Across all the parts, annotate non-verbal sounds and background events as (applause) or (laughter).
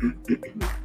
なるほど。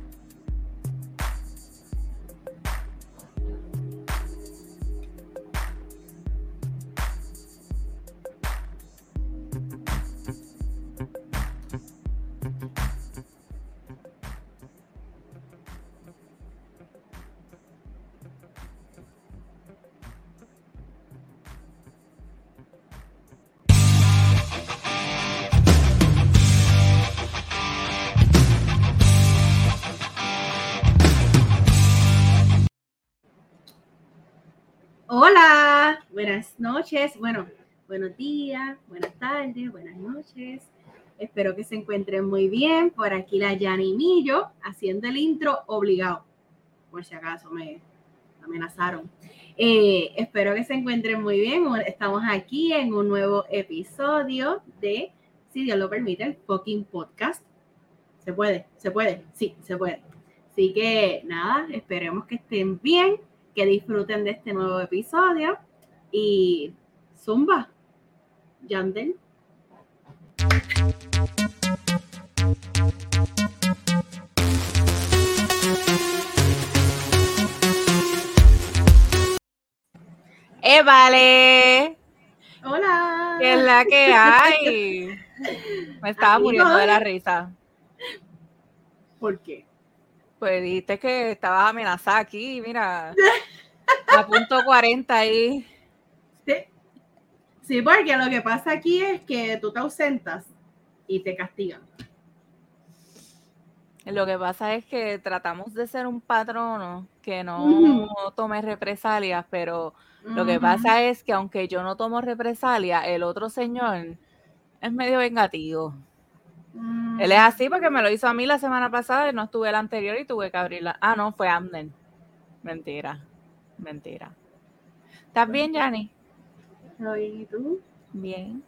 Buenas noches, bueno, buenos días, buenas tardes, buenas noches. Espero que se encuentren muy bien. Por aquí la Yani Millo haciendo el intro obligado, por si acaso me amenazaron. Eh, espero que se encuentren muy bien. Estamos aquí en un nuevo episodio de, si Dios lo permite, el fucking podcast. Se puede, se puede, sí, se puede. Así que nada, esperemos que estén bien que disfruten de este nuevo episodio. Y Zumba, Yandel. ¡Eh, vale! Hola. ¿Qué es la que hay? Me estaba muriendo de la risa. ¿Por qué? Pues dijiste que estabas amenazada aquí, mira. A punto 40 ahí. Sí. porque lo que pasa aquí es que tú te ausentas y te castigan. Lo que pasa es que tratamos de ser un patrono que no tome represalias, pero lo que pasa es que aunque yo no tomo represalias, el otro señor es medio vengativo. Él es así porque me lo hizo a mí la semana pasada y no estuve la anterior y tuve que abrirla. Ah, no, fue Amnen. Mentira. Mentira. ¿Estás bien, Yanni? ¿Y tú? Bien.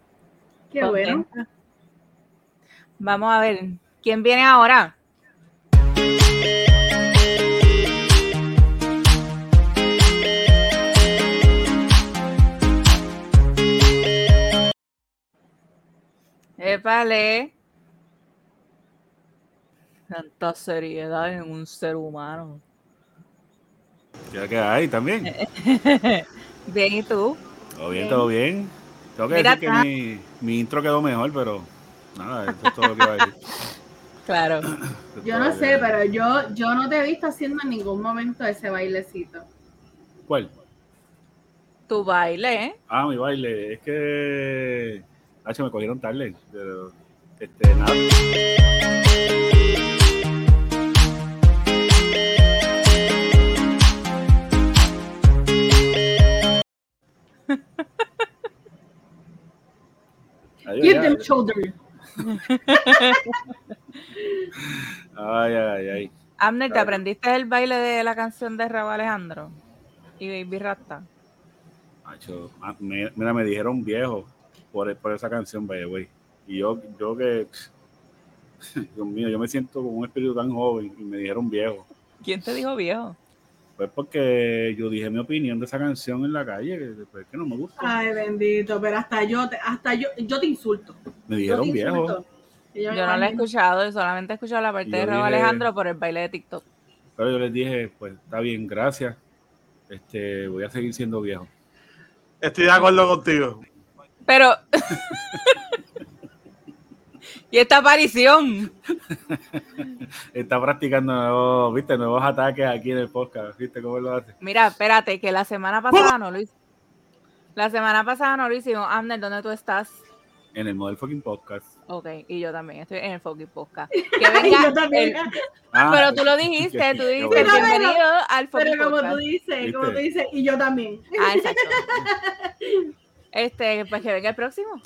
Qué bueno. Vamos a ver. ¿Quién viene ahora? Épale. Tanta seriedad en un ser humano. ¿Qué que hay también? (laughs) bien, ¿y tú? Todo bien, todo bien. Tengo que decir que mi, mi, intro quedó mejor, pero nada, eso es todo lo que iba a decir. (laughs) Claro. yo no sé, pero yo, yo no te he visto haciendo en ningún momento ese bailecito. ¿Cuál? Tu baile, ¿eh? Ah, mi baile. Es que. H, me cogieron tarde. Pero. Este, nada. Give them shoulder. ay, ay, ay. Amner, ¿te aprendiste el baile de la canción de Raúl Alejandro? Y Baby Rasta. Macho, ah, mira, me dijeron viejo por, por esa canción, by the Y yo, yo que, (laughs) Dios mío, yo me siento como un espíritu tan joven y me dijeron viejo. ¿Quién te dijo viejo? Pues porque yo dije mi opinión de esa canción en la calle, que, pues, que no me gusta. Ay, bendito, pero hasta yo, te, hasta yo, yo te insulto. Me dijeron viejo. Yo, no la he escuchado, solamente he escuchado la parte de Raúl Alejandro por el baile de TikTok. Pero yo les dije, pues está bien, gracias. Este, voy a seguir siendo viejo. Estoy de acuerdo contigo. Pero. (laughs) ¿Y esta aparición? (laughs) Está practicando nuevos, ¿viste? nuevos ataques aquí en el podcast. ¿Viste cómo lo hace? Mira, espérate, que la semana pasada no lo hicimos. La semana pasada no lo hicimos. Amner, ¿dónde tú estás? En el Model Fucking Podcast. Ok, y yo también estoy en el Fucking Podcast. (laughs) Que venga yo también. Ah, pero tú lo (laughs) dijiste, tú dijiste bienvenido al Fucking Podcast. Pero como tú dices, como tú dices, y yo también. Ah, exacto. Este, pues que venga el próximo.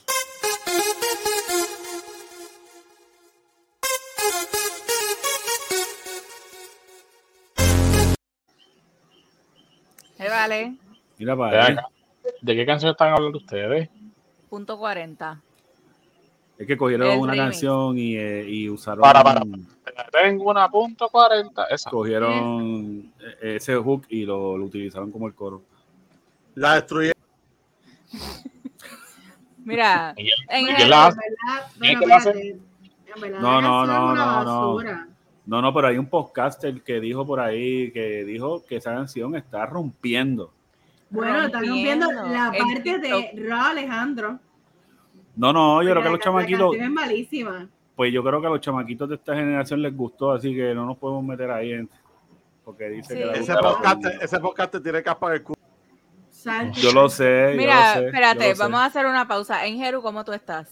Vale. Mira para ¿De qué canción están hablando ustedes? Punto 40. Es que cogieron una canción y, eh, y, usaron. Para, para. Tengo una punto 40. Esa. Cogieron e, ese hook y lo, lo, utilizaron como el coro. La destruyeron. (laughs) Mira, en ¿Y la hace? No, no, no, no, no. No, no, pero hay un podcaster que dijo por ahí, que dijo que esa canción está rompiendo. Bueno, están rompiendo la en parte de Ra Alejandro. No, no, yo creo que a los chamaquitos, La canción es malísima. pues yo creo que a los chamaquitos de esta generación les gustó, así que no nos podemos meter ahí, gente, porque dice Sí. que la Ese podcast, ese podcast tiene capa de culo. Yo lo sé. Mira, yo lo sé, espérate, yo lo sé. vamos a hacer una pausa. En Jeru, ¿cómo tú estás?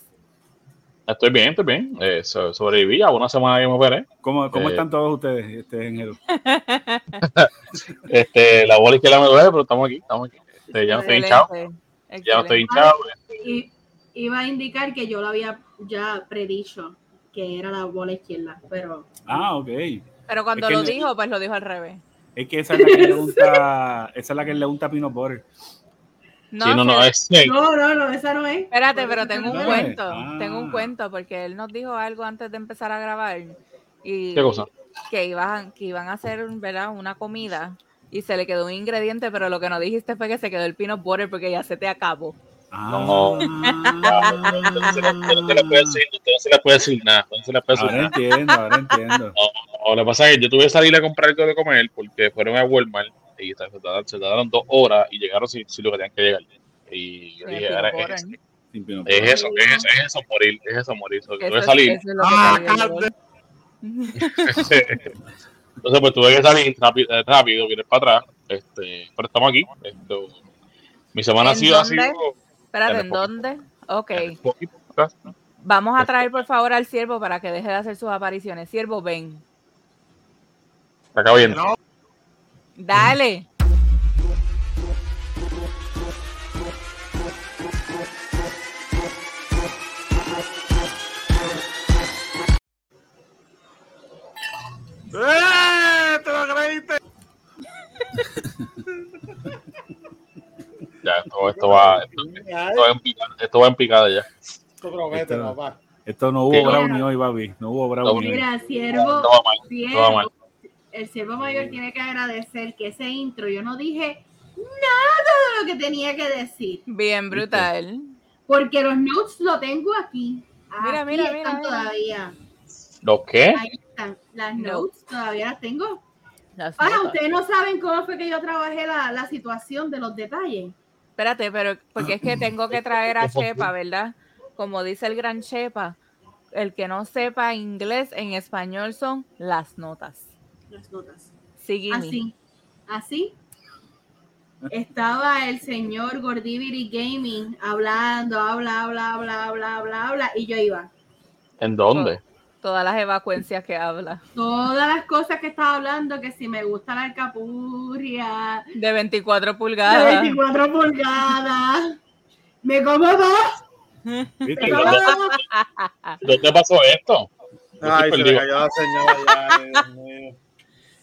Estoy bien, estoy bien. Eh, so- sobreviví a una semana que me operé. ¿Cómo, cómo Eh, están todos ustedes, este? (laughs) Este, la bola izquierda me duele, pero estamos aquí, estamos aquí. Este, ya no estoy hinchado, Excelente, ya no estoy hinchado. Y iba a indicar que yo lo había ya predicho que era la bola izquierda, pero Ah, ok. Pero cuando Es que lo el- dijo, pues lo dijo al revés. Es que esa es la que le unta, (laughs) esa es la que le unta Pino Butter. No, sí, no, no, es sí, no, no, no, esa no es. Espérate, pero tengo un no cuento. Ah. Tengo un cuento porque él nos dijo algo antes de empezar a grabar. Y ¿Qué cosa? Que iban, que iban a hacer, ¿verdad? Una comida y se le quedó un ingrediente, pero lo que no dijiste fue que se quedó el peanut butter porque ya se te acabó. Ah, No se le- no se le puede decir, no se le puede decir nada. No se le puede decir ahora nada. entiendo, ahora entiendo. No, lo que pasa es que yo tuve que salir a comprar algo de comer porque fueron a Walmart y se tardaron, se tardaron dos horas y llegaron sin, sin lo que tenían que llegar. Y yo dije, ahora butter. es, eso, es eso, es eso morir, es eso morir. Eso tuve que salir. Ah. Entonces, pues tuve que salir rápido, eh, rápido vienes para atrás. Este, pero estamos aquí. Esto, mi semana ha ¿En sido, sido Espérate, En ¿en el dónde? Ok. Vamos a traer por favor al siervo para que deje de hacer sus apariciones. Siervo, ven. Acá viendo. No, Dale. ¡Eh! ¿Te lo creíste? Ya, esto, esto va, esto, esto va en picada, esto va en picada ya. Tú promete, Esto- papá. Esto no hubo brownie hoy, papi. No hubo brownie. hoy. Mira, siervo, No va mal, va mal. El siervo mayor tiene que agradecer que ese intro yo no dije nada de lo que tenía que decir, Bien, brutal. porque los notes lo tengo aquí. Mira, Aquí mira, están mira, mira. todavía. ¿Lo qué? Ahí están. Las Notes. todavía las tengo. Las Ah, notas. ustedes no saben cómo fue que yo trabajé la, la situación de los detalles. Espérate, pero porque es que tengo que traer a (laughs) Chepa, ¿verdad? Como dice el gran Chepa, el que no sepa inglés en español son las notas. Las notas. Así, así. Estaba el señor Gordiviri Gaming hablando, habla, habla, habla, habla, habla, habla, y yo iba. ¿En dónde? Todas las evacuencias que habla. Todas las cosas que estaba hablando, que si me gusta la alcapurria, De 24 de pulgadas. 24 pulgadas, me como dos, ¿Viste? me como dos. ¿Dónde pasó esto? Ay, se me perdido. cayó la señora ya.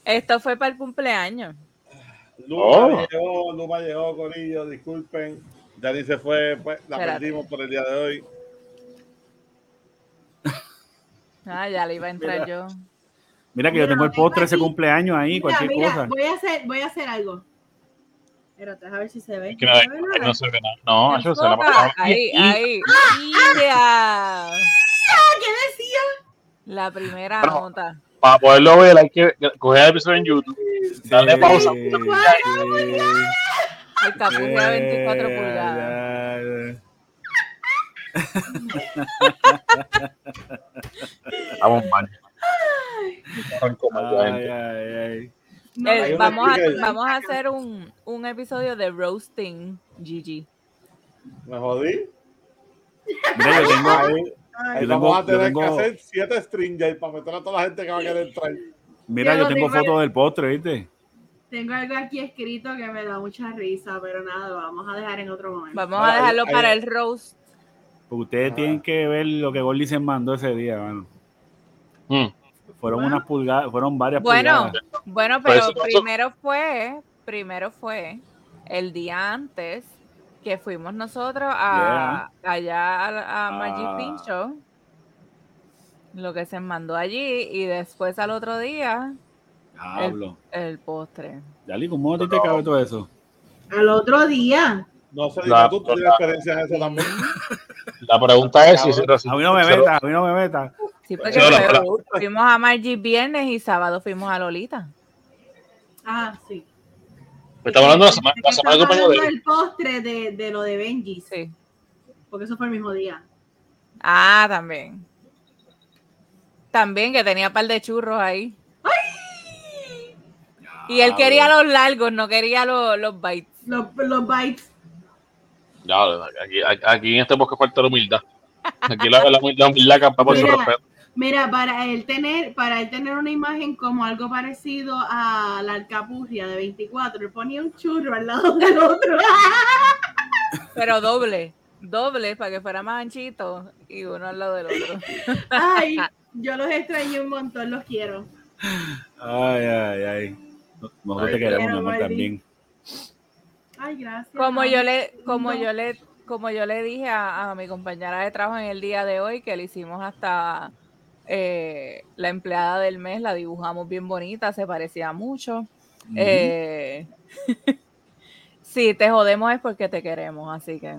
Esto fue para el cumpleaños. Luma Oh. llegó, Luma llegó, Corillo, disculpen. Dani se fue, pues la Espérate. perdimos por el día de hoy. (laughs) Ah, ya le iba a entrar Mira. yo. Mira que yo tengo el postre ese cumpleaños ahí, Mira, cualquier mira, cosa. voy a hacer, voy a hacer algo. Espérate, a ver si se ve. Que no, ¿No se ve no, nada? se ve nada. No, yo se la pasaba. Ahí, ahí. ¡Ya! ¿Qué decía? La primera Bueno. nota. Para poderlo ver, hay que coger el episodio en YouTube. Dale Sí, pausa. sí. El capuz a 24 Ya, pulgadas. (laughs) mal. Ay, ay, ay. Eh, vamos, a, vamos a hacer un, un episodio de roasting Gigi. Me jodí. Mira, yo tengo, Ahí, Ay, Yo vamos tengo- a tener yo tengo- que hacer siete stringers para meter a toda la gente que va a querer entrar. mira, Yo tengo tengo- fotos del postre, ¿viste? Tengo algo aquí escrito que me da mucha risa, pero nada, lo vamos a dejar en otro momento. Vamos a dejarlo ahí- para el roast. Ustedes Ah. tienen que ver lo que Gordy se mandó ese día, mano. Mm. Fueron Bueno. unas pulgadas, fueron varias Bueno, pulgadas. bueno, Pero primero fue, primero fue el día antes que fuimos nosotros a, allá a, a Magic Ah. Pincho, lo que se mandó allí, y después al otro día Hablo. el postre. Dali, ¿cómo a ti te cabe todo eso? Al otro día. No sé, La- tú tienes la- experiencia en eso también. La pregunta es si se A mí no me se- meta, a mí no me meta. Sí, porque fuimos a Margie viernes y sábado fuimos a Lolita. Ah, sí. Me estaba hablando la semana, la Estamos semana de hablando él. del postre de, de lo de Benji, Sí. porque eso fue el mismo día. Ah, también. También que tenía un par de churros ahí. Y él quería los largos, no quería los, los bites. Los, los bites. Ya, aquí, aquí en este bosque falta la humildad. Aquí la, la, la humildad campa por su respeto. Mira, para él tener, para él tener una imagen como algo parecido a la alcapurria de 24, él ponía un churro al lado del otro. (laughs) Pero doble, doble para que fuera más anchito y uno al lado del otro. Ay, yo los extrañé un montón, los quiero. Ay, ay, ay. Nosotros te queremos, mi quiero, amor, Martín. también. Ay, gracias. Como yo le, como no. yo le, como yo le dije a, a mi compañera de trabajo en el día de hoy, que le hicimos hasta eh, la empleada del mes, la dibujamos bien bonita, se parecía mucho. Eh, (laughs) sí, te jodemos es porque te queremos, así que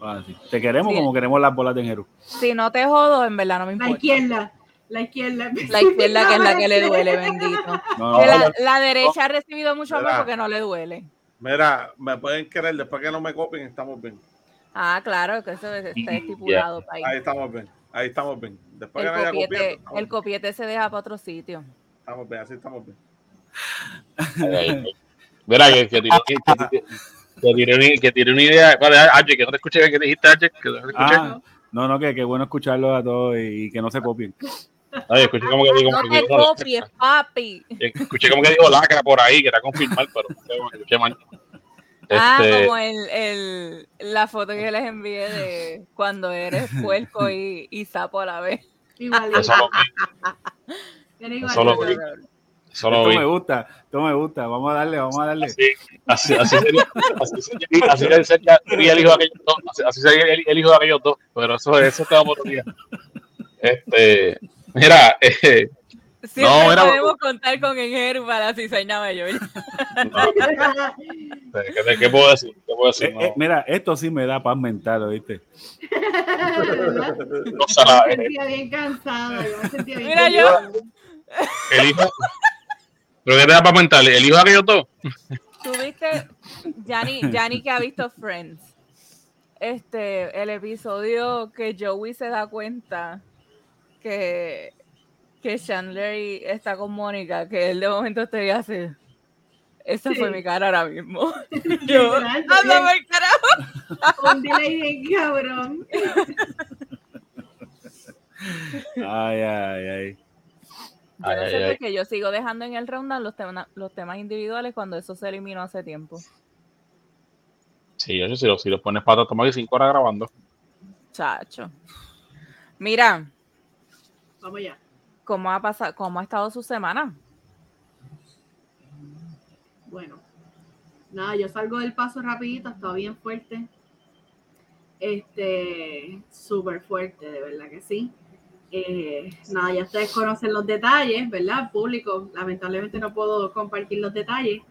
Ah, sí. Te queremos Sí. como queremos las bolas de Jeru. si no te jodo, en verdad no me La importa. izquierda, la izquierda. La izquierda que es la que le duele, bendito. (laughs) No, Que no, la, la derecha ha recibido mucho amor porque no le duele. Mira, me pueden querer, después que no me copien, estamos bien. Ah, claro, que eso está estipulado para Ahí ahí. estamos bien, ahí estamos bien. Después El que copiado, copiete, estamos, el copiete se deja para otro sitio. estamos bien, así estamos bien. (laughs) Mira, que, que, tiré, que, que, tiré una, que tiré una idea. Vale, Aye, que no te escuché bien que dijiste, Aye, que no te escuché. Ah, no, no, que, que bueno escucharlos a todos y, y que no se copien. Ay, escuché como que digo, No te digo, copies, papi. escuché como que dijo lacra por ahí, que era confirmar, pero escuché mal. Ah, Este, como el, el, la foto que les envié de cuando eres puerco y, y sapo a la vez. (laughs) Igualito. eso lo vi, (laughs) eso lo vi. Eso lo Esto vi. me gusta, esto me gusta. Vamos a darle, vamos a darle. Así, así, así sería, así sería, así sería, sería el hijo de aquellos dos, así, sería el, el hijo de aquellos dos, pero eso, eso está otro día. Este, mira, eh, Siempre No, era- podemos contar con Enjeru para la cizaña mayor. ¿qué, qué puedo decir? ¿Qué puedo decir? Eh, eh, No, mira, esto sí me da paz mental, ¿oíste? No sabe, Yo me sentía bien cansada. Yo me sentía bien Mira, yo- cansada. el hijo, pero que te da para mental, el hijo de aquellos dos, Tuviste, Yanni, Yanni que ha visto Friends, este, el episodio que Joey se da cuenta que, que Chandler y- está con Mónica, que él de momento te hace. Esa Sí. fue mi cara ahora mismo. (laughs) Yo, ándame el carajo. Un delay bien cabrón. Ay, ay, ay. Yo Ay, no ay, sé ay. por qué yo sigo dejando en el rundown los, tema- los temas individuales cuando eso se eliminó hace tiempo. sí, yo si lo, si lo pones para tomar cinco horas grabando, Chacho. Mira, Vamos ya. ¿Cómo ha pasado, cómo ha estado su semana? Bueno, nada, yo salgo del paso rapidito, está bien fuerte. Este, súper fuerte, de verdad que sí. Eh, nada, ya ustedes conocen los detalles, ¿verdad? Público, lamentablemente no puedo compartir los detalles,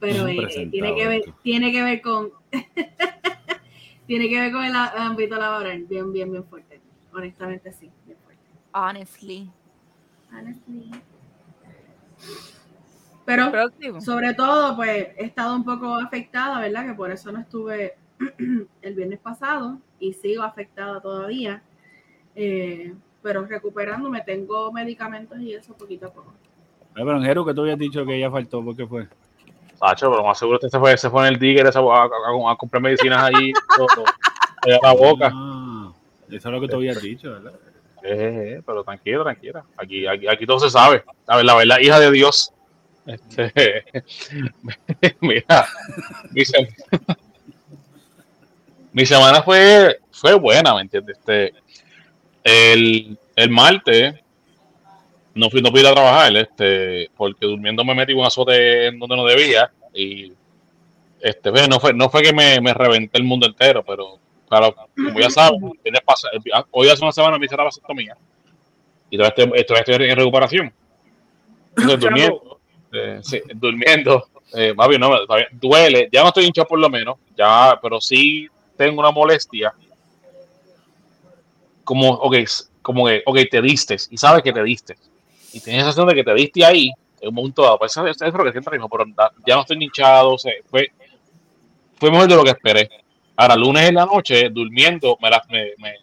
pero eh, tiene que ver, tiene que ver con, (laughs) tiene que ver con el ámbito laboral, bien, bien, bien fuerte. Honestamente sí, bien fuerte. Honestly. Honestly. Pero Próximo. sobre todo, pues he estado un poco afectada, ¿verdad? Que por eso no estuve el viernes pasado y sigo afectada todavía. Eh, pero recuperándome, tengo medicamentos y eso poquito a poco. Ay, pero Jeru, que tú habías dicho que ella faltó, ¿por qué fue? Sacho, pero más seguro usted se fue, se fue en el Tigre a, a- a- a comprar medicinas allí, todo, allá a la boca. Ah, eso es lo que tú habías dicho, ¿verdad? Eh, eh, pero tranquila, tranquila. Aquí, aquí, aquí todo se sabe. A ver, la verdad, hija de Dios. Este, (laughs) mira, mi, sem- mi semana fue, fue buena, ¿me entiendes? Este, el, el martes no fui, no fui a trabajar, este, porque durmiendo me metí un azote en donde no debía y este, ve, no fue, no fue que me, me reventé el mundo entero, pero claro, como ya saben, hoy hace una semana me hice la vasectomía y todavía estoy, todavía estoy en recuperación. Entonces, durmiendo, eh, sí, durmiendo, eh, no, todavía duele, ya no estoy hinchado por lo menos, ya, pero sí tengo una molestia. Como, ok, como que, ok, te diste y sabes que te diste. Y tienes esa sensación de que te diste ahí en un momento dado. Pues eso, eso es lo que siento mismo, pero ya no estoy hinchado. O sea, fue, fue mejor de lo que esperé. Ahora, lunes en la noche, durmiendo, me, la, me, me,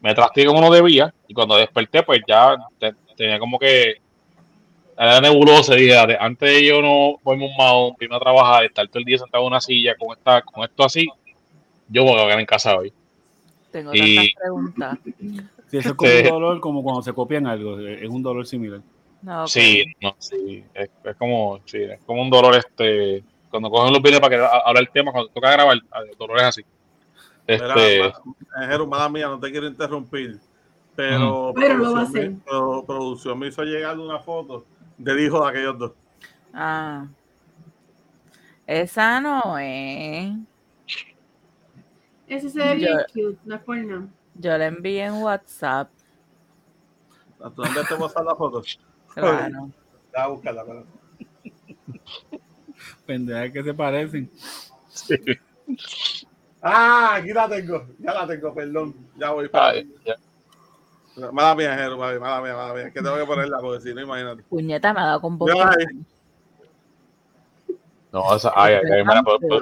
me trasteé como no debía. Y cuando desperté, pues ya te- tenía como que. Era nebulosa. Dije, "Ade- antes de yo no ponerme un maón, irme a trabajar, estar todo el día sentado en una silla con, esta, con esto así, yo me voy a quedar en casa hoy. Tengo Y- tantas preguntas. Sí, eso es como un dolor, como cuando se copian algo. Es un dolor similar. No. Sí, no, sí, es, es como, sí, es como un dolor este, cuando cogen los videos para que a- hablar el tema, cuando toca grabar, el dolor es así. Este, ma- Jero, mala mía, no te quiero interrumpir, pero, Pero lo va a producción hacer. me- pero producción me hizo llegar una foto del hijo de aquellos dos. Ah. Esa no es. Ese se ve bien cute, no es por nada. Yo la envié en WhatsApp. ¿A dónde te mostrar la foto? Claro. Ya, búscala. espera. Pendejas que se parecen. Ah, aquí la tengo, ya la tengo, perdón. Ya voy para. ay, ya. Mala mía, Jero, mala mala mía, mala mía. Es que tengo que ponerla porque si no, imagínate. Puñeta me ha dado con ay, no, esa, ay, ay, ay, mira, por- por-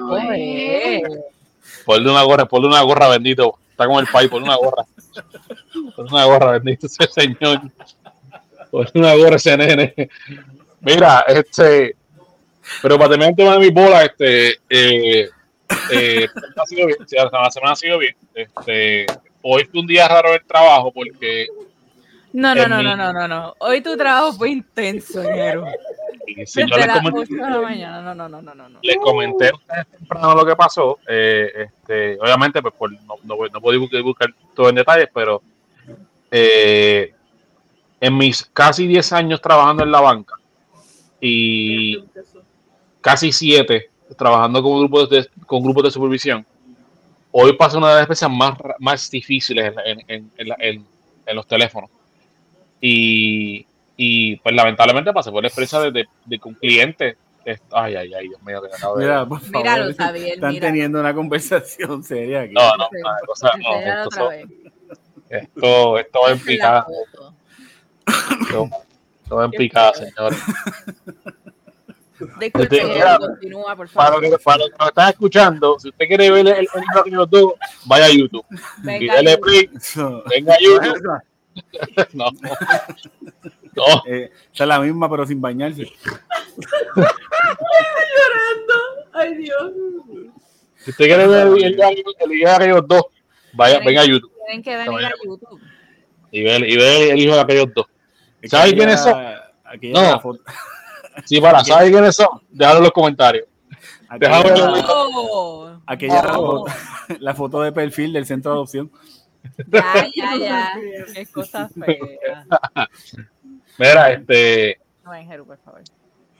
ponle una gorra, ponle una gorra, bendito, está con el país, ponle una gorra, ponle una gorra, bendito ese señor, ponle una gorra ese nene. Mira, este, pero para terminar el tema de mi bola, este, eh, eh, (laughs) ha sido bien, la semana ha sido bien, este, hoy fue un día raro el trabajo porque No, no, no, mi- no, no, no, no. Hoy tu trabajo fue intenso, Nero. y si yo les comenté, 8 de la mañana. No, no, no, no, no. no. les comenté a ustedes temprano lo que pasó. eh, este, obviamente, pues por- no, no, no puedo buscar, buscar todo en detalles, pero eh, en mis casi 10 años trabajando en la banca y casi 7 trabajando con grupos de, con grupos de supervisión, hoy pasa una de las experiencias más, ra- más difíciles en, en- en- en la- en- en los teléfonos. Y, y, pues lamentablemente pasé por la experiencia de, de, de un cliente. Ay, ay, ay, Dios mío, que me acabo de- Mira, por favor. Míralo, Xavier, Están mira. teniendo una conversación (laughs) seria aquí. No, no, no, cosa- no, Enséñalo esto, vez. esto, esto va en picada, esto, esto va en picada, señores. (laughs) Disculpe, Este, mira, continúa, por Para favor. los que, para los que nos están escuchando, si usted quiere ver el, el de los dos, vaya a YouTube. Y (laughs) Venga, dele play, Eso, venga a YouTube. (laughs) No, (laughs) no, eh, esa es la misma, pero sin bañarse. Ay, Dios. si usted quiere ver el, video de aquellos dos, vaya, venga a YouTube Tienen que venir a YouTube. y ver, y ver el hijo de aquellos dos. Es ¿Sabes que quiénes son? aquella- No. la foto- Sí, para, ¿sabes quiénes son? Déjalo en los comentarios. aquella- Déjame. Oh, aquella la, Oh. foto, (laughs) la foto de perfil del centro de adopción. ya, ya, ya. Qué cosa fea. Mira, este, No, en Jeru, por favor.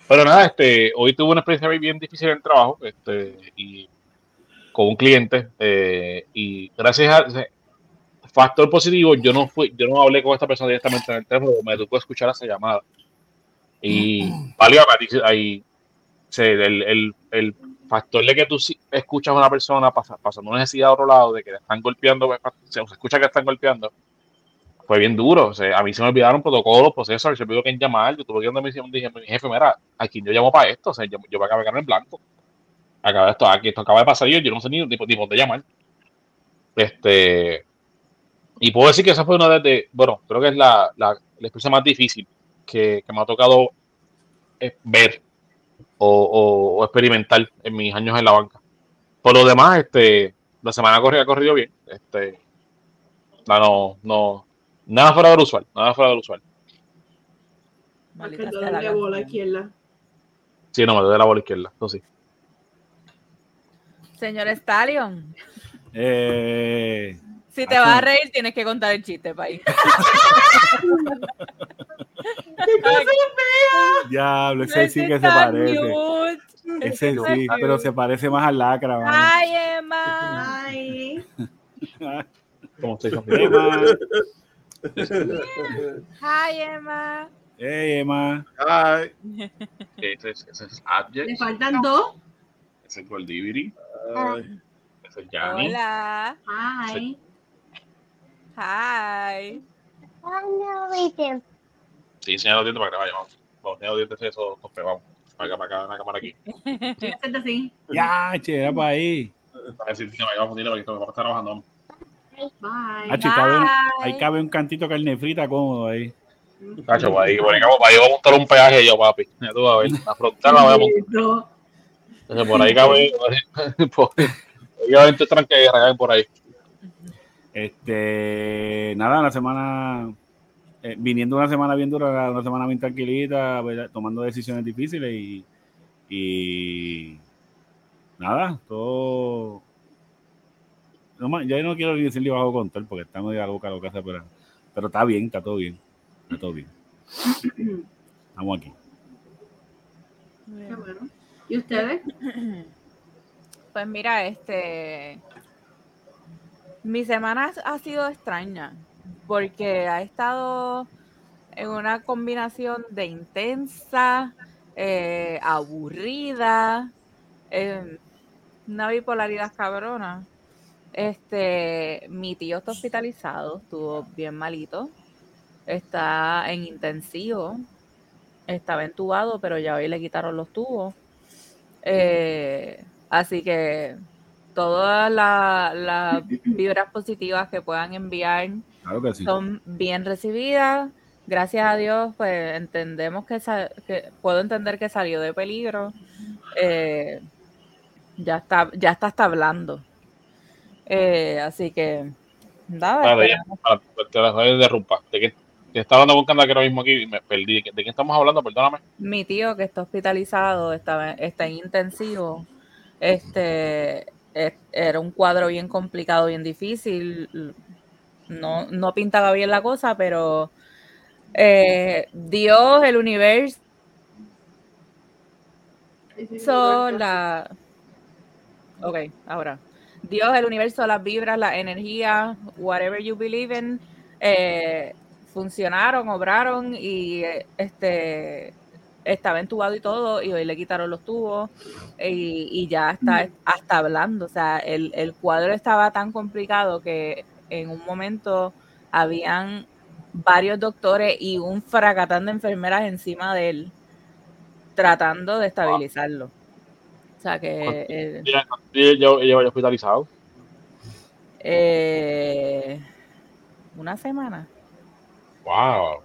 Pero nada, este, hoy tuve una experiencia bien difícil en el trabajo, este, y con un cliente, eh, y gracias a ese factor positivo, yo no fui, yo no hablé con esta persona directamente en el teléfono, me tocó escuchar esa llamada. Y (clears throat) valga, ahí, sí, el, el, el factor de que tú escuchas a una persona pasa- pasando una necesidad a otro lado, de que le están golpeando, pues, se escucha que están golpeando, fue bien duro. O sea, a mí se me olvidaron protocolos, procesos, se me olvidó quién llamar. Yo tuve que ir donde me dije, mi jefe, mira, a quién yo llamo para esto. O sea, yo, yo me acabé de quedar en blanco. Acaba esto, aquí esto acaba de pasar yo, yo no sé ni, ni, ni por dónde llamar. Este, y puedo decir que esa fue una de, de- bueno, creo que es la, la, la experiencia más difícil que, que me ha tocado eh, ver o, o- o experimentar en mis años en la banca. Por lo demás, este, la semana corrida ha corrido bien. Este, no, no, no, nada fuera del usual, nada fuera del usual. Sea la bola izquierda. Sí, no, me doy la bola izquierda, eso sí. Señor Stallion, Eh, si te vas a reír, tienes que contar el chiste, país. (laughs) diablo, ese sí que se parece. Ese sí, pero se parece más al lacra. mano. Ay, Emma. Ay. Como estoy (laughs) Emma, Ay, Emma. hey, Emma. Ay, (laughs) Ese es, ese es Le Abject, faltan dos. ese es Goldiviri, ay. ese es Yanni. Hola. Ay. Hi. Sí, enseñar los dientes para que vaya, vamos. Vamos, enseñar los dientes eso, tope, vamos. Para acá, para acá, una cámara aquí. Así. (laughs) Ya, che, era para ahí. A si si me vamos, dile, porque mi papá está trabajando. vamos. Bye. Ah, cabe un- ahí cabe un cantito de carne frita cómodo ahí. Cacho, para ahí, por ahí, vamos, para ahí voy a montar un peaje yo, papi. Ya tú vas a ver, la frontera la voy a montar. Entonces, por ahí cabe, (laughs) por ahí cabe este tranque de por ahí. Este, nada, la semana, eh, viniendo una semana bien dura, una semana bien tranquilita, ¿verdad? tomando decisiones difíciles y, y nada, todo. No, ya no quiero ni decirle bajo control porque está medio loca lo que hace, pero, pero está bien, está todo bien, está todo bien. Estamos aquí. Qué bueno. ¿Y ustedes? Pues mira, este. Mi semana ha sido extraña porque ha estado en una combinación de intensa, eh, aburrida, eh, una bipolaridad cabrona. Este, mi tío está hospitalizado, estuvo bien malito, está en intensivo, estaba entubado, pero ya hoy le quitaron los tubos. Eh, así que todas la- las vibras positivas que puedan enviar Claro que sí. son bien recibidas. Gracias a Dios, pues entendemos que, puedo entender que salió de peligro. Eh, ya está, ya está hasta hablando. Eh, así que nada, Vale, ya, para, te la voy a derrumbar. ¿De qué? Que estaba hablando buscando aquí ahora mismo aquí y me perdí. ¿De qué- ¿De estamos hablando? Perdóname. mi tío que está hospitalizado, está, está en intensivo, este es- era un cuadro bien complicado, bien difícil, no, no pintaba bien la cosa, pero eh, Dios, el universo, la... Ok, ahora. Dios, el universo, las vibras, las energías, whatever you believe in, eh, funcionaron, obraron y este estaba entubado y todo, y hoy le quitaron los tubos y, y ya está hasta hablando. O sea, el, el cuadro estaba tan complicado que en un momento habían varios doctores y un fracatán de enfermeras encima de él tratando de estabilizarlo. O sea que eh, Ya, ya, ya, ya, hospitalizado. eh, una semana, Wow.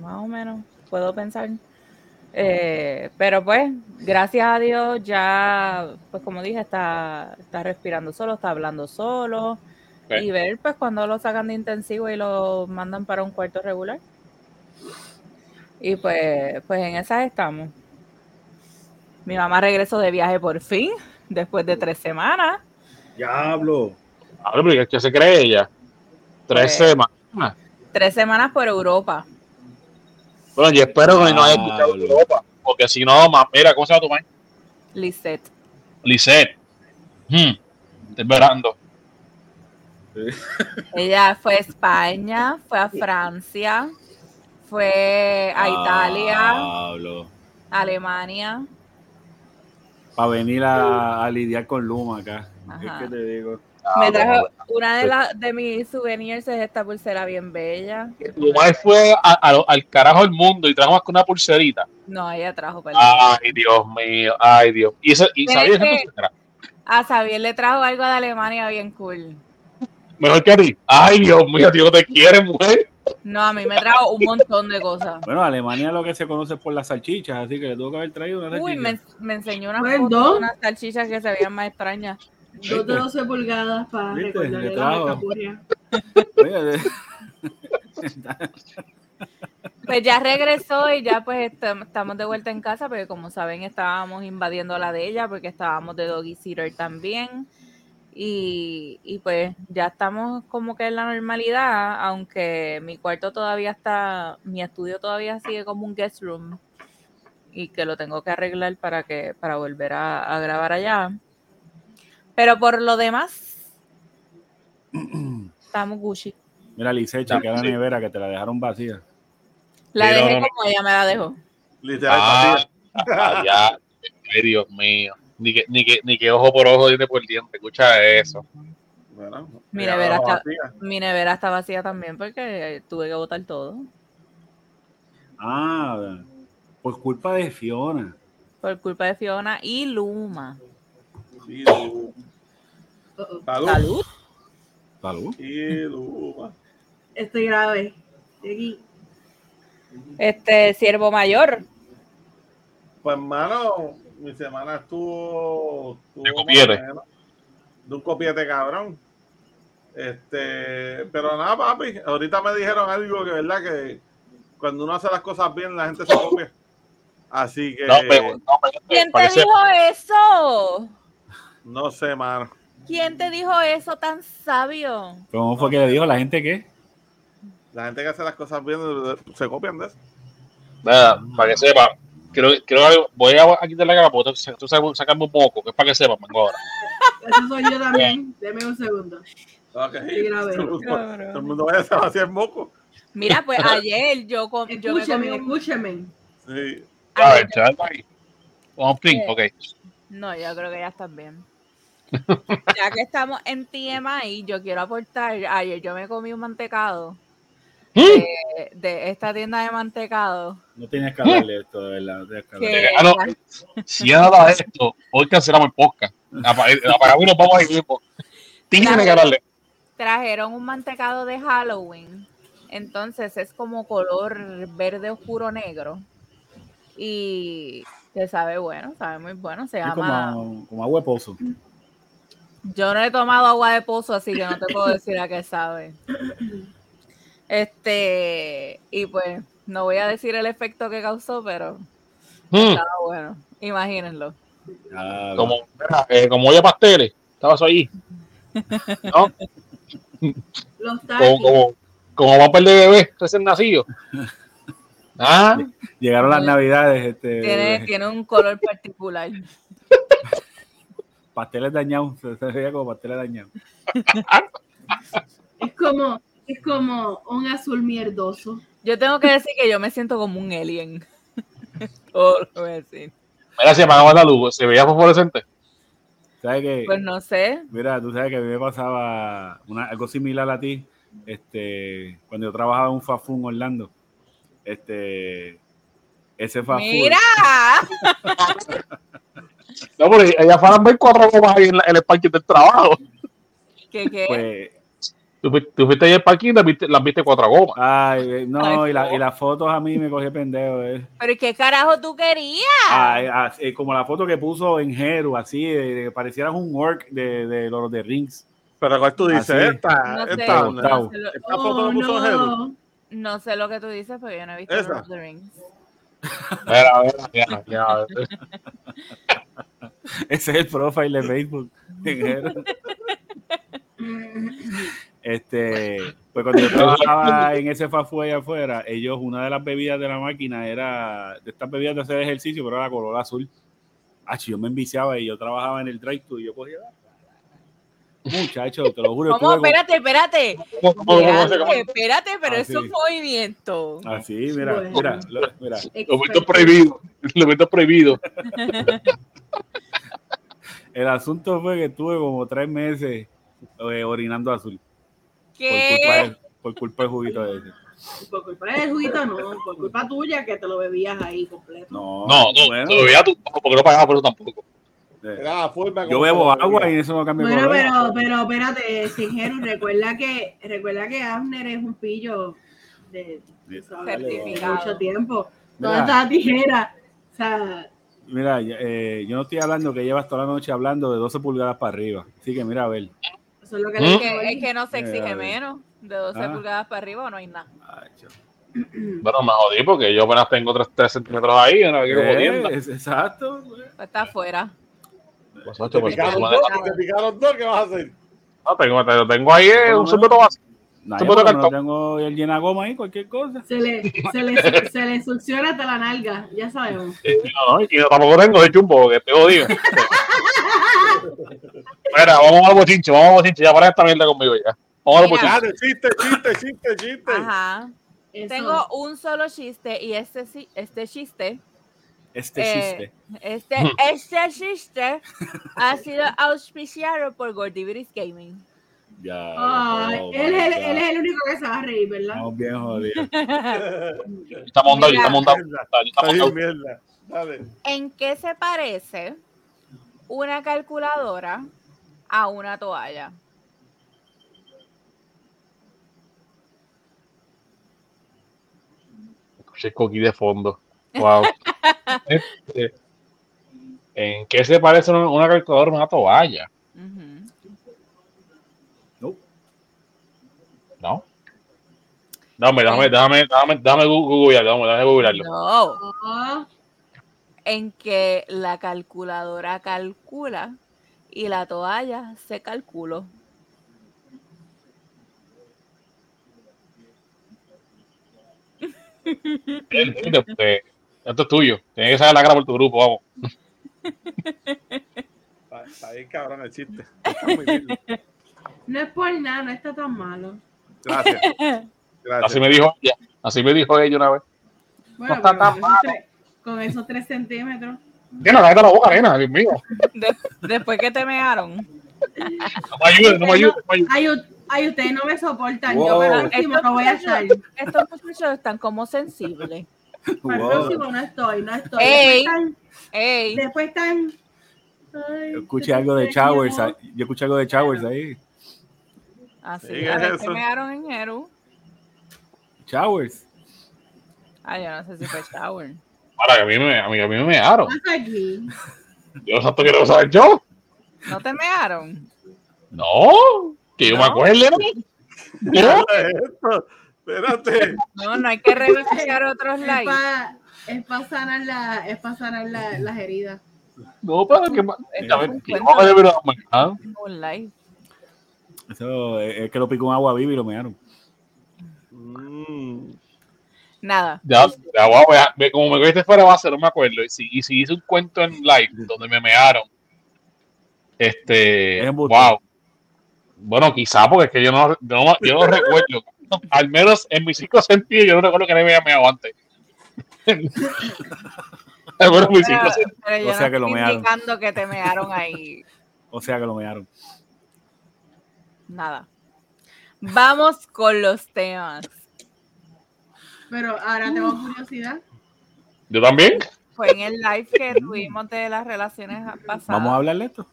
más o menos, puedo pensar. Eh, pero pues, gracias a Dios, ya, pues como dije, está, está respirando solo, está hablando solo. Y ver, pues, cuando lo sacan de intensivo y lo mandan para un cuarto regular. Y pues, pues en esas estamos. Mi mamá regresó de viaje por fin, después de tres semanas. Diablo. Pero ¿qué se cree ella? Tres Pues- semanas. Tres semanas por Europa. Bueno, yo espero que no haya escuchado. Europa. Porque si no, ma- mira, ¿cómo se llama tu madre? Lisette. Lisette. Hmm. Estoy esperando. (laughs) Ella fue a España, fue a Francia, fue a Italia, Alemania. Para venir a, a lidiar con Luma acá. Ajá. Es que te digo. Me trajo una de, las de mis souvenirs es esta pulsera bien bella. Tu madre fue a- a- al carajo del mundo y trajo más que una pulserita. No, ella trajo, perdón. Ay, Dios mío. Ay, Dios. ¿Y, esa- y Es pulsera? A Xavier le trajo algo de Alemania bien cool. Mejor que a ti. Ay, Dios mío, tío, te quiere, mujer. No, a mí me trajo un montón de cosas. Bueno, Alemania lo que se conoce es por las salchichas, así que le tuvo que haber traído una Uy, salchicha. me, me enseñó una Perdón. foto de unas salchichas que se veían más extrañas. Dos de 12 pulgadas para recordarle Le la Pues ya regresó y ya pues estam- estamos de vuelta en casa, porque como saben estábamos invadiendo la de ella, porque estábamos de doggy sitter también. Y, y pues ya estamos como que en la normalidad, aunque mi cuarto todavía está, mi estudio todavía sigue como un guest room y que lo tengo que arreglar para que para volver a, a grabar allá. Pero por lo demás, (clears throat) estamos Gucci. Mira, Lice, chequea la nevera que te la dejaron vacía. La Pero- dejé como ella me la dejó. Literal, Ah, vacía. ah, (laughs) ya. Ay, Dios mío. Ni que, ni, que, ni que ojo por ojo, diente por diente. Escucha eso. Bueno, Mi nevera está- vacía. Mi nevera está vacía también porque tuve que botar todo. Ah, por culpa de Fiona. Por culpa de Fiona y Luma. Sí, Luma. Salud. Salud. Salud. Estoy grave. Estoy aquí. Este, siervo mayor. Pues, hermano, mi semana estuvo. estuvo De copiete. De un copiete cabrón. Este, pero nada, papi. Ahorita me dijeron algo que, verdad, que cuando uno hace las cosas bien, la gente se copia. Así que, No, pero, no, pero, ¿Quién te dijo eso? no sé, mano. ¿Quién te dijo eso tan sabio? ¿Cómo fue que le dijo la gente que? La gente que hace las cosas bien se copian de eso. Nada, para que sepa, creo, creo voy a, a quitarle la cara porque tú, sacarme un poco, que es para que sepa, vengo ahora. Eso soy yo también. Deme un segundo. Sí. Todo el mundo- todo el mundo vaya a hacer moco. Mira, pues ayer yo, yo me comí Escúcheme, un- escúcheme. Sí. A ver, chaval, ahí. One thing, Eh, ok. No, yo creo que ya están bien. Ya que estamos en TMI, yo quiero aportar. Ayer yo me comí un mantecado Mm. de, de esta tienda de mantecado. No tenías que hablarle esto, de verdad. no tenías que hablarle. Ah, no. Si ya nada de esto, hoy cancelamos el podcast. Apa- Apagamos y nos vamos ahí mismo. Tiene que hablarle. trajeron un mantecado de Halloween. Entonces es como color verde oscuro negro. Y que sabe bueno, sabe muy bueno. Se Es llama. como, como agua de pozo. Yo no he tomado agua de pozo, así que no te puedo decir a qué sabe. Este, y pues no voy a decir el efecto que causó, pero Mm, estaba bueno. Imagínenlo. Ah, Como, eh, como olla pasteles, estabas ahí. (laughs) ¿No? Los Como, como, como papel de bebé recién nacido. Ah, Llegaron las navidades, este, Tiene, tiene un color particular. (laughs) pasteles dañados, se, (laughs) se veía como pasteles dañados. Es como, es como un azul mierdoso. Yo tengo que decir que yo me siento como un alien. (laughs) Todo lo que voy a decir. mira, se apagaba la luz, se veía fosforescente. ¿Sabes qué? Pues no sé. Mira, tú sabes que a mí me pasaba una, algo similar a ti, este, cuando yo trabajaba en un en Orlando. Este, ese food. Mira, (laughs) No, porque ellas fueron a ver cuatro gomas ahí en, la- en el parking del trabajo. que qué. Pues, Tú, fuiste- tú fuiste ahí al parking y las viste, las viste cuatro gomas. ay, eh, no, Ay, y, la- no. y las fotos a mí me cogí pendejo. Eh. Pero ¿y qué carajo tú querías? Ay, así, como la foto que puso en Jeru, así, de, de- parecieras un orc de, de los de Rings. Pero ¿cuál tú dices? Así. Esta, No sé, esta, no esta foto Oh, la puso Jeru. no. no sé lo que tú dices, pero yo no he visto. Lord of the Rings. Mira, mira, mira, mira. (laughs) Ese es el profile de Facebook. (laughs) Este, pues cuando yo trabajaba en ese allá afuera, ellos, una de las bebidas de la máquina era de estas bebidas de hacer ejercicio, pero era color azul. Ah, yo me enviciaba y yo trabajaba en el drive-thru y yo cogía. Muchacho, te lo juro. ¿Cómo? Espérate, espérate. ¿Cómo- cómo- cómo se- cómo- Espérate, pero Ah, eso es sí. movimiento. Así, mira, Bueno. mira, lo- mira. Lo meto prohibido. Lo meto prohibido. (laughs) El asunto fue que estuve como tres meses eh, orinando azul. Por culpa, ¿Qué? del, por culpa del juguito ese. Por culpa del juguito, no. Por culpa tuya que te lo bebías ahí completo. No, No, no, bueno, no bebía tú, porque no pagaba por eso tampoco. eh, Era la forma yo bebo lo agua bebía. y eso no cambia Bueno, color. pero, pero espérate, Singeru, recuerda que, recuerda que Abner es un pillo de, de mucho tiempo. Mira. ¿Dónde está la tijera? O sea, Mira, eh, yo no estoy hablando que llevas toda la noche hablando de 12 pulgadas para arriba. Así que mira, a ver. eso es lo que ¿Mm? le Es que, es que no se exige menos. De 12 Ah. pulgadas para arriba o no hay nada. Bueno, me jodí porque yo apenas tengo 3, centímetros ahí. No quiero Eh, es- exacto. Pues está afuera. Pues, Te ocho, picaron dos, te picaron dos, ¿qué vas a hacer? no, tengo, tengo, tengo ahí eh, un sorbeto vacío. No, yo tengo el llena goma ahí, cualquier cosa. Se le, se, le, se le succiona hasta la nalga, ya sabemos. No, y tampoco tengo de chumbo, porque te jodido. Mira, vamos al bochinche, vamos al bochinche. Ya para esta mierda conmigo ya. Vamos al bochinche. Dale, chiste, chiste, chiste, chiste. Ajá. Eso. Tengo un solo chiste y este, sí- este chiste, Este Eh, chiste. este, este chiste ha sido auspiciado por Gordiviris Gaming. Ya. Ay, él, es, el- God. él es el único que se va a reír, ¿verdad? Estamos bien jodidos. (laughs) Estamos estamos. ¿En qué se parece una calculadora a una toalla? Escuché coquí de fondo. Wow. (laughs) Este, ¿En qué se parece una, una calculadora a una toalla? Ujú. No. ¿No? Dame, déjame, déjame, déjame, déjame gu- googlear, déjame, déjame googlearlo. No, en que la calculadora calcula y la toalla se calculó. (laughs) Esto es tuyo. Tienes que sacar la cara por tu grupo, vamos. Está, está bien cabrón el chiste. Está muy lindo. (laughs) no es por nada, no está tan malo. Gracias. (laughs) Gracias. Así me dijo ella. Así me dijo ella una vez. Bueno, está pero tan con, esos tres, con esos tres centímetros. Nena, cállate la boca, nena, Dios mío. De- después que te mearon. No me ayudes, no me ayudes, no me. Ay, ay, ustedes no me soportan. Wow. Yo para el próximo Estos no voy a estar. muchachos- Estos muchachos están como sensibles. Para el Wow. próximo no estoy, no estoy. Ey. Después están. Ey, Después están ay, Yo escuché algo de ahí- Yo escuché algo de Showers ahí. así. Sí, ver, eso. te mearon en Eru. Showers. Ay, yo no sé si fue shower. Para que a mí me, a mí, a mí me mearon. ¿Qué pasa aquí? Yo exacto quiero saber yo. ¿No te mearon? No, que yo me No. acuerde, ¿no? (laughs) Espérate. No, no hay que revisar otros Es likes. para es pa sanar, la, es pa sanar la- las heridas. No, para que a ver, no me debe like. Eso es es que lo picó un agua viva y lo mearon. Mm. Nada. Ya, ya, wow, vea, ve, como me viste fuera de base, no me acuerdo. Y si, y si hice un cuento en live donde me mearon, este, Es wow. Bueno, quizá porque es que yo no, yo no, yo no recuerdo. (laughs) Al menos en mis cinco sentidos, yo no recuerdo que me había meado antes. (laughs) Al menos en mis cinco Pero, sentidos. pero yo O sea no que lo mearon. indicando que te mearon ahí. (laughs) O sea que lo mearon. Nada. Vamos con los temas. Pero ahora tengo curiosidad. Yo también. Fue en el live que tuvimos de las relaciones pasadas. Vamos a hablarle de esto.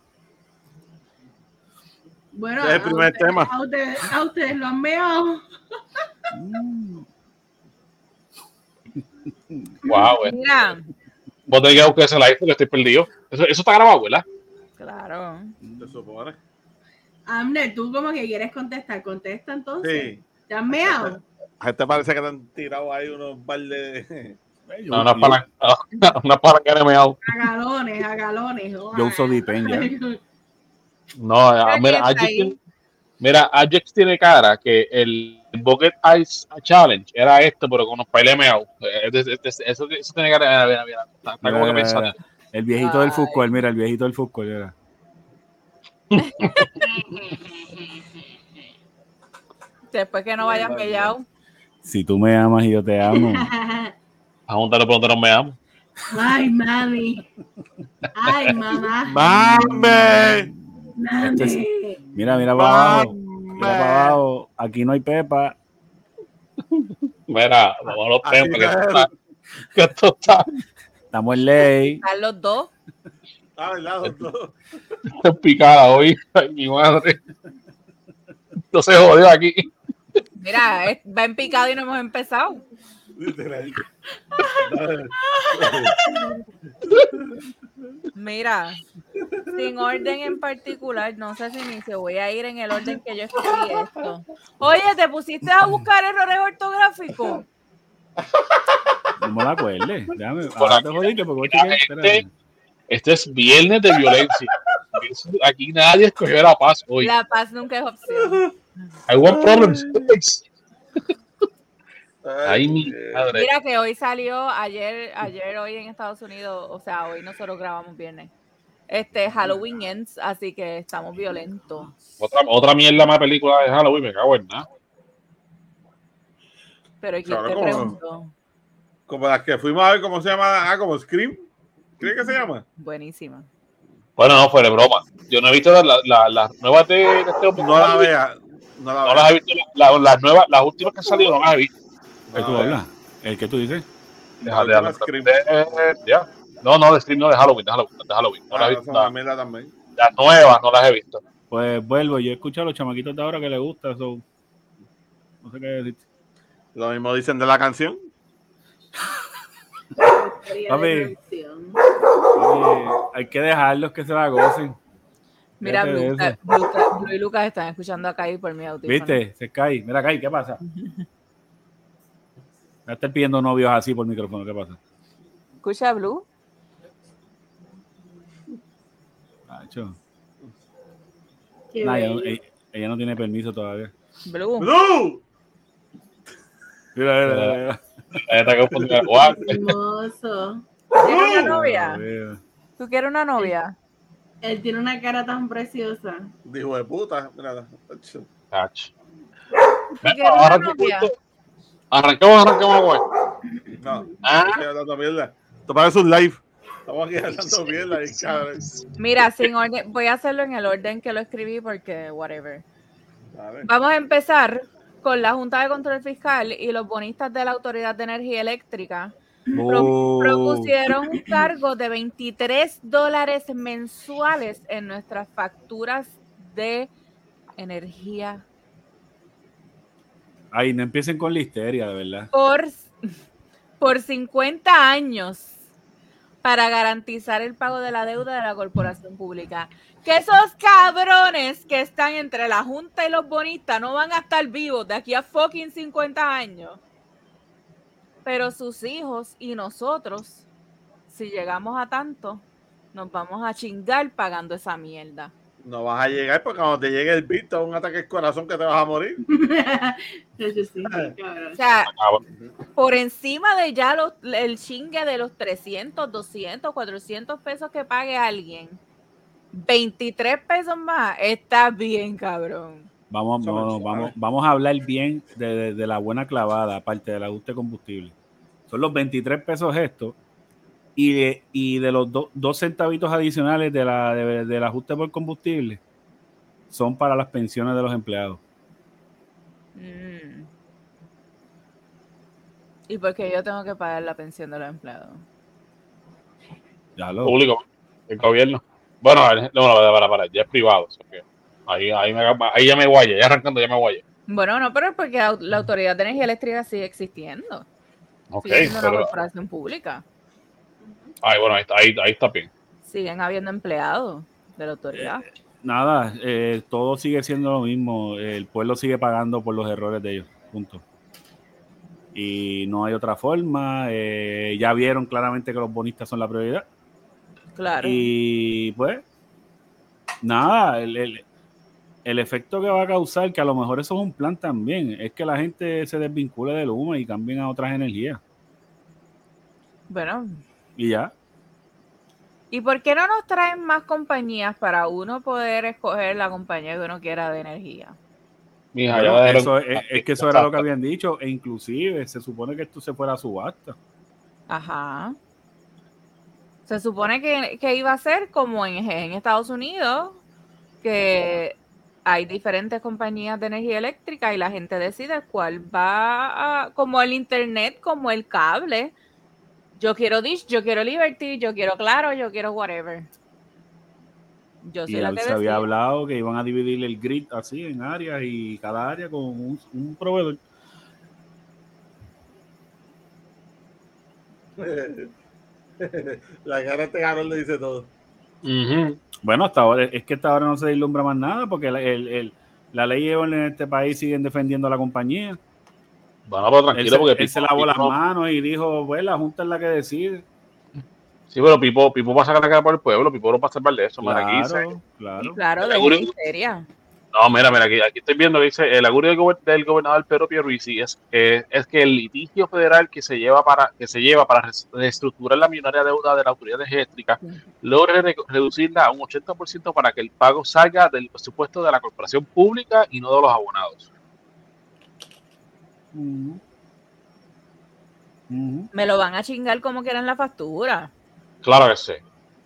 Bueno, Ese es el a ustedes- tema. A ustedes, a ustedes lo han meado. Wow, eh. Mira, Vos tenés que buscar ese live porque estoy perdido. Eso, eso está grabado, ¿verdad? claro. Se supone. Amner, tú como que quieres contestar. Contesta entonces. Sí. ¿Te han meado? A gente parece que te han tirado ahí unos baldes de. (laughs) No, una palanca, (laughs) una palanca de meado. A galones, a galones. yo uso Dipen ya. (laughs) No, mira, Ajax tiene, mira, Ajax tiene cara que el Bucket Ice Challenge era esto, pero con unos pailes este- Eso, eso tiene cara, mira, mira, mira, está, está como que pensando. El viejito del fútbol, mira, el viejito del fútbol. Era. Después que no vayan mellado. Si tú me amas y yo te amo. (laughs) A juntarlo pronto nos veamos. Ay, mami. Ay, mamá. Mami. Este Mira, mira para abajo. Mira para abajo. Aquí no hay pepa. Mira, vamos a los temas, que que- esto está, que esto está, Estamos en ley. Están los dos. Ah, ¿verdad, doctor? está picada hoy. (laughs) Ay, mi madre. Esto se jodió aquí. Mira, es- va en picado y no hemos empezado. Mira, sin orden en particular, no sé si ni se voy a ir en el orden que yo escribí esto. Oye, ¿te pusiste a buscar errores ortográficos? No me la acuerde. Déjame. Por Ahora te jodiste porque voy a chequear. Este, este es viernes de violencia. Aquí nadie escogió la paz hoy. La paz nunca es opción. I want problems. Ay, mi eh, madre. Mira que hoy salió, ayer, ayer, hoy en Estados Unidos, o sea, hoy nosotros grabamos viernes. Este Halloween ends, así que estamos violentos. Otra, otra mierda más película de Halloween, me cago en nada. Pero ¿quién Claro, te preguntó? Como las que fuimos a ver, ¿cómo se llama? Ah, como Scream. ¿Cree que se llama? Buenísima. Bueno, no, fuera de broma. Yo no he visto las la, nuevas de, de este. No la vea, No la No veo. las he visto. la- las nuevas, las últimas que han salido no las he visto. ¿Qué tú hablas? ¿El que tú dices? De- eh, ya. No, no, de Scream no, de Halloween, de Halloween. De Halloween. No Ah, las he esa visto. la- también. las nuevas no las he visto. Pues vuelvo, yo he escuchado a los chamaquitos de ahora que les gusta eso. No sé qué decir. Lo mismo dicen (laughs) de la canción. Papi. hay que dejarlos que se la gocen. Mira, Blue, y Lucas están escuchando acá ahí por mi audífono. ¿Viste? Se cae. Mira, cae, ¿qué pasa? (laughs) Ya estás pidiendo novios así por micrófono, ¿qué pasa? ¿Escucha Blue? Nacho. Nah, ella, no- bello. ella- ella no tiene permiso todavía. Blue. ¡Blue! Mira, mira, mira, está confundida. Guau. Hermoso. ¿Quieres una novia? ¿Tú quieres una novia? Él tiene una cara tan preciosa. Dijo de puta. Mira, Ach. ¿Tú quieres una Arranquemos, novia? arranquemos, arranquemos, güey. no. Ah, hablando mierda. Esto parece un live. Estamos aquí hablando mierda cabrón. Mira, sin orden, voy a hacerlo en el orden que lo escribí porque whatever. Dale. Vamos a empezar con la Junta de Control Fiscal y los bonistas de la Autoridad de Energía Eléctrica Oh. propusieron un cargo de 23 dólares mensuales en nuestras facturas de energía Ay, no empiecen con la histeria, de verdad. por, por 50 años para garantizar el pago de la deuda de la corporación pública. Que esos cabrones que están entre la Junta y los bonistas no van a estar vivos de aquí a fucking 50 años. Pero sus hijos y nosotros, si llegamos a tanto, nos vamos a chingar pagando esa mierda. No vas a llegar porque cuando te llegue el beat, te da un ataque al corazón que te vas a morir. (laughs) Sí. O sea, cabrón. por encima de ya los, el chingue de los 300, 200, 400 pesos que pague alguien, 23 pesos más, está bien, cabrón. Vamos, no, no, suave. vamos, vamos a hablar bien de, de- de la buena clavada, aparte del ajuste de combustible. Son los 23 pesos estos y de, y de los do- dos centavitos adicionales de la, de- del ajuste por combustible son para las pensiones de los empleados. Mm. ¿Y por qué yo tengo que pagar la pensión de los empleados? Ya lo. Público, el gobierno. Bueno, no, no, para, para, ya es privado. o sea que ahí, ahí, me, ahí ya me guaye, ya arrancando ya me guaye. Bueno, no, pero es porque la Autoridad de Energía Eléctrica sigue existiendo. Ok, Sigue siendo una pero. corporación pública. Ay, bueno, ahí está, ahí, ahí está bien. Siguen habiendo empleados de la autoridad. Nada, eh, todo sigue siendo lo mismo. El pueblo sigue pagando por los errores de ellos. Punto. Y no hay otra forma. eh, ya vieron claramente que los bonistas son la prioridad. Claro. Y pues, nada, el, el- el efecto que va a causar, que a lo mejor eso es un plan también, es que la gente se desvincule del humo y cambien a otras energías. Bueno, Y ya. ¿y por qué no nos traen más compañías para uno poder escoger la compañía que uno quiera de energía? Mija, Bueno, eso es, es que eso era lo que habían dicho, e inclusive se supone que esto se fuera a subasta. Ajá. Se supone que, que iba a ser como en, en Estados Unidos, que hay diferentes compañías de energía eléctrica y la gente decide cuál va a, como el internet, como el cable. Yo quiero Dish, yo quiero Liberty, yo quiero Claro, yo quiero whatever. Yo Y la que se había hablado que iban a dividir el grid así en áreas y cada área con un, un proveedor. (laughs) La cara de este le dice todo. Bueno, hasta ahora, es que hasta ahora no se vislumbra más nada porque la, el- el- la ley en este país siguen defendiendo a la compañía. Bueno, pero Él, tranquilo, se, porque él se Pipo- lavó las Pipo- manos y dijo, pues la Junta es la que decide. Sí, pero Pipo, Pipo va a sacar la cara por el pueblo, Pipo no va a salvar de eso. Claro, claro. Claro, de Seguro. miseria. No, mira, mira, aquí, aquí estoy viendo que dice el augurio del, gober- del gobernador Pedro Pierluisi es, eh, es que el litigio federal que se lleva para que se lleva para reestructurar la millonaria deuda de la autoridad eléctrica logre re- reducirla a un 80% para que el pago salga del presupuesto de la corporación pública y no de los abonados. Me lo van a chingar como quieran la factura. Claro que sí.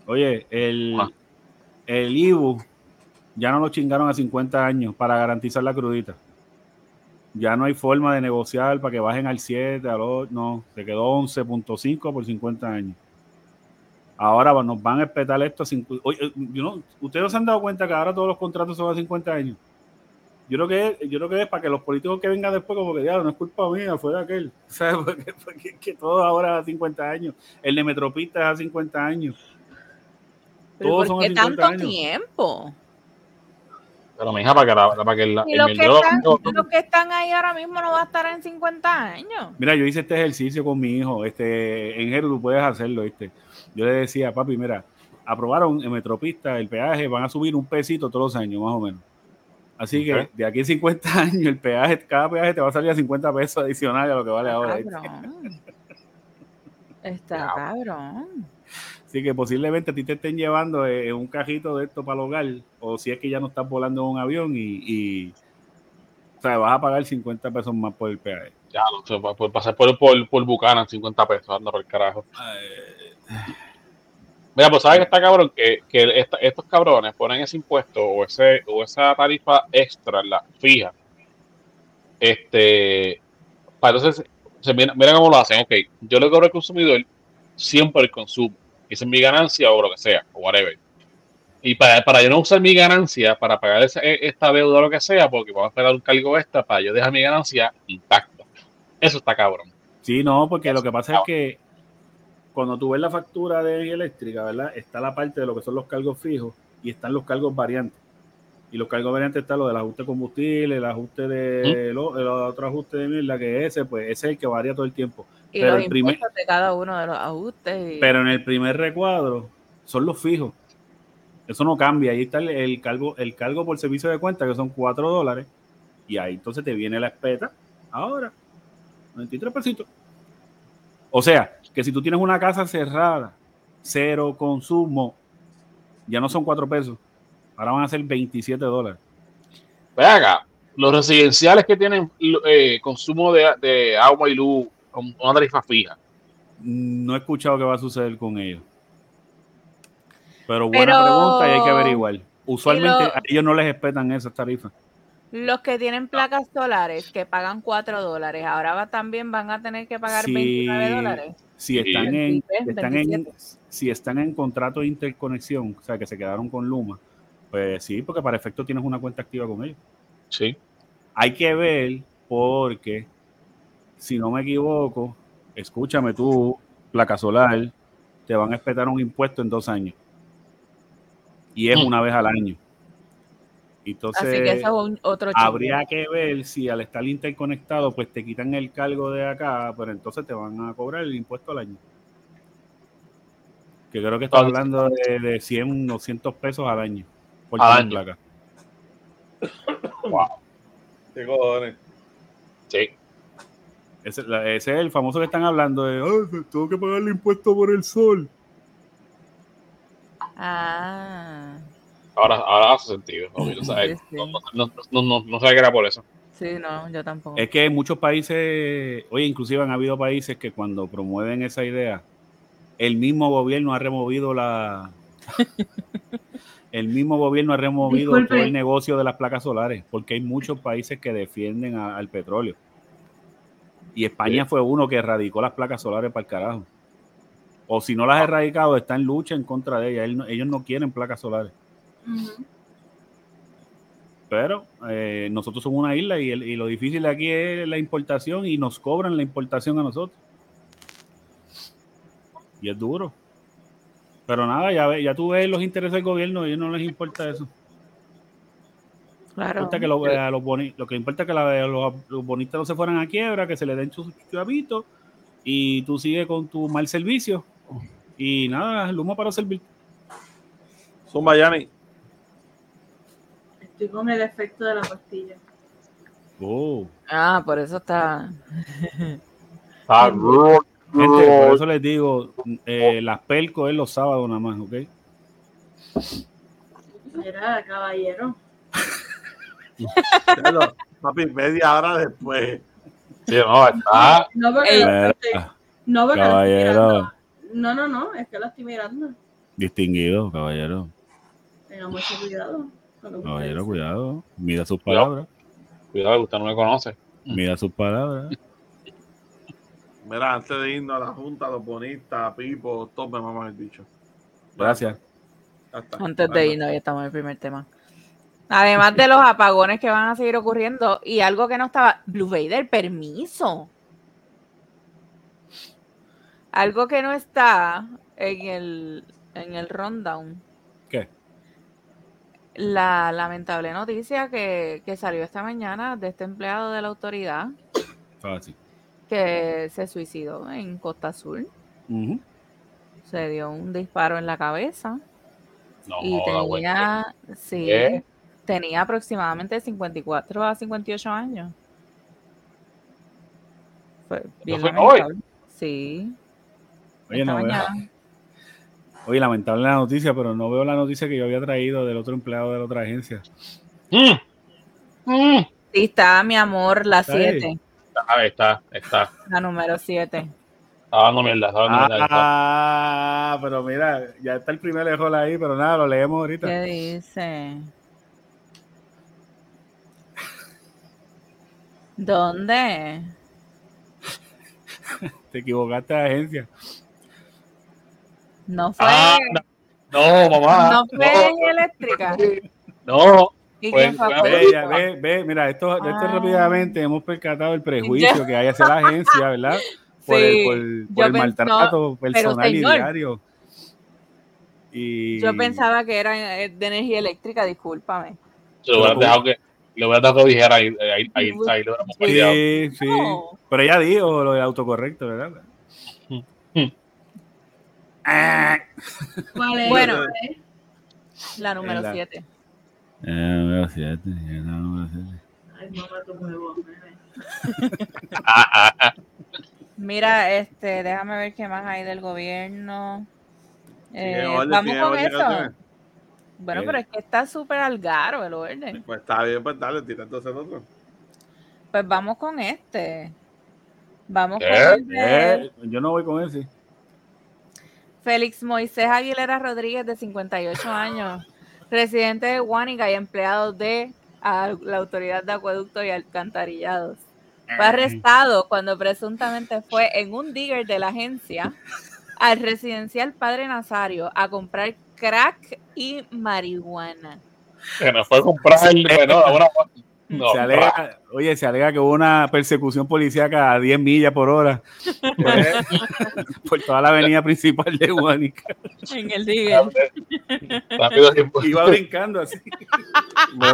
Oye, el, Ah. el IBU Ya no lo chingaron a 50 años para garantizar la crudita. Ya no hay forma de negociar para que bajen al 7, al 8, no, se quedó 11.5 por 50 años. Ahora nos van a espetar esto a 50. Oye, you know, Ustedes se han dado cuenta que ahora todos los contratos son a 50 años. Yo creo que es, yo creo que es para que los políticos que vengan después, como que ya no es culpa mía, fue de aquel. (laughs) ¿Sabes? Porque, porque que todo ahora a 50 años. El de Metropista es a 50 años. ¿Pero Todos ¿Por son a qué 50 tanto años. tiempo? Pero mi hija, para que, la, para que la, Y los que, están, no, los que están ahí ahora mismo no va a estar en 50 años. Mira, yo hice este ejercicio con mi hijo. Este, en Jero, tú puedes hacerlo, ¿viste? Yo le decía, papi, mira, aprobaron en Metropista el peaje, van a subir un pesito todos los años, más o menos. Así que de aquí a 50 (laughs) años, el peaje, cada peaje te va a salir a 50 pesos adicionales a lo que vale ahora. Está cabrón. Así que posiblemente a ti te estén llevando eh, en un cajito de esto para el hogar, o si es que ya no estás volando en un avión y, y o sea, vas a pagar 50 pesos más por el peaje. Ya, no por, pasar por, por, por Buchanan, 50 pesos, anda por el carajo. Mira, pues sabes que está cabrón que, que esta- estos cabrones ponen ese impuesto o ese o esa tarifa extra, la fija. Este, para entonces, se mira, mira cómo lo hacen. Ok, yo le cobro al consumidor siempre el consumo. Esa es mi ganancia o lo que sea, o whatever. Y para, para yo no usar mi ganancia para pagar esa- e- esta deuda o lo que sea, porque vamos a esperar un cargo extra para yo dejar mi ganancia intacta. Eso está cabrón. Sí, no, porque lo que pasa es que cuando tú ves la factura de energía eléctrica, ¿verdad? Está la parte de lo que son los cargos fijos y están los cargos variantes. Y los cargos variantes está lo del ajuste de combustible, el ajuste de lo- el otro ajuste de mierda que ese, pues ese es el que varía todo el tiempo. Y Pero los el primer- de cada uno de los ajustes. y- Pero en el primer recuadro son los fijos. Eso no cambia. Ahí está el, el cargo, el cargo por servicio de cuenta, que son 4 dólares. Y ahí entonces te viene la espeta. Ahora, 93 pesitos. O sea, que si tú tienes una casa cerrada, cero consumo, ya no son 4 pesos. Ahora van a ser 27 dólares. Ve acá, los residenciales que tienen eh, consumo de, de agua y luz con una tarifa fija. No he escuchado qué va a suceder con ellos. Pero buena Pero- pregunta y hay que averiguar. Usualmente lo- a ellos no les respetan esas tarifas. Los que tienen placas solares que pagan 4 dólares, ahora va- también van a tener que pagar Sí. 29 dólares. si Sí. están en 23, están en 27. si están en contrato de interconexión, o sea que se quedaron con Luma, pues sí, porque para efecto tienes una cuenta activa con ellos. Sí. Hay que ver porque si no me equivoco, escúchame tú, placa solar, te van a espetar un impuesto en dos años. Y es Mm. una vez al año. Entonces, Así que eso es un, otro. Habría que ver si al estar interconectado, pues te quitan el cargo de acá, pero entonces te van a cobrar el impuesto al año. Que creo que están Ah, hablando de, de 100, 200 pesos al año. Por Al año. placa. (coughs) ¿Qué cojones? Sí. Ese, la- ese es el famoso que están hablando de, "Ay, tengo que pagar el impuesto por el sol. Ah, Ahora, ahora hace sentido. obvio, o sea, Sí, sí. No, no, no, no, no, no sabía que era por eso. sí, no, yo tampoco. Es que en muchos países, oye, inclusive han habido países que cuando promueven esa idea, el mismo gobierno ha removido la... (laughs) el mismo gobierno ha removido Disculpe. todo el negocio de las placas solares, porque hay muchos países que defienden a- al petróleo. Y España Sí. fue uno que erradicó las placas solares para el carajo. O si no las ha erradicado, está en lucha en contra de ellas. Ellos no quieren placas solares. Pero eh, nosotros somos una isla y, el- y lo difícil aquí es la importación y nos cobran la importación a nosotros. Y es duro. Pero nada, ya, ve- ya tú ves los intereses del gobierno, a ellos no les importa eso. claro. Importa que lo, a los boni- lo que importa es que la- los, los bonistas no se fueran a quiebra, que se les den sus chavitos y tú sigues con tu mal servicio. Y nada, el humo para servir. Zumba, Yanni. Estoy con el efecto de la pastilla. Oh. Ah, por eso está. Está (laughs) Gente, por eso les digo, eh, las pelco es los sábados nada más, ¿ok? Mira, caballero. (laughs) Papi, media hora después. Sí, no, está. No porque, estoy- no porque Caballero. No, no, no, es que lo estoy mirando. Distinguido, caballero. Tenga mucho cuidado. Caballero, cuidado. Mira sus palabras. Cuidado, que usted no me conoce. Mira sus palabras. (laughs) Mira, antes de irnos a la Junta, los bonistas, Pipo, todos me maman el bicho. Gracias. Ya está. Antes de irnos, ya estamos en el primer tema. Además de los apagones que van a seguir ocurriendo y algo que no estaba, Blue Vader, permiso. Algo que no está en el, en el rundown. ¿Qué? La lamentable noticia que, que salió esta mañana de este empleado de la autoridad Fácil. Que se suicidó en Costa Azul. Se dio un disparo en la cabeza. No, y tenía, sí, ¿Qué? tenía aproximadamente 54 a 58 años. Fue bien fue hoy? lamentable. Sí. Oye, no. Oye, lamentable la noticia, pero no veo la noticia que yo había traído del otro empleado de la otra agencia. Mm. Mm. Sí, está mi amor, la Está ahí. 7, Ahí está, está. la número 7. Está dando mierda, está dando mierda. está. Ah, pero mira, ya está el primer error ahí, pero nada, lo leemos ahorita. ¿Qué dice? ¿Dónde? Te equivocaste de agencia. No fue, Ah, no, no, mamá. no fue en eléctrica. No, ¿Y Fue- quién fue? fue- Ve, ya, ve, ve, mira, esto, rápidamente hemos percatado el prejuicio que hay hacia la agencia, ¿verdad? (laughs) Por Sí, el, por- por yo el pens- maltrato personal y diario. Y Yo pensaba que era eh, de energía eléctrica, discúlpame. lo hubiera dejado que, le hubiera dejado que dijera ahí, ahí, ahí, ahí, ahí lo. Sí, sí. No. Pero ella dijo lo del autocorrecto, ¿verdad? ¿Cuál es? (laughs) Bueno. (laughs) La número la- 7. Mira, este, déjame ver qué más hay del gobierno. Eh, orden, vamos con orden, eso. Bueno, Eh. pero es que está súper al garo el orden. Pues está bien, pues dale, tira entonces el otro. Pues vamos con este. Vamos ¿Qué? con Eh, yo no voy con ese. Félix Moisés Aguilera Rodríguez, de 58 años, residente de Guánica y empleado de ah, la Autoridad de Acueducto y Alcantarillados. Fue arrestado cuando presuntamente fue en un digger de la agencia al residencial Padre Nazario a comprar crack y marihuana. Que nos fue a comprar, bueno, ahora no, se alega, oye, se alega que hubo una persecución policíaca a 10 millas por hora (laughs) por toda la avenida principal de Guanica. En el tiempo. Iba brincando así. No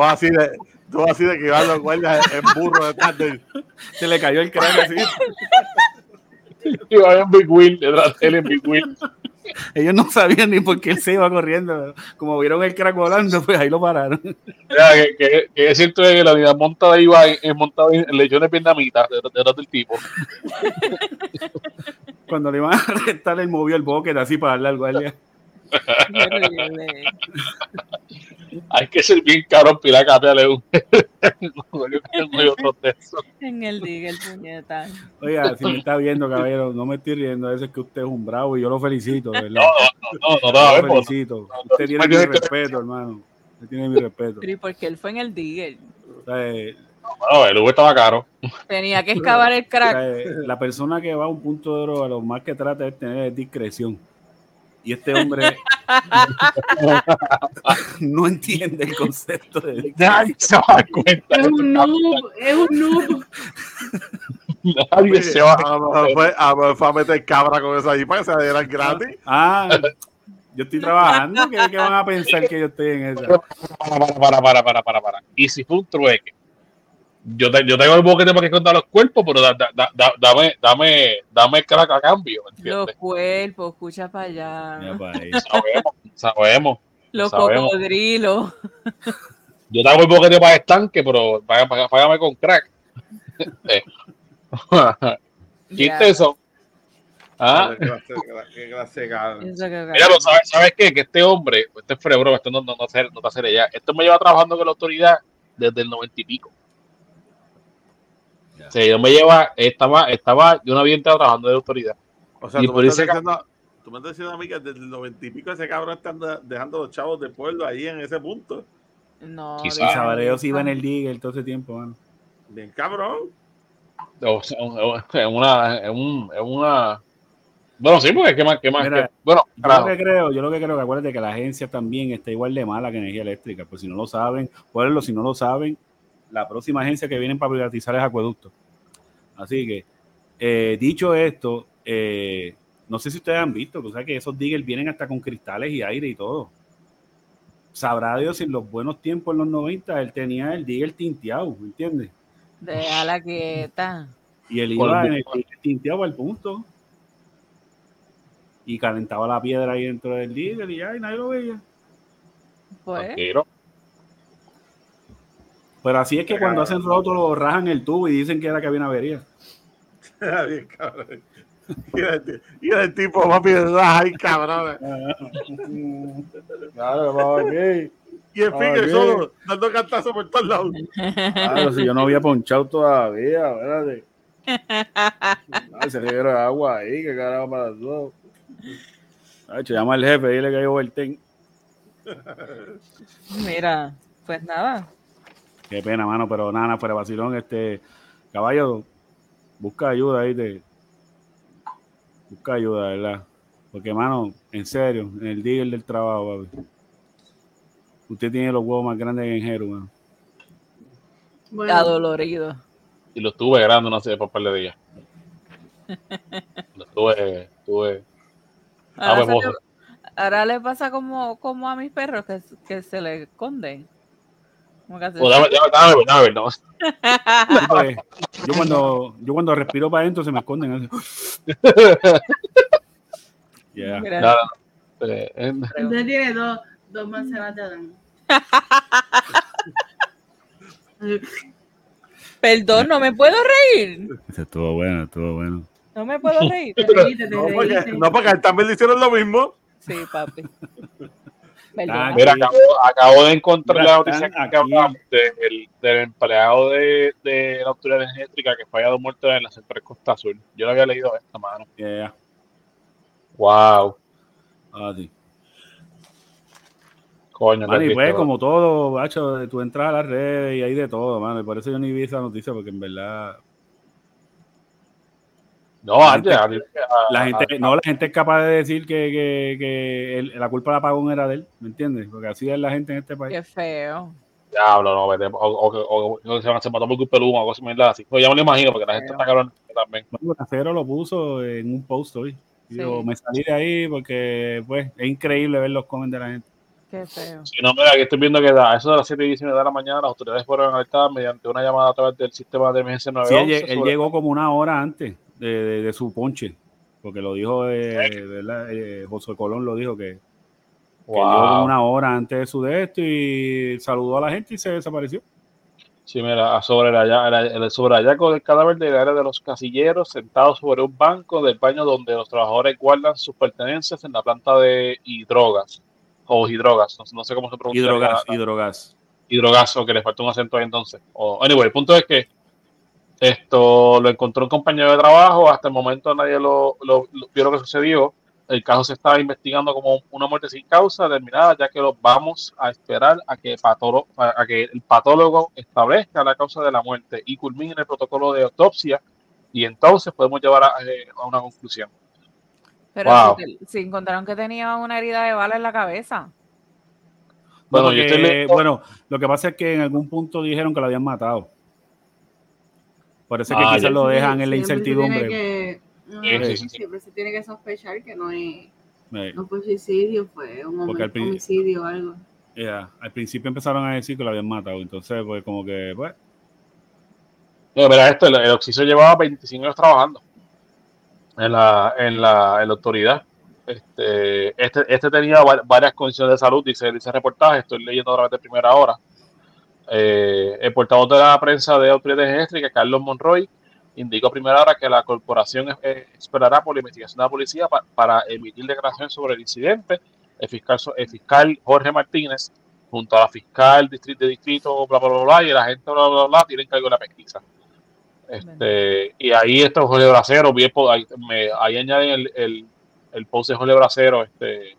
va así de, no va así de que van los guardias en burro detrás de él. Se le cayó el cráneo así. Iba en Big Wheel, detrás de él en Big Wheel. Ellos no sabían ni por qué él se iba corriendo. Como vieron el crack volando, pues ahí lo pararon. Mira, que, que, que es cierto que la unidad montada iba en, montada en lechones vietnamitas detrás del tipo. Cuando le iban a (laughs) arrestar, él movió el bucket así para darle al guardia. Hay que ser bien caro pilar cambiarle un. (laughs) En el digger, puñeta. Oiga, si me está viendo, caballero, no me estoy riendo. A veces que usted es un bravo y yo lo felicito, ¿verdad? no, no, no, no, no, lo no, felicito. Usted tiene mi respeto, hermano. Usted tiene mi respeto. Pero ¿y por qué él fue en el digger? O sea, eh, no, el Uber estaba caro. Tenía que excavar el o crack. sea, eh, la persona que va a un punto de droga, lo más que trata es tener discreción. Y este hombre no entiende el concepto de (laughs) discreción. Nadie se va a dar cuenta. Es un noob, es un noob. Nadie se va a A lo mejor fue a, meter cabra con esa ahí para que se la dieran gratis. Ah, yo estoy trabajando. ¿Qué, qué van a pensar que yo estoy en esa? Para, para, para, para, para, para. Y si fue un trueque, yo, te, yo tengo el boquete para que contar los cuerpos, pero da- da- da- da- dame, dame, dame el crack a cambio, ¿me Los cuerpos, escucha para allá. Sabemos, sabemos. Los sabemos. cocodrilos. Yo te hago el boquete para estanque, pero págame, págame- págame con crack. (laughs) Eh. (laughs) Ya, ¿Qué eso? ¿Ah? Qué clase- Mira, pero ¿sabes, ¿sabes qué? Que este hombre, este es Frebro, esto no, no, no, no te hace ya. Esto me lleva trabajando con la autoridad desde el noventa y pico. Ya. O sea, yo me lleva, estaba, estaba, yo no había entrado trabajando de autoridad. O sea, Y tú por me estás diciendo, tú me estás diciendo a mí que desde el noventa y pico ese cabrón está anda- dejando los chavos de pueblo ahí en ese punto. No, Quizá. Y digan Sabareo iba en el Digger todo ese tiempo, mano. Bien cabrón. O sea, Es una, es un- es una. Bueno, sí, porque qué más, qué más. Mira, qué- bueno, Yo lo que creo, yo lo que creo que acuérdate que la agencia también está igual de mala que energía eléctrica. Pues si no lo saben, pueblo, si no lo saben, la próxima agencia que vienen para privatizar es acueducto. Así que, eh, dicho esto, eh, no sé si ustedes han visto, o sea, que esos diggers vienen hasta con cristales y aire y todo. Sabrá Dios si en los buenos tiempos en los 90 él tenía el digger tinteado, ¿me entiendes? Déjala quieta. Y él iba el en el digger tinteado al punto. Y calentaba la piedra ahí dentro del digger y ya, y nadie lo veía. Pues, Tranquilo. Pero así es que cuando hacen rótulo rajan el tubo y dicen que era que había una avería. (laughs) Bien cabrón. Y el, y el tipo, papi, ay, cabrón. Claro, vamos aquí. Y el finger bien. solo, dando cantazos por todos lados. Claro, si yo no había ponchado todavía, espérate. Ay, se reguero de agua ahí, que carajo para todo. Ay, llama al jefe, dile que hay overtime. mira, pues nada. Qué pena, mano, pero nada, nada, fuera de vacilón, este caballo, busca ayuda ahí, te busca ayuda, ¿verdad? Porque, mano, en serio, en el día del trabajo, papi. Usted tiene los huevos más grandes que en Jero, mano. Bueno, Adolorido. Y lo estuve grabando, no sé, por un par de días. (laughs) Lo estuve, estuve. Le, ahora le pasa como, como a mis perros que, que se le esconden. Oh, dame, dame, dame, no. Pues, yo cuando yo cuando respiro para adentro se me esconden. (laughs) Yeah. Nada. Eh, eh, Usted tiene dos, dos manzanas de Adán. Perdón, no me puedo reír. Estuvo bueno, estuvo bueno. No me puedo reír. Te reíste, te No, porque, no, porque también le hicieron lo mismo. Sí, papi. Ah. Mira, acabo, acabo de encontrar Mira, la noticia que aquí. hablamos del, del empleado de, de la autoridad energética que fue hallado muerto en la central Costa Azul. Yo lo había leído esta mano. Yeah. Wow. Ah, sí. Coño, Mano, qué y pues, como todo, bacho, tú entras a las redes y hay de todo, mano. Y por eso yo ni vi esa noticia, porque en verdad No, la antes, gente- antes, a- la a- gente, no, la gente es capaz de decir que, que, que el- la culpa del apagón era de él, ¿me entiendes? Porque así es la gente en este país. Qué feo. Diablo, no, vete, o, o, o, o se, se mató por culpa del humo, o cosas así. Pues ya me lo imagino, porque la gente está cabrón también. Bueno, lo puso en un post hoy. Digo, Sí. me salí de ahí porque, pues, es increíble ver los comments de la gente. Qué feo. Si no, mira, aquí estoy viendo que a eso de las 7 y 19 de la mañana las autoridades fueron alertadas mediante una llamada a través del sistema de emergencia Sí, él, 911. lle- él llegó como una hora antes de, de- de su ponche, porque lo dijo, eh. Eh, José Colón lo dijo que, que Wow. una hora antes de su de esto y saludó a la gente y se desapareció. Sí, mira, sobre el, halla- el, el- sobre el hallazgo del cadáver del área de los casilleros, sentado sobre un banco del baño donde los trabajadores guardan sus pertenencias en la planta de hidrogas, o hidrogas, no, no sé cómo se pronuncia. Hidrogas, la- hidrogas. hidrogas, o que le falta un acento ahí entonces. O, anyway, el punto es que esto lo encontró un compañero de trabajo, hasta el momento nadie lo, lo- lo- vio lo que sucedió. El caso se está investigando como una muerte sin causa determinada, ya que lo vamos a esperar a que, patolo- a a que el patólogo establezca la causa de la muerte y culmine el protocolo de autopsia y entonces podemos llevar a, eh, a una conclusión. Pero Wow. si, encontraron que tenía una herida de bala en la cabeza. Bueno, Bueno, yo que- estoy bueno, lo que pasa es que en algún punto dijeron que lo habían matado. Por eso es que Ah, quizás ya. lo dejan en la incertidumbre. Sí, sí, sí. Siempre se tiene que sospechar que no es no fue suicidio, fue un Porque al homi- prin- homicidio o algo. Al principio empezaron a decir que lo habían matado, entonces pues como que, pues, Mira, mira esto, el, el Oxiso llevaba 25 años trabajando en la, en la, en la autoridad. Este, este, este tenía va- varias condiciones de salud, dice, dice el reportaje, estoy leyendo a través de primera hora. Eh, el portavoz de la prensa de Autoridad Eléctrica, Carlos Monroy, indicó a primera hora que la corporación eh, esperará por la investigación de la policía pa- para emitir declaraciones sobre el incidente. El fiscal, el fiscal Jorge Martínez, junto a la fiscal distrito, de distrito, bla, bla, bla, bla, y el agente, bla, bla, bla, tienen cargo de la pesquisa. Este, y ahí esto Jorge Bracero, bien, ahí, me- ahí añaden el, el, el post de Jorge Bracero este,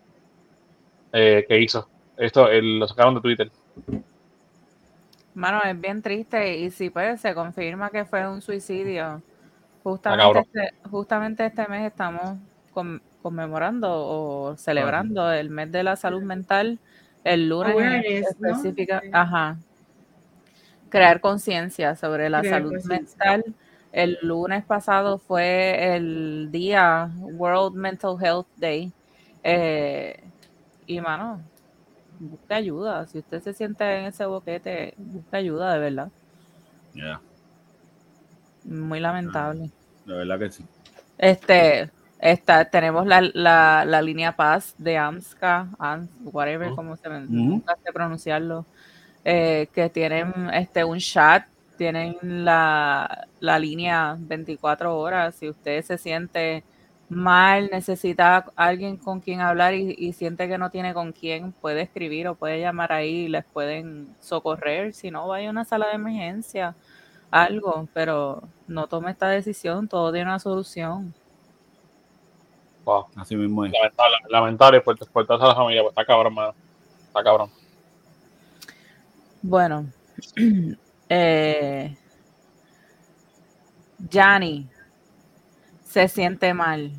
eh, que hizo. Esto el- lo sacaron de Twitter. Mano, es bien triste y si pues se confirma que fue un suicidio. cabrón. Justamente, este, justamente este mes estamos con- conmemorando o celebrando el mes de la salud mental. El lunes en Awareness, específica, ajá. Crear conciencia sobre la Crear salud mental. El lunes pasado fue el día World Mental Health Day. Eh, y mano, busque ayuda. Si usted se siente en ese boquete, busque ayuda de verdad. Ya, Muy lamentable. de verdad que sí. Este, esta, tenemos la, la, la línea Paz de AMSCA, AMS, whatever, Ujú. como se nunca sé pronunciarlo, eh, que tienen este un chat, tienen la, la línea 24 horas. Si usted se siente mal, necesita a alguien con quien hablar y, y siente que no tiene con quién, puede escribir o puede llamar ahí y les pueden socorrer. Si no, vaya a una sala de emergencia, algo, pero no tome esta decisión, todo tiene una solución. Wow. Así mismo es. Lamentable, lamentable por, por toda esa familia, pues está cabrón, mano. Está cabrón. Bueno, (clears throat) eh, Yanni se siente mal.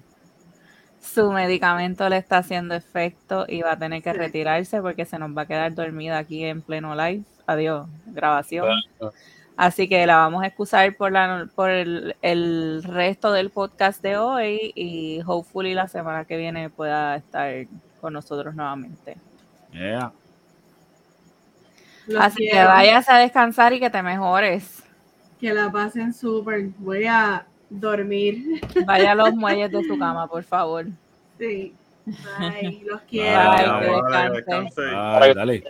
Su medicamento le está haciendo efecto y va a tener que retirarse porque se nos va a quedar dormida aquí en pleno live. Adiós, grabación. Así que la vamos a excusar por, la, por el, el resto del podcast de hoy y hopefully la semana que viene pueda estar con nosotros nuevamente. Yeah. Así que vayas a descansar y que te mejores. Que la pasen súper. Voy a dormir. Vaya a los (laughs) muelles de su cama, por favor. Sí. Bye. Los quiero. Bye, que descanse. dale.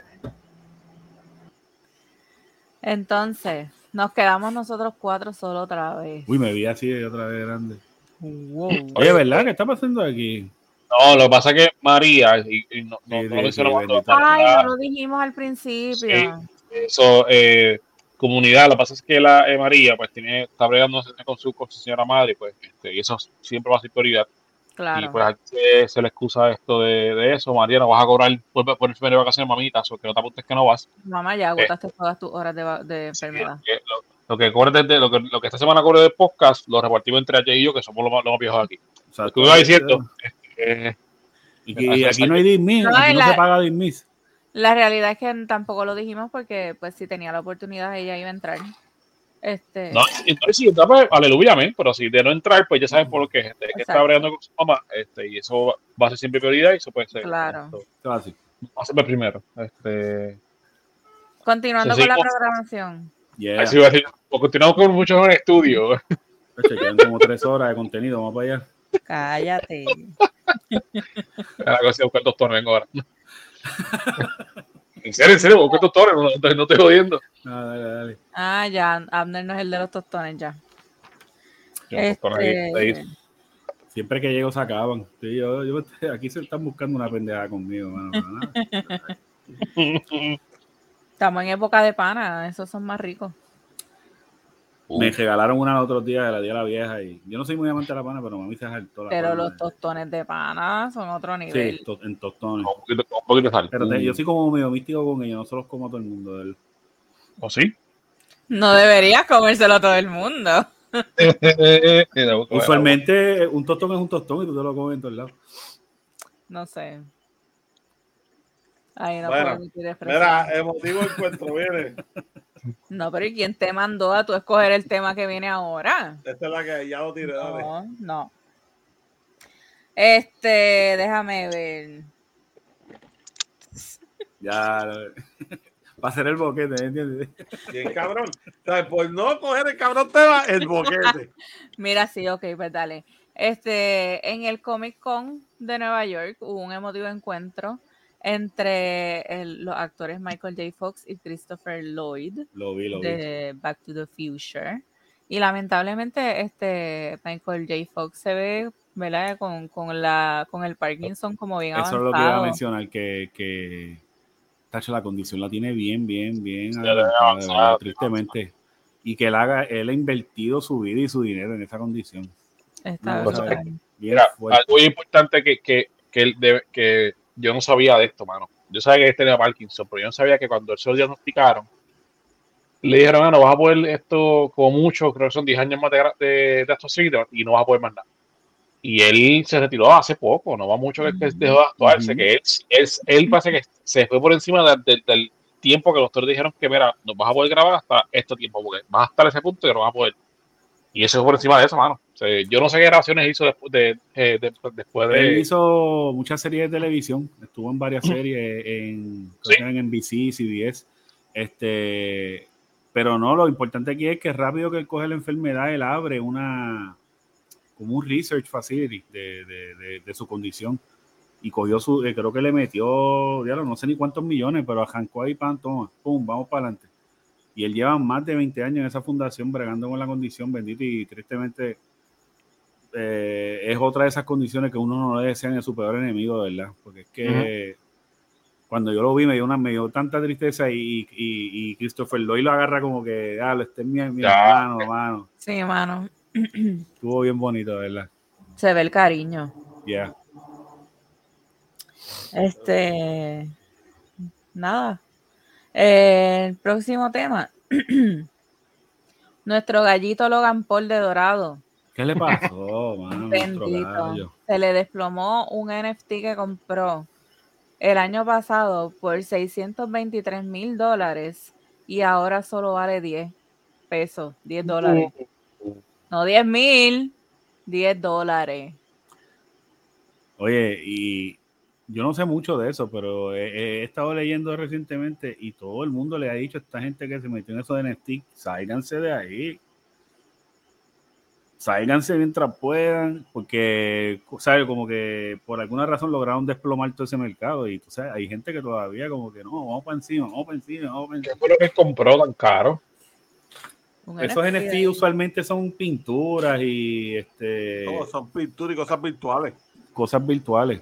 Entonces, nos quedamos nosotros cuatro solo otra vez. Uy, me vi así de otra vez grande. Wow. Oye, ¿verdad? ¿Qué está pasando aquí? No, lo que pasa es que María, y, y no, no, Sí, no sí, mencionamos sí. Ay, no lo dijimos al principio. Sí. eso, eh, comunidad, lo que pasa es que la eh, María, pues tiene, está bregando con su, con su señora madre, pues, este, y eso siempre va a ser prioridad. Claro. Y pues aquí se, se le excusa esto de, de eso, María, no vas a cobrar por, por enfermedad de vacaciones, mamita, o que no te apuntes que no vas. Mamá, ya agotaste todas tus horas de, de enfermedad. Eh, Lo, lo que cobre desde, lo que, lo que esta semana cobre del podcast, lo repartimos entre ayer y yo, que somos los más, los más viejos aquí. O sea, Lo que iba diciendo, eh, Y, que- y aquí no hay dismiss, No, no la- se paga dismiss. La realidad es que tampoco lo dijimos porque, pues, si tenía la oportunidad, ella iba a entrar. Este, No, entonces si entra, pues, aleluya, amén, pero si de no entrar, pues ya saben por qué, gente, que está bregando con su mamá, este, y eso va a ser siempre prioridad y eso puede ser. Claro. esto, va a ser primero. Este, continuando con la programación. Yeah. así va a decir, pues, continuamos con muchos en el estudio. Oye, quedan como tres horas de contenido, vamos para allá. Cállate. La cosa es buscar doctor, vengo ahora. (laughs) en serio, en serio, busco doctor, no, no, no estoy jodiendo. Ah, dale, dale. Ah, ya, Abner no es el de los tostones, ya. Este, Siempre que llego se acaban. Sí, yo, yo- aquí se están buscando una pendejada conmigo, mano. (laughs) estamos en época de pana, esos son más ricos. Me regalaron una el otro día de la día de la vieja y yo no soy muy amante de la pana, pero mami se saltó la Pero pana. los tostones de pana son otro nivel. Sí, to- en tostones. un poquito, un poquito de sal. Pero te- yo soy como medio místico con ellos, no se los como a todo el mundo. del- ¿O sí? No deberías comérselo todo el mundo. (laughs) Usualmente un tostón es un tostón y tú te lo comes en todos lados. No sé. Ahí no Bueno, puedo. Mira, emotivo encuentro, viene. (laughs) No, pero ¿y quién te mandó a tú escoger el tema que viene ahora? Esta es la que ya lo tiré, dale. No, no. Este, déjame ver. Ya, (laughs) para hacer el boquete, ¿entiendes? Bien cabrón. ¿Sabes? Por no coger el cabrón tema, el boquete. (laughs) Mira, sí, ok, pues dale. Este, en el Comic Con de Nueva York hubo un emotivo encuentro entre el- los actores Michael J. Fox y Christopher Lloyd Lo vi, lo vi. de Back to the Future. Y lamentablemente, este Michael J. Fox se ve, ¿verdad? Con, con la, con el Parkinson como bien Eso es avanzado. lo que iba a mencionar, que, que tacho, la condición la tiene bien, bien, bien Sí, avanzada, verdad, tristemente. Y que él haga, él ha invertido su vida y su dinero en esa condición. Está No. Bien Mira, algo importante que, que, que, él debe- que yo no sabía de esto, mano. Yo sabía que él tenía Parkinson, pero yo no sabía que cuando él se lo diagnosticaron, le dijeron, ah, no vas a poder esto como mucho, creo que son 10 años más de, de, de actuación y no vas a poder más nada. Y él se retiró hace poco, no va mucho que, que dejó de actuarse, Ujú. que él, él, él parece que se fue por encima de- del tiempo que los doctores dijeron que, mira, no vas a poder grabar hasta este tiempo, porque vas a estar a ese punto y no vas a poder. Y eso fue por encima de eso, mano. O sea, yo no sé qué grabaciones hizo después de, eh, de- después Él de... hizo muchas series de televisión, estuvo en varias series en, Sí. en NBC, CBS, este, pero no, lo importante aquí es que rápido que él coge la enfermedad, él abre una, como un research facility de, de- de- de su condición y cogió su, eh, creo que le metió, ya no sé ni cuántos millones, pero arrancó ahí, pan, toma, pum, vamos para adelante. Y él lleva más de 20 años en esa fundación bregando con la condición, bendito, y tristemente eh, es otra de esas condiciones que uno no le desea en su peor enemigo, ¿verdad? Porque es que cuando yo lo vi me dio, una, me dio tanta tristeza y, y, y Christopher Lloyd lo agarra como que, ah, este es mi, mi hermano, hermano. Sí, mano. (clears throat) Estuvo bien bonito, ¿verdad? Se ve el cariño. Ya. Este. Nada. Eh, el próximo tema. (clears throat) Nuestro gallito Logan Paul de Dorado. ¿Qué le pasó, (laughs) mano? Bendito. Se le desplomó un NFT que compró el año pasado por 623 mil dólares y ahora solo vale 10 pesos, 10 dólares. No 10 mil, 10 dólares. Oye, y yo no sé mucho de eso, pero he, he estado leyendo recientemente y todo el mundo le ha dicho a esta gente que se metió en eso de NFT, sáiganse de ahí. Sáiganse mientras puedan, porque, ¿sabes? Como que por alguna razón lograron desplomar todo ese mercado y, tú sabes, hay gente que todavía como que no, vamos para encima, vamos para encima, vamos para ¿Qué encima. fue lo que compró tan caro? Esos NFT NFT ahí. usualmente son pinturas y este, No, son pinturas y cosas virtuales. cosas virtuales.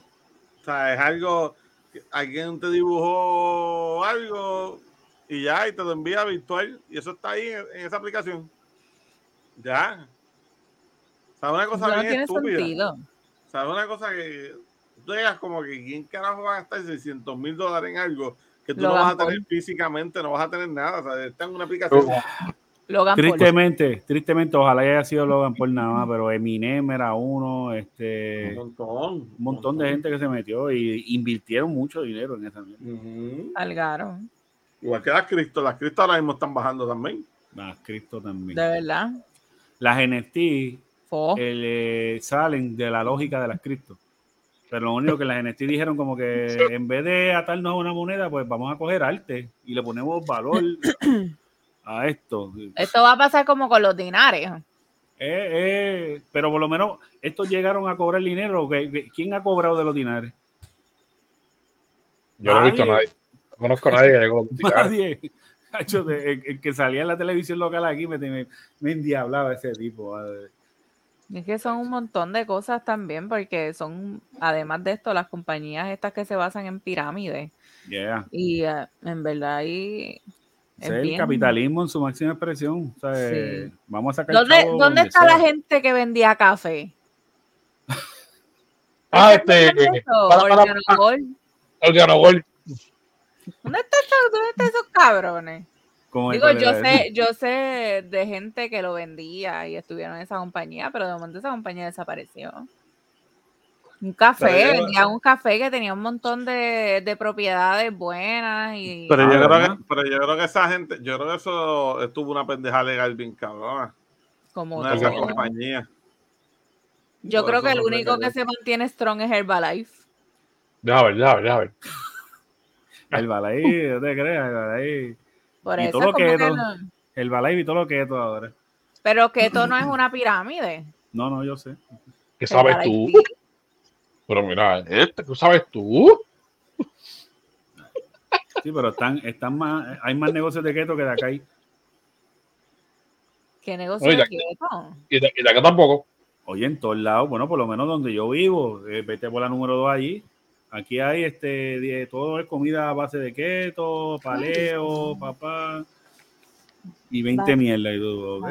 O sea, es algo, que alguien te dibujó algo y ya, y te lo envía virtual, y eso está ahí en, en esa aplicación. Ya. O sea, una cosa no bien tiene estúpida. sentido. O sea, una cosa que tú digas como que quién carajo va a gastar 600 mil dólares en algo que tú no vas a tener físicamente, no vas a tener nada. O sea, está en una aplicación. Logan Paul. Tristemente, tristemente, ojalá haya sido Logan por nada más, pero Eminem era uno, este, Un un montón. montón de gente que se metió y invirtieron mucho dinero en esa mierda. Salgaron. Igual que las cripto, las cripto ahora mismo están bajando también. Ah, Cristo también. De verdad. Las NFT eh, salen de la lógica de las cripto. Pero lo único que las NFT dijeron como que en vez de atarnos a una moneda, pues vamos a coger arte y le ponemos valor (coughs) a esto. Esto va a pasar como con los dinares. Eh, eh, pero por lo menos estos llegaron a cobrar dinero. ¿Qué- qué- ¿Quién ha cobrado de los dinares? Yo no he visto a Nadie. No conozco a nadie que llegó Nadie. (laughs) El, el que salía en la televisión local aquí me, me, me endiablaba ese tipo. madre. Es que son un montón de cosas también, porque son, además de esto, las compañías estas que se basan en pirámides. Yeah. Y eh, en verdad ahí... Es es el capitalismo en su máxima expresión. O sea, Sí. eh, Vamos a sacar ¿Dónde, ¿dónde donde está la gente que vendía café? (laughs) Ah, ¿Ustedes este. saben eso? para, para, Organo para, Gold. Organo Gold. ¿Dónde está eso- ¿Dónde están esos cabrones? Digo, yo sé, yo sé de gente que lo vendía y estuvieron en esa compañía, pero de momento esa compañía desapareció. Un café, vendían un café que tenía un montón de, de propiedades buenas y Pero, Ah, yo creo que, pero yo creo que esa gente, yo creo que eso estuvo una pendeja legal bien cabrona. como Una de esas compañías. Yo Por creo que el único que- se mantiene strong es Herbalife. Deja ver, deja ver, deja ver. El balay, (laughs) no te creas, el balay. Por Y eso todo que no- balay y todo lo que es todo ahora. Pero que esto no es una pirámide. No, no, yo sé. ¿Qué sabes Herbalife tú? Pero mira, este, ¿qué sabes tú? Sí, pero están, están más, hay más negocios de keto que de acá. hay. ¿Qué negocio Oye, de quieto? Y de, y de acá tampoco. Oye, en todos lados, bueno, por lo menos donde yo vivo, eh, vete por la número 2 allí. Aquí hay este, todo es comida a base de keto, paleo, papá. Y 20 Va. mierda y todo, ¿ok?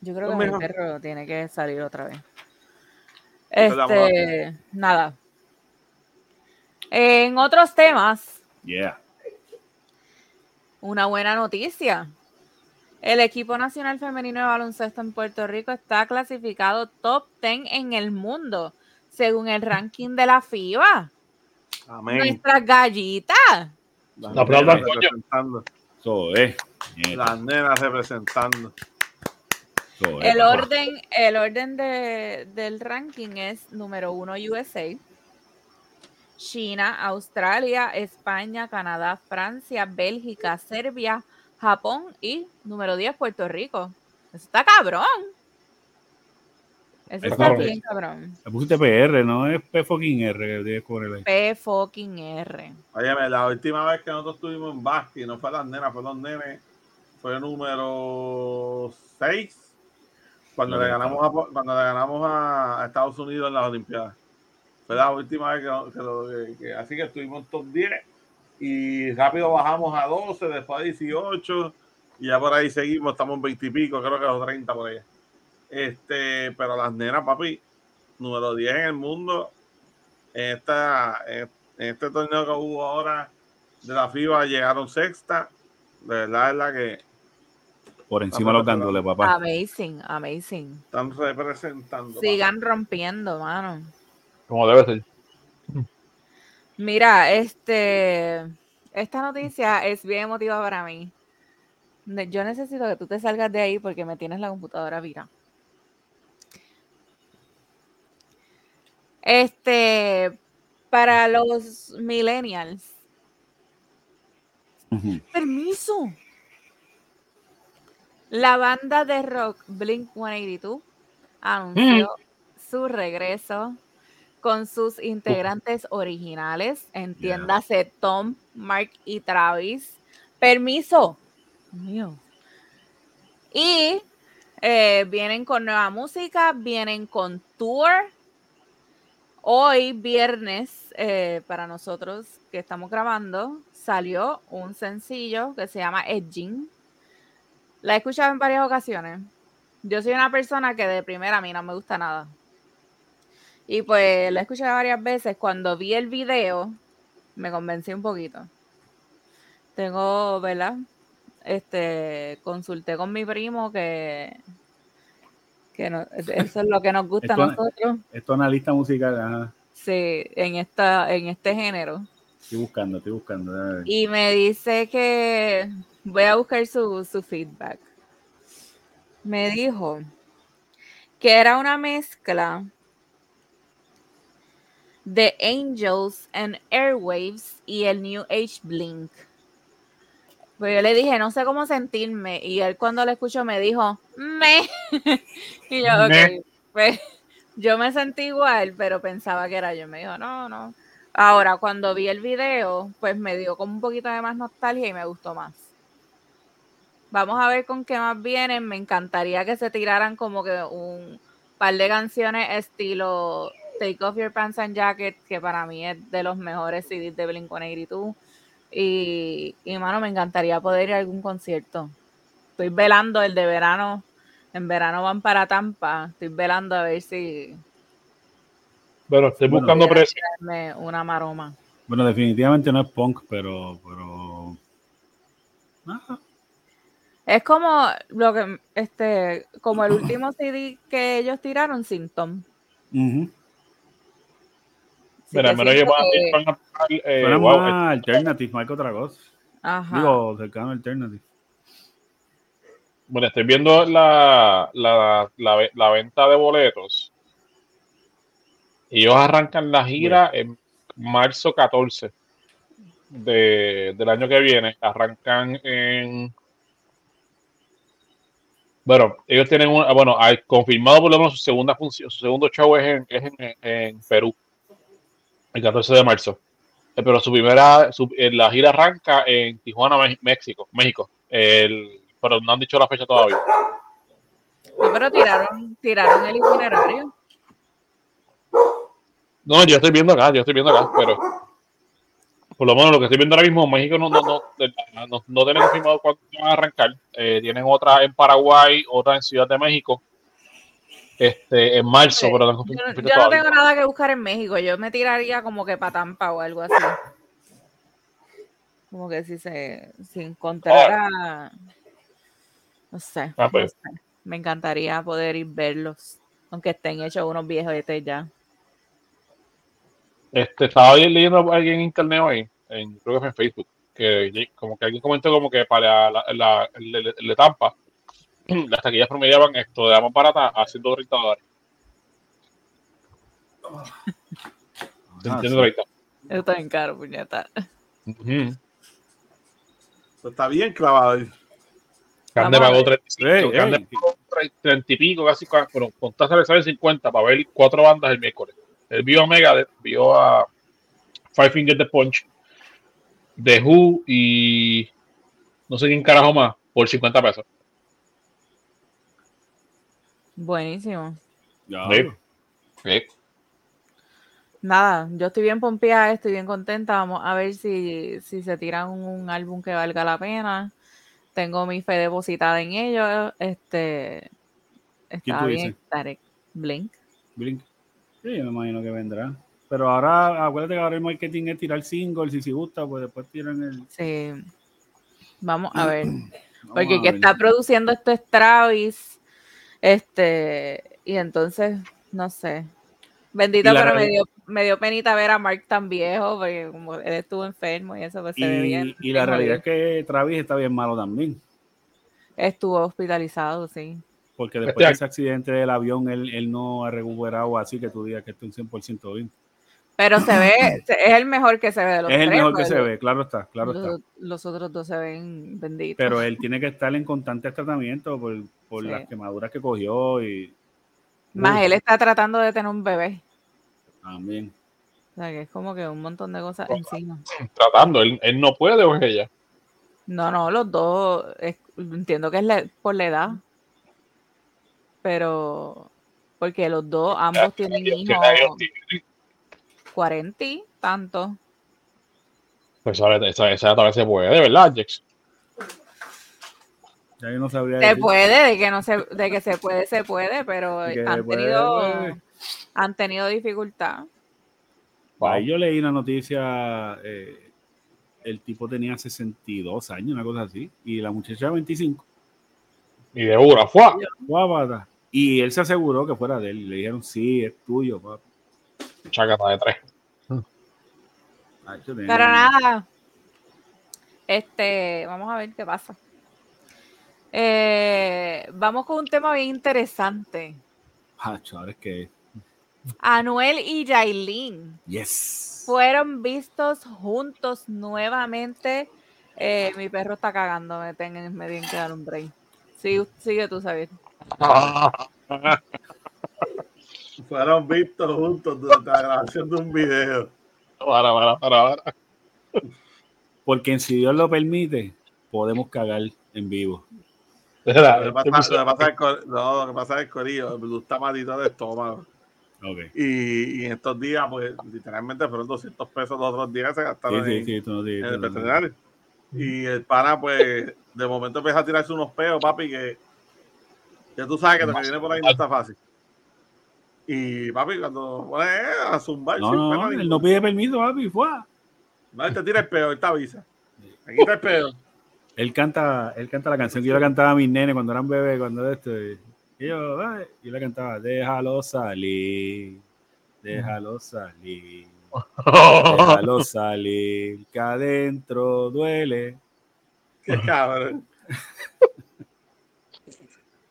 Yo creo que mi perro tiene que salir otra vez. Este, nada. En otros temas, Yeah. una buena noticia. El equipo nacional femenino de baloncesto en Puerto Rico está clasificado top 10 en el mundo, según el ranking de la FIBA. Amén. Nuestras gallitas. Las La aplaudan, nenas representando. Eso es. nieta, Las nenas representando. El orden, el orden de- del ranking es número uno USA, China, Australia, España, Canadá, Francia, Bélgica, Serbia, Japón y número 10 Puerto Rico. Eso está cabrón. Eso Es está cabrón. bien cabrón. Le pusiste PR, no es P fucking R. P fucking R. Óyeme, la última vez que nosotros estuvimos en básquet, no fue las nenas, fue los nenes, fue el número 6, cuando, le ganamos a, cuando le ganamos a, a Estados Unidos en las Olimpiadas. Fue la última vez que, que lo- que- así que estuvimos en top 10 y rápido bajamos a 12, después a 18 y ya por ahí seguimos, estamos en 20 y pico, creo que los 30 por allá. Este, pero las nenas, papi, número 10 en el mundo, en, esta, en, en este torneo que hubo ahora de la FIBA llegaron sexta. De verdad es la que Por encima de los gandules, papá. Amazing, amazing. están representando. Sigan rompiendo, mano. Como debe ser. Mira, este, esta noticia es bien emotiva para mí. Yo necesito que tú te salgas de ahí porque me tienes la computadora vira. Este, para los millennials, Ujú. permiso. La banda de rock Blink 182 anunció su regreso con sus integrantes originales, entiéndase Tom, Mark y Travis. Permiso. Mío. Y eh, vienen con nueva música, vienen con tour. Hoy, viernes, eh, para nosotros que estamos grabando, salió un sencillo que se llama Edging. La he escuchado en varias ocasiones. Yo soy una persona que de primera a mí no me gusta nada. Y pues la he escuchado varias veces. Cuando vi el video, me convencí un poquito. Tengo, ¿verdad? Este, consulté con mi primo que, que no- eso es lo que nos gusta a (laughs) Esto- nosotros. Esto es una lista musical. Ajá. Sí, en esta, en este género. Estoy buscando, estoy buscando. Y me dice que voy a buscar su, su feedback. Me dijo que era una mezcla de Angels and Airwaves y el New Age Blink. Pues yo le dije, no sé cómo sentirme. Y él cuando lo escuchó me dijo, me. (laughs) y yo, ok. Pues yo me sentí igual, pero pensaba que era yo. Me dijo, no, no. Ahora, cuando vi el video, pues me dio como un poquito de más nostalgia y me gustó más. Vamos a ver con qué más vienen. Me encantaría que se tiraran como que un par de canciones estilo Take Off Your Pants and Jacket, que para mí es de los mejores CDs de Blink-182. Y, y, mano, me encantaría poder ir a algún concierto. Estoy velando el de verano. En verano van para Tampa. Estoy velando a ver si Pero estoy Bueno. buscando precio. me una maroma. Bueno, definitivamente no es punk, pero. pero... Ah, Es como lo que este, como el último (clears throat) CD que ellos tiraron sin Tom. ujú. Así Mira, que me lo siento llevan que- van a tocar, eh, Suena wow, más alternative, más que otra cosa. Ajá. Digo, cercano a alternative. Bueno, estoy viendo la, la, la, ve- la venta de boletos. Ellos arrancan la gira en marzo 14 de, del año que viene. Arrancan en. Bueno, ellos tienen un. Bueno, hay confirmado por lo menos su segunda función, su segundo show es en, es en, en Perú, el 14 de marzo. Eh, Pero su primera, su- eh, la gira arranca en Tijuana, México, México. El, pero no han dicho la fecha todavía. Sí, pero tiraron, tiraron el itinerario. No, yo estoy viendo acá, yo estoy viendo acá, pero por lo menos lo que estoy viendo ahora mismo, México no, no, no, no, no tiene confirmado cuándo van a arrancar. Eh, tienen otra en Paraguay, otra en Ciudad de México. este, en marzo, Sí. pero no Yo, no- yo no todavía. tengo nada que buscar en México. Yo me tiraría como que para Tampa o algo así. Como que si se si encontrara. No sé. Ah, no pues. sé. Me encantaría poder ir verlos. Aunque estén hechos unos viejos este ya. Este, estaba leyendo a alguien en internet hoy, en, creo que fue en Facebook, que como que alguien comentó como que para la, la- de- de Tampa, (clears throat) las taquillas promediaban esto de la más barata a 130 dólares. Ah, 130. Eso está bien caro, puñeta. Pues está bien clavado a pagó ver. 35, Ey, Grande ey. pagó 30 y pico, casi, bueno, con tasa le sale 50 para ver cuatro bandas el miércoles. Él vio a Megadeth, vio a Five Fingers de Punch, The Who y no sé quién carajo más, por 50 pesos. Buenísimo. Ya, Sí. Sí. Nada, yo estoy bien pompeada, estoy bien contenta. Vamos a ver si, si se tiran un álbum que valga la pena. Tengo mi fe depositada en ellos. Este está tú bien. dices? Tarek Blink. Blink. Sí, yo me imagino que vendrá. Pero ahora, acuérdate que ahora el marketing es tirar singles y si gusta, pues después tiran el. Sí. Vamos a ver. Porque que está produciendo esto es Travis. Este, y entonces, no sé. Bendito, pero me dio, me dio penita ver a Mark tan viejo, porque como él estuvo enfermo y eso, pues se ve bien. Y, la realidad es que Travis está bien malo también. Estuvo hospitalizado, sí. Porque Este después de año. ese accidente del avión, él, él no ha recuperado así que tú digas que está un 100% bien. Pero se ve, (clears throat) es el mejor que se ve de los Es el tres, mejor que pues, se los- ve, claro está, claro está. Los, los otros dos se ven benditos. Pero él tiene que estar en constante tratamiento por, por Sí. las quemaduras que cogió y Más él está tratando de tener un bebé. también. O sea, que es como que un montón de cosas encima. Tratando, él, él no puede o es ella. No, no, los dos, es- entiendo que es la- por la edad. Pero, porque los dos, ambos tienen hijos 40 y tanto. Pues ahora esa, esa tal vez se puede, de verdad, Jex. Ya yo no sabría Se decir. puede, de que no se, de que se puede, se puede, pero han puede, tenido, puede. han tenido dificultad. Ahí yo leí una noticia, eh, el tipo tenía 62 años, una cosa así, y la muchacha 25. Y de una, fue. Y él se aseguró que fuera de él. y Le dijeron, sí, es tuyo, papi. Chacata de tres. Ay, Pero nada. Este, vamos a ver qué pasa. Eh, vamos con un tema bien interesante. Ah, ahora es que. Anuel y Yailin Yes. fueron vistos juntos nuevamente. Eh, mi perro está cagando, me, tengan, me tienen que dar un break. Sigue, sigue tú, Xavier. (laughs) Fueron vistos juntos durante la grabación de un video. Para, para, para, para. Porque si Dios lo permite, podemos cagar en vivo. Lo que pasa, es, Corillo, el Blue está malito de estómago. Y, y en estos días, pues, literalmente fueron 200 pesos los otros días se Sí, gastaron sí, en, sí, el veterinario. Y el pana, pues, de momento empieza a tirarse unos peos, papi, que ya tú sabes que lo que viene por ahí no está fácil. Y papi, cuando pone eh, a zumbar, No, no, no, él no pide permiso, papi. Fue. No, él te tira el peo, él te avisa. Aquí está el peo. Él canta, él canta la canción que yo le cantaba a mis nenes cuando eran bebés, cuando esto. Y yo, ay, yo le cantaba, déjalo salir, déjalo salir, déjalo (laughs) salir, que adentro duele. Qué cabrón. (laughs)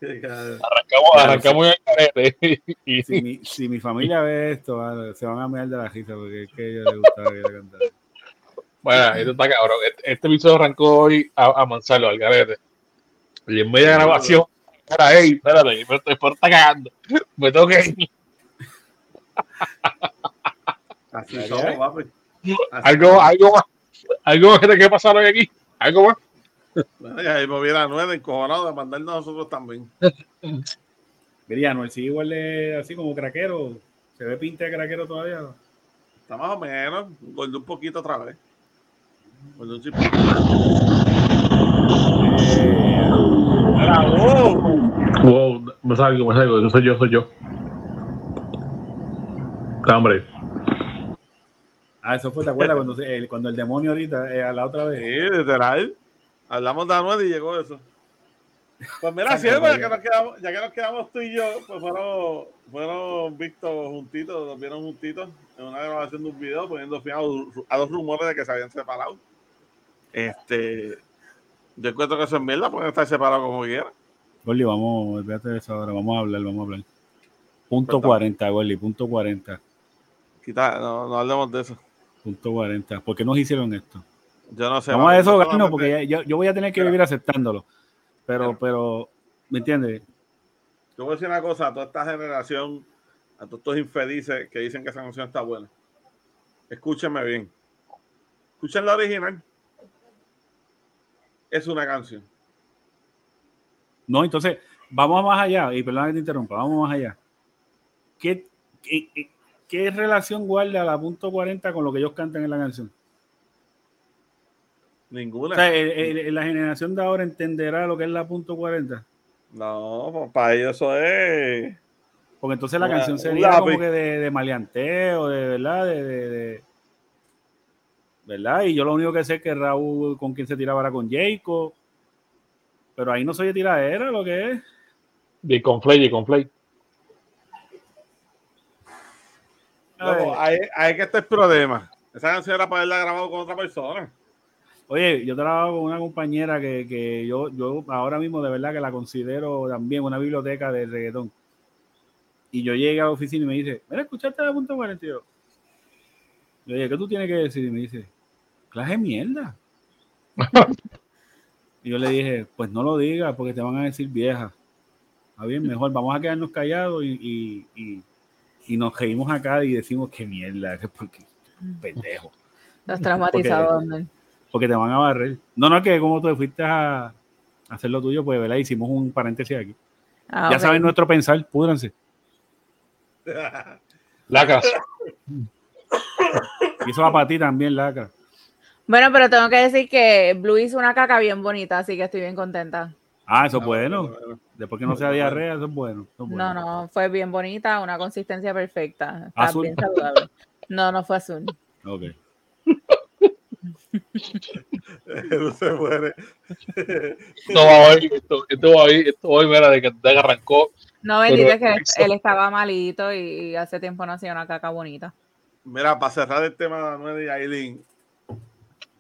Arrancamos, arrancamos el carete. Y (laughs) Si mi, si mi familia ve esto, se van a mirar de la risa porque es que a ellos les gustaba que le cantara. bueno, esto está cabrón. Este, este episodio arrancó hoy a, a Manzalo, al garete. Y en media grabación, para hey, espérate, me estoy por está cagando. Me tengo que ir. (laughs) Así ¿Ya somos, papi. Así Algo, algo más. Algo más que te que pasar hoy aquí. Algo más. Bueno, y ahí me hubiera nueve encojonado de mandarnos a nosotros también. Mira, sigue igual de así como craquero. Se ve pinta de craquero todavía. Está más o menos. Gordo un poquito otra vez. Gordo un chip. Eh, ¡Bravo! Wow, me salgo, me salgo. Soy yo, soy yo. Ah, Hombre, Ah, eso fue, ¿te acuerdas? Cuando, se- el, cuando el demonio ahorita, eh, a la otra Sí, vez. literal. Hablamos de Anuel y llegó eso. Pues mira, sí, ya que, nos quedamos, ya que nos quedamos tú y yo, pues fueron, fueron vistos juntitos, los vieron juntitos en una grabación de un video poniendo fin a, a los rumores de que se habían separado. Este, yo encuentro que eso es mierda, pueden estar separados como quieran. Gordy, vamos, espérate de eso ahora, vamos a hablar, vamos a hablar. Punto Cuéntame. 40, Gordy, punto 40. Quita, no, no hablemos de eso. Punto 40. ¿Por qué nos hicieron esto? Yo no sé. Vamos a desahogarnos solamente- porque ya- ya- yo voy a tener que vivir aceptándolo. Pero, pero, ¿me entiendes? Yo voy a decir una cosa a toda esta generación, a todos estos infelices que dicen que esa canción está buena. Escúchenme bien. Escuchen la original. Es una canción. No, entonces, vamos más allá, y perdona que te interrumpa, vamos más allá. ¿Qué, qué, qué- qué relación guarda la punto 40 con lo que ellos cantan en la canción? Ninguna. O sea, el- el- la generación de ahora entenderá lo que es la punto 40. No, para ellos eso es. Porque entonces la Una- canción sería como que de, de maleanteo, de verdad, de, de- de- ¿verdad? Y yo lo único que sé es que Raúl con quien se tiraba era con Jacob. Pero ahí no soy de tiradera, lo que es. y con Flay, y con Flay. Loco, ahí, ahí que está el problema. Esa canción era para haberla grabado con otra persona. Oye, yo trabajo con una compañera que, que yo, yo ahora mismo de verdad que la considero también una biblioteca de reggaetón. Y yo llegué a la oficina y me dice, mira, ¿escuchaste la punto 42? Yo dije, ¿qué tú tienes que decir? Y me dice, clase mierda. y yo le dije, pues no lo digas porque te van a decir vieja. Está bien, mejor vamos a quedarnos callados y, y, y, y nos reímos acá y decimos qué mierda, que porque pendejo Estás traumatizado. Porque te van a barrer. No, no, que como tú fuiste a, a hacer lo tuyo, pues, ¿verdad? Hicimos un paréntesis aquí. Ah, ya saben nuestro pensar, púdranse. Lacras. Y eso va para ti también, Laca. Bueno, pero tengo que decir que Blue hizo una caca bien bonita, así que estoy bien contenta. Ah, eso es No, bueno. bueno, Después que no sea diarrea, eso es bueno. eso es bueno. No, no, fue bien bonita, una consistencia perfecta. Está Azul. bien saludable. No, no fue azul. Ok. No se muere. Esto va hoy, esto, esto va hoy, esto hoy, mira, de que que arrancó. No, bendito, que él estaba malito y, hace tiempo no hacía una caca bonita. Mira, para cerrar el tema de Anuel y Aileen,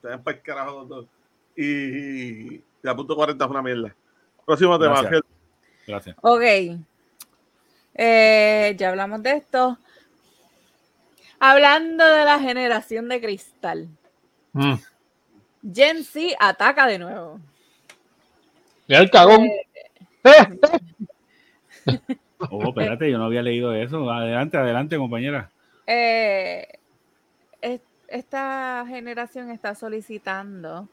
te ven para el carajo los dos. Y, y la punto 40 es una mierda. Próximo tema, Gracias. Ángel. Gracias. Ok. Eh, ya hablamos de esto. Hablando de la generación de cristal. Mm. Gen Z ataca de nuevo. Mira el cagón. Oh, espérate, yo no había leído eso. Adelante, adelante, compañera. Eh, es- esta generación está solicitando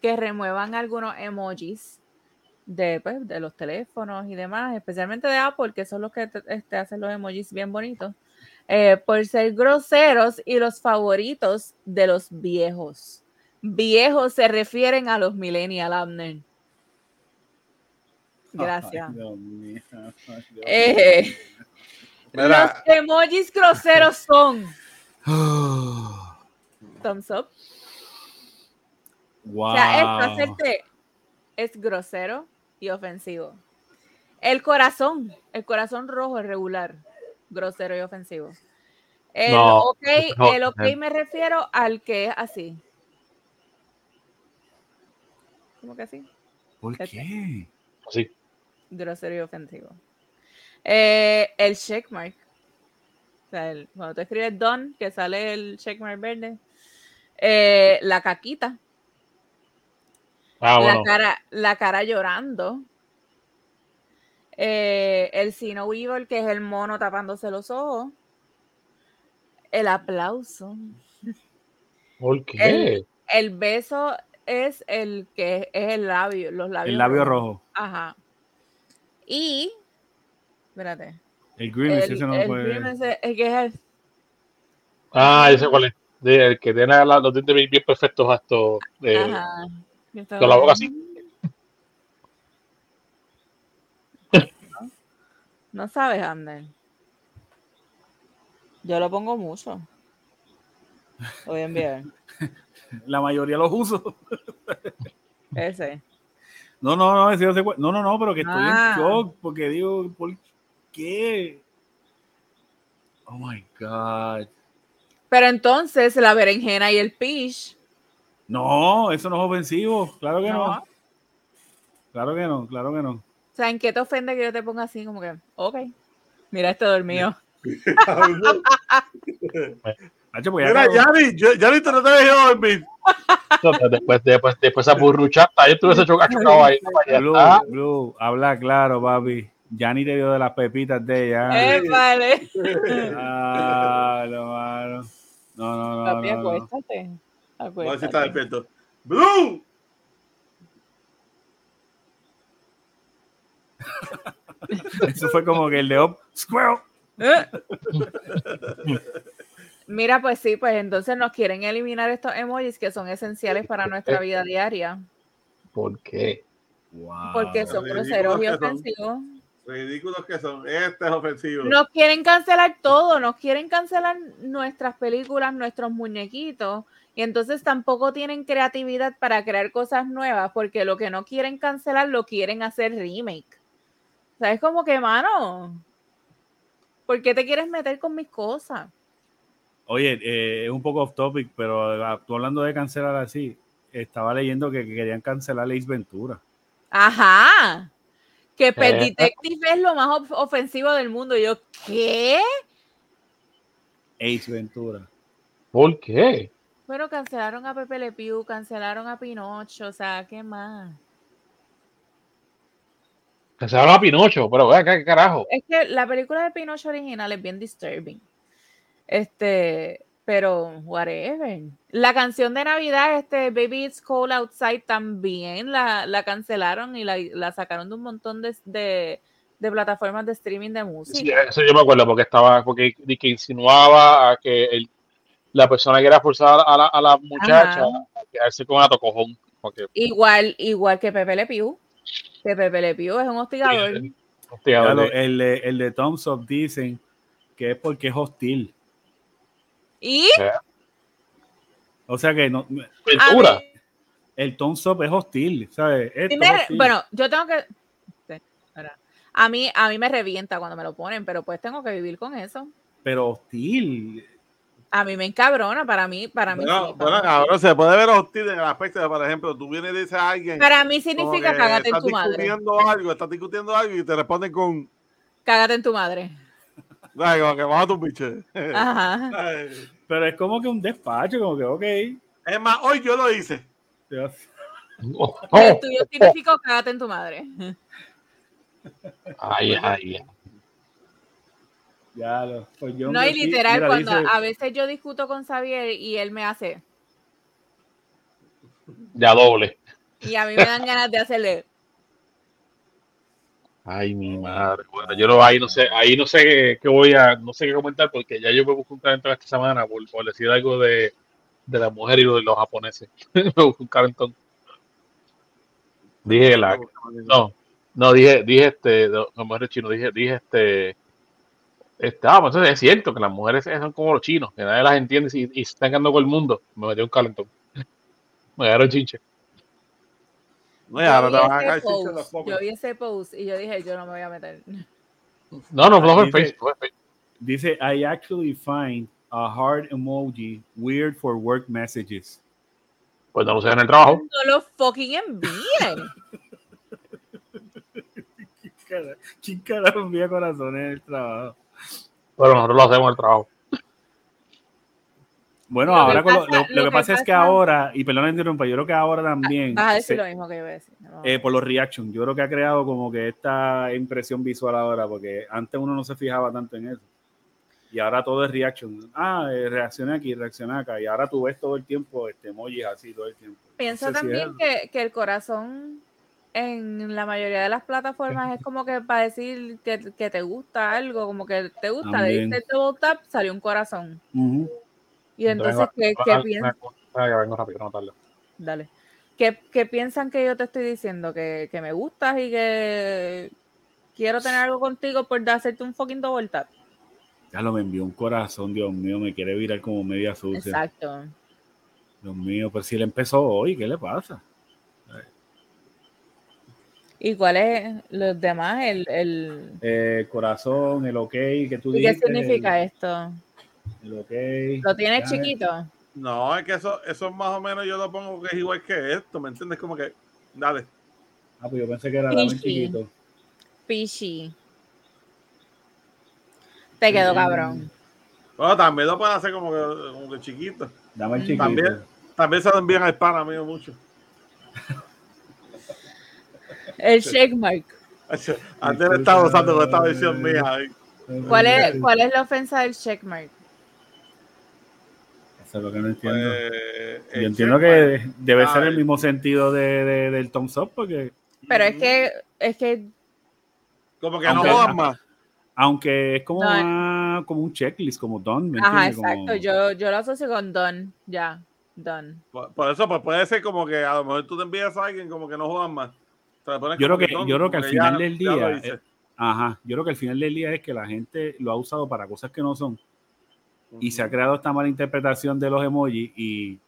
que remuevan algunos emojis de, pues, de los teléfonos y demás, especialmente de Apple, que son los que te- este, hacen los emojis bien bonitos, eh, por ser groseros y los favoritos de los viejos. Viejos se refieren a los millennial, Abner. Gracias. Ay, Dios mío. Ay, Dios mío. Eh, los emojis groseros son (sighs) thumbs up. wow. O sea, esto es grosero y ofensivo. El corazón, el corazón rojo es regular, grosero y ofensivo. El No, ok, no, el ok eh. me refiero al que es así. ¿Cómo que así? ¿Por este. qué? Así. Grosero y ofensivo. Eh, el checkmark. O sea, el- cuando tú escribes don, que sale el checkmark verde. Eh, la caquita. Ah, la, bueno. cara, la cara llorando. Eh, el Sino Weaver, que es el mono tapándose los ojos. El aplauso. ¿Por qué? El beso es el que es el labio, los labios. El labio rojos. rojo. Ajá. Y. Espérate. El grimace, el, ese no el puede. grimace, el que es el- Ah, ese cuál es. De- el que tiene la- los dientes bien, bien perfectos a esto. De, Ajá. con la boca así. No sabes, Ander. Yo lo pongo mucho. Lo voy a enviar. (laughs) La mayoría los uso. Ese. No, no, no, ese no, no, no, no, pero que estoy Ah. en shock porque digo, ¿por qué? Oh my God. Pero entonces la berenjena y el peach. No, eso no es ofensivo. Claro que no. No. Claro que no, claro que no. O sea, ¿en qué te ofende que yo te ponga así como que, ok, mira este dormido? (laughs) Mira. Yanni, Yanni, tú no te dejó dormir. Después, después, después esa burruchata, yo estuve ese chocado ahí. Blue. Blue, habla claro, papi. Ya ni te dio de las pepitas de ella. Eh, vale. Ah, no, mano. No, no, no. Papi, no, no. acuéstate. A ver si está Acuéstate. despierto. ¡Blue! (laughs) Eso fue como que el de Up. Squirrel. Eh. (laughs) Mira, pues sí, pues entonces nos quieren eliminar estos emojis que son esenciales para nuestra vida diaria, ¿Por qué? Wow. porque son groseros y ofensivos. Ridículos que son. Este es ofensivo. Nos quieren cancelar todo, nos quieren cancelar nuestras películas, nuestros muñequitos, y entonces tampoco tienen creatividad para crear cosas nuevas, porque lo que no quieren cancelar lo quieren hacer remake. O sea, es como que, mano, ¿por qué te quieres meter con mis cosas? Oye, eh, es un poco off topic, pero ah, tú hablando de cancelar así, estaba leyendo que, que querían cancelar Ace Ventura. Ajá. Que Pet Eh. Detective es lo más of- ofensivo del mundo. Yo, ¿qué? Ace Ventura. ¿Por qué? Bueno, cancelaron a Pepe Le Pew, cancelaron a Pinocho, o sea, ¿qué más? Cancelaron a Pinocho, pero vea, ¿qué carajo? Es que la película de Pinocho original es bien disturbing. Este, pero whatever. La canción de Navidad, este Baby It's Cold Outside, también la, la cancelaron y la, la sacaron de un montón de, de, de plataformas de streaming de Sí, música. eso yo me acuerdo porque estaba, porque que insinuaba a que el- la persona que era forzada a la, a la muchacha a quedarse con atocojón. Porque, Igual, igual que Pepe Le Pew. Que Pepe Le Pew es un hostigador. de- el, de, el de Thumbs Up dicen que es porque es hostil. Y O sea que no, el Thumbs Up es hostil, ¿sabes? Sí me hostil. bueno, yo tengo que. A mí, a mí me revienta cuando me lo ponen, pero pues tengo que vivir con eso. Pero hostil. A mí me encabrona, para mí, para mí. Bueno, sí, bueno, ahora se puede ver hostil en el aspecto de, por ejemplo, tú vienes y dices a alguien. para mí significa cágate en estás tu madre. discutiendo algo, estás discutiendo algo y te responden con. Cágate en tu madre. (laughs) Ay, como que vamos a tu biche. Ajá. Ay. Pero es como que un despacho, como que, ok. Es más, hoy yo lo hice. Dios. Oh, El oh, tuyo significa cágate en tu madre. ay, ay, ay. Ya lo. Pues yo, No, y literal, mira, cuando dice- a veces yo discuto con Xavier y él me hace, Ya doble. y a mí me dan ganas de hacerle, Ay, mi madre. Bueno, yo no, ahí no sé, ahí no sé qué, qué voy a, no sé qué comentar porque ya yo me busco un calentón esta semana por, por decir algo de, de la mujer y lo de los japoneses. (laughs) me busco un calentón. Dije la, no, no dije, dije este, los mujeres chinos, dije, dije este, este, ah, pues es cierto que las mujeres son como los chinos, que nadie las entiende y, y se están quedando con el mundo. Me metí un calentón. Me dieron chinche. No, y ahora yo, te vi van a los yo vi ese post y yo dije, yo no me voy a meter. No, no, no fue en Dice- Facebook. Dice, I actually find a heart emoji weird for work messages. Pues no lo sé en el trabajo. No lo fucking envíen. (laughs) ¿Quién carajo envía corazones en el trabajo? Pero nosotros lo hacemos el trabajo. Bueno, Lo que ahora lo, pasa- lo- lo lo que que pasa es que ahora, y perdón interrumpa, yo creo que ahora también, Vas a decir se- lo mismo que yo voy a decir. no. eh, por los reactions, yo creo que ha creado como que esta impresión visual ahora, porque antes uno no se fijaba tanto en eso. Y ahora todo es reaction. Ah, eh, reacciona aquí, reacciona acá. Y ahora tú ves todo el tiempo este emojis así todo el tiempo. Pienso No sé si también es- que, que el corazón en la mayoría de las plataformas es como que para decir que, que te gusta algo, como que te gusta, le También. diste double tap, salió un corazón. Ujú. Y entonces, ¿qué, vengo- qué vengo- piensan? vengo- vengo rápido, no tarde. Dale. ¿Qué, qué piensan que yo te estoy diciendo? ¿Que, que me gustas y que quiero tener algo contigo por hacerte un fucking double tap. Ya lo me envió un corazón, Dios mío, me quiere virar como media sucia. Exacto. Dios mío, pero si él empezó hoy, ¿qué le pasa? ¿Y cuál es los demás? El, el... Eh, corazón, el ok que tú ¿Y qué significa el- esto? El, ok. ¿Lo tienes Ya, chiquito? No, es que eso, eso más o menos yo lo pongo que es igual que esto, ¿me entiendes? Como que, dale. Ah, pues yo pensé que era dame Pichi. chiquito. Fishy. Te quedó Mm. cabrón. Bueno, también lo pueden hacer como que, como que chiquito. Dame el chiquito. También. También se lo envían al pana mío mucho. (laughs) El shake mark. (laughs) Antes le estaba usando con esta versión mía. ¿Cuál es, ¿Cuál es la ofensa del check mark? Eso es lo que no entiendo. Pues, Yo el entiendo que debe Ah, ser el eh. mismo sentido de, de- del thumbs up, porque Pero es que, es que Como que Aunque- no jodan más. aunque es como, No, eh. una- como un checklist, como done, ¿me Ajá, entiendes? exacto. Como- Yo, yo lo asocio con Don. Ya, Don. Por, por eso, pues puede ser como que a lo mejor tú te envías a alguien como que no jodan más. Yo creo que- yo creo que al final ya- del día, eh, Ajá, yo creo que al final del día es que la gente lo ha usado para cosas que no son y se ha creado esta mala interpretación de los emojis y,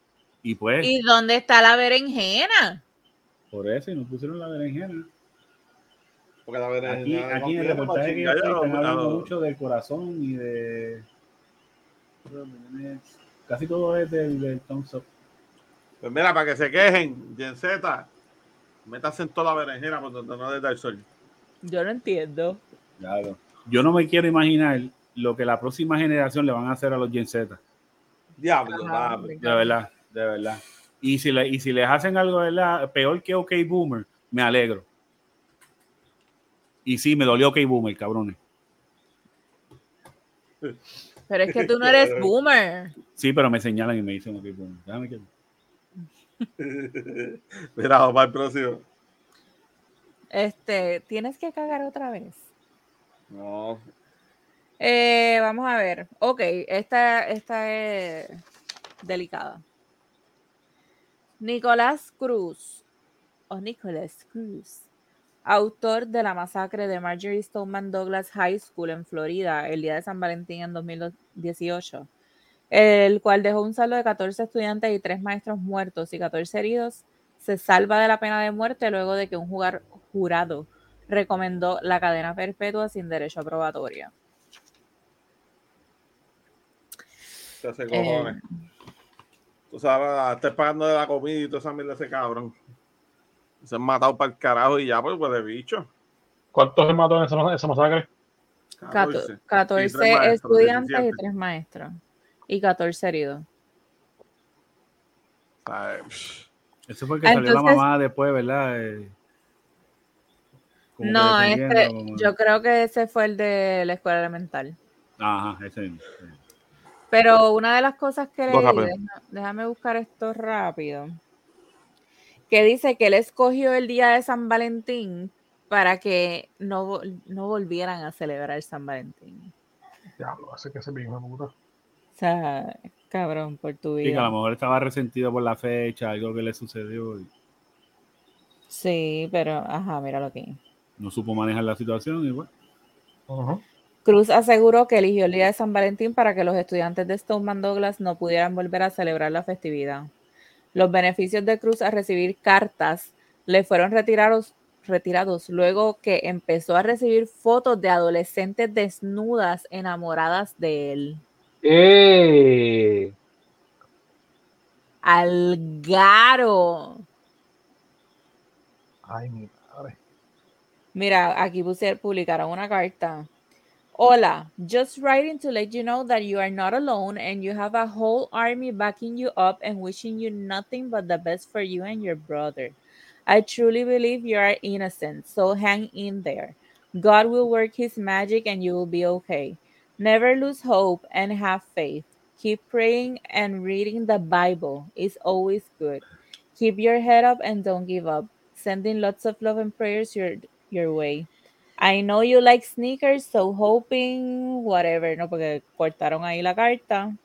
y pues ¿Y dónde está la berenjena? por eso y nos pusieron la berenjena. Porque la verdad, Aquí, aquí en el reportaje que yo estoy, están hablando mucho del corazón y de casi todo es del, del thumbs up. Pues mira, para que se quejen, Gen Z, métase en toda la berenjena por donde no les da el sol. Yo no entiendo. Claro. Yo no me quiero imaginar lo que la próxima generación le van a hacer a los Gen Z. Diablo, Ajá. De verdad, de verdad. Y si, le, y si les hacen algo de verdad peor que OK Boomer, me alegro. Y sí, me dolió OK Boomer, cabrones. Pero es que tú no (laughs) eres boomer. Sí, pero me señalan y me dicen OK Boomer. Déjame que... (laughs) Mira, vamos para el próximo. Este, tienes que cagar otra vez. No, Eh, vamos a ver. Ok, esta, esta es delicada. Nicolás Cruz, o Nicolás Cruz, autor de la masacre de Marjorie Stoneman Douglas High School en Florida el día de San Valentín en 2018, el cual dejó un saldo de 14 estudiantes y 3 maestros muertos y 14 heridos, se salva de la pena de muerte luego de que un jugar- jurado recomendó la cadena perpetua sin derecho a probatoria. se hace Eh, cojones. Tú sabes, estés pagando de la comida y toda esa mierda de ese cabrón. Se han matado para el carajo y ya, pues, pues de bicho. ¿Cuántos se mató en esa, esa masacre? Cato- 14. 14 Y tres maestros, estudiantes y 17. 3 maestros. Y 14 heridos. Psh, Eso fue el que salió la mamá después, ¿verdad? Eh, No, este, como- yo creo que ese fue el de la escuela elemental. Ajá, ese. sí. Pero una de las cosas que leí, deja- déjame buscar esto rápido, que dice que él escogió el día de San Valentín para que no, no volvieran a celebrar San Valentín. Diablo, hace que se me puta. O sea, cabrón, por tu Sí, que a lo vida. mejor estaba resentido por la fecha, algo que le sucedió y Sí, pero, ajá, míralo aquí. no supo manejar la situación y bueno. Cruz aseguró que eligió el día de San Valentín para que los estudiantes de Stoneman Douglas no pudieran volver a celebrar la festividad. Los beneficios de Cruz a recibir cartas le fueron retirados, retirados luego que empezó a recibir fotos de adolescentes desnudas enamoradas de él. ¡Eh! Algaro. Ay, mi madre. Mira, aquí puse, publicaron una carta. Hola, just writing to let you know that you are not alone and you have a whole army backing you up and wishing you nothing but the best for you and your brother. I truly believe you are innocent, so hang in there. God will work his magic and you will be okay. Never lose hope and have faith. Keep praying and reading the Bible is always good. Keep your head up and don't give up. Sending lots of love and prayers your your way. I know you like sneakers, so hoping whatever, no, porque cortaron ahí la carta.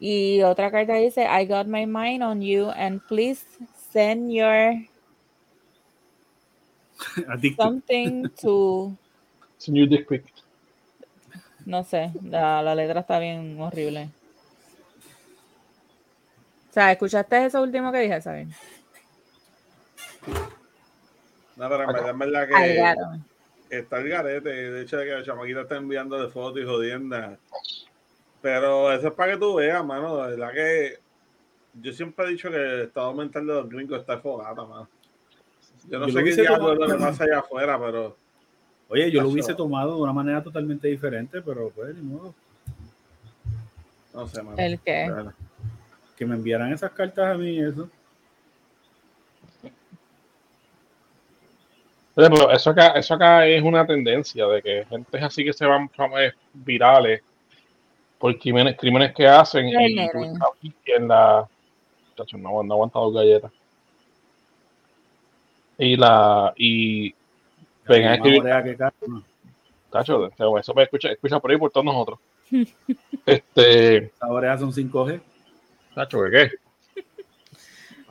Y otra carta dice, I got my mind on you and please send your (laughs) Something to. It's a new dick pic. No sé, la, la letra está bien horrible. O sea, ¿escuchaste eso último que dije, Sabin? No, pero en verdad, en verdad que está el garete. De hecho, de que la chamaquita está enviando de fotos y jodiendas. Pero eso es para que tú veas, mano. De verdad que yo siempre he dicho que el estado mental de los gringos está fogata, mano. Yo no Yo sé qué diablo es lo que pasa allá afuera, pero Oye, yo lo hubiese tomado de una manera totalmente diferente, pero pues ni modo. no sé, mano. ¿El qué? Que me enviaran esas cartas a mí y eso. Pero eso acá, eso acá es una tendencia de que gente así que se van eh, virales por crímenes, crímenes que hacen y, en la no, no aguanta dos galletas y la y Que carne. Tacho, eso me escucha, escucha por ahí por todos nosotros. (laughs) este, orejas son 5G. Tacho, ¿qué qué?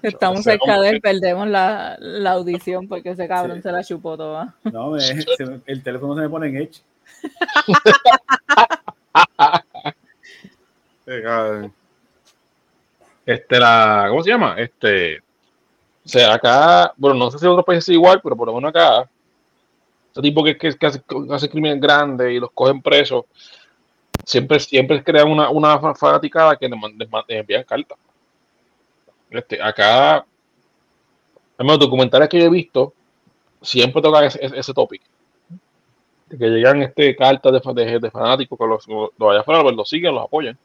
Estamos cerca de él, perdemos la, la audición porque ese cabrón Sí. se la chupó toda. No, me- se me- el teléfono se me pone en edge. (laughs) Este, la, ¿cómo se llama? Este, o sea, acá, bueno, no sé si en otros países es igual, pero por lo menos acá, ese tipo que, que, que hace, hace crímenes grandes y los cogen presos, siempre, siempre crean una, una fa- fanaticada que les, les les envían cartas. Este, acá, en los documentales que yo he visto, siempre tocan ese, ese, topic. De que llegan este, cartas de, fa- de, de fanáticos que los, los, allá afuera pues, los siguen, los apoyan.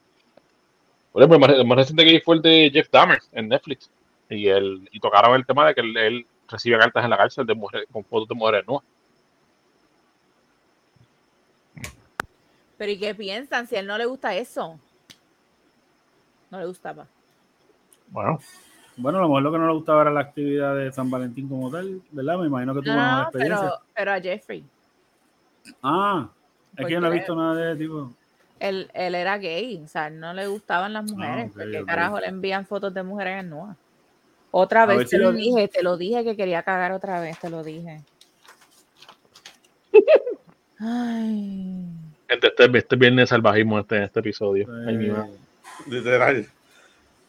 Por ejemplo, el más, el reciente que fue el de Jeff Dahmer en Netflix. Y, él, y tocaron el tema de que él, recibe cartas en la cárcel con fotos de mujeres nuevas. Pero ¿y qué piensan si a él no le gusta eso? No le gustaba. Bueno, Bueno, a lo mejor lo que no le gustaba era la actividad de San Valentín como tal, ¿verdad? Me imagino que tuvo una mala No, experiencia. pero, pero a Jeffrey. Ah, es que yo no he visto nada de ese tipo. Él, él era gay, o sea, no le gustaban las mujeres. Ah, ok, ¿Por qué ok. carajo le envían fotos de mujeres en nuevas? Otra vez si te lo le- dije, te lo dije que quería cagar otra vez, te lo dije. (laughs) Ay. Gente, este, este viernes salvajismo este, en este episodio. Ay, mi Eh, madre. Literal.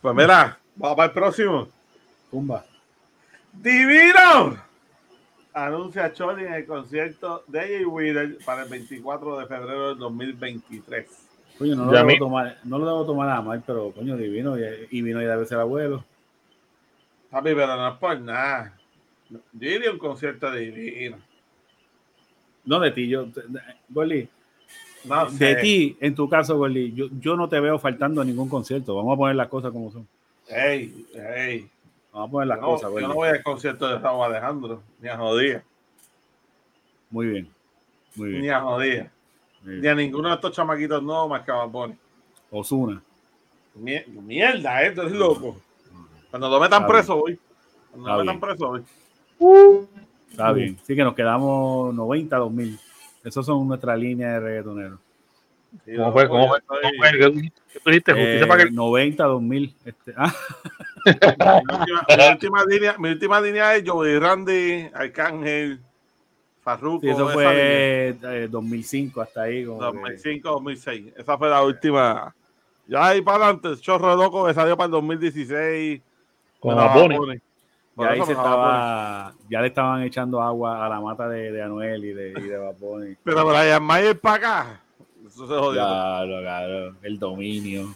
Pues mira, vamos para el próximo. Pumba. ¡Divino! Anuncia Choli en el concierto de Jay Wheeler para el 24 de febrero del 2023. Coño, no lo, debo tomar, no lo debo tomar a mal, pero coño, divino. Y, y vino y debe ser abuelo. Papi, pero no es por nada. Yo iría a un concierto divino. No de ti, yo. Goli, No de ti, en tu caso, Goli, yo, yo no te veo faltando a ningún concierto. Vamos a poner las cosas como son. Ey, ey. Vamos a poner las no, cosas, yo no voy al concierto de Raúl Alejandro, ni a Jodía, Muy bien. Muy bien. ni a Jodía, ni a ninguno de estos chamaquitos nuevos más que a Bad. Osuna. Mier- Mierda, eh, tú eres loco. Cuando lo metan Está preso, voy. Cuando Está lo metan bien. preso, voy. Está bien. Sí que nos quedamos 90, 2000. Esos son nuestra línea de reggaetoneros. Sí, ¿Cómo fue? ¿Cómo fue? estoy- ¿Cómo fue? ¿Qué dijiste? Justicia Eh, para que 90, 2000. Este, ah, Mi última, mi última línea, mi última línea es Joey Randy, Arcángel, Farruko. sí, eso fue eh, 2005 hasta ahí. Como línea. que- 2005, 2006. Esa fue la última. Ya ahí para adelante, Chorro Loco que salió para el 2016. con Bueno, Por ya ahí se estaba, le estaban echando agua a la mata de, de Anuel y de, y de Bad Bunny. (laughs) Pero Brian Mayer para acá. Eso se jodió. Claro, claro, el dominio.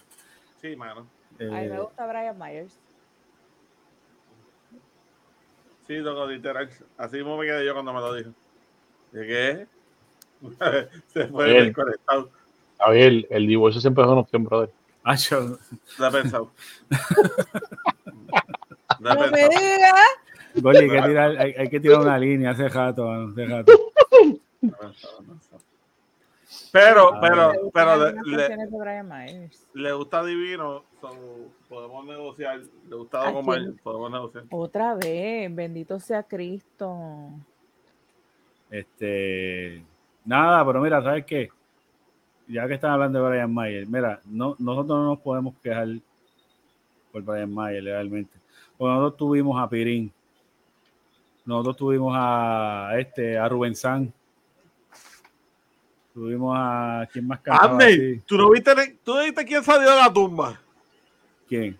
Sí, mano. A mí me Eh, gusta Brian Myers. Sí, loco, literal. Así mismo me quedé yo cuando me lo dijo. ¿De qué? (laughs) se fue Bien. desconectado. A ver, el, divorcio siempre es una opción, brother. ah, yo- Lo he pensado. (laughs) No me digas. Goli, hay, que tirar, hay, hay que tirar una línea hace rato, hace rato. Pero, Ah, pero, pero le, gusta Divino, so, podemos negociar. Le gusta ¿A Don Omar, podemos negociar. Otra vez, bendito sea Cristo. Este, nada, pero mira, ¿sabes qué? Ya que están hablando de Brian Mayer, mira, no, nosotros no nos podemos quejar por Brian Mayer legalmente. Porque nosotros tuvimos a Pirín nosotros tuvimos a este, a Rubén San. Tuvimos a quién más cantaba Andy? ¿tú no viste, tú viste quién salió de la tumba? ¿Quién?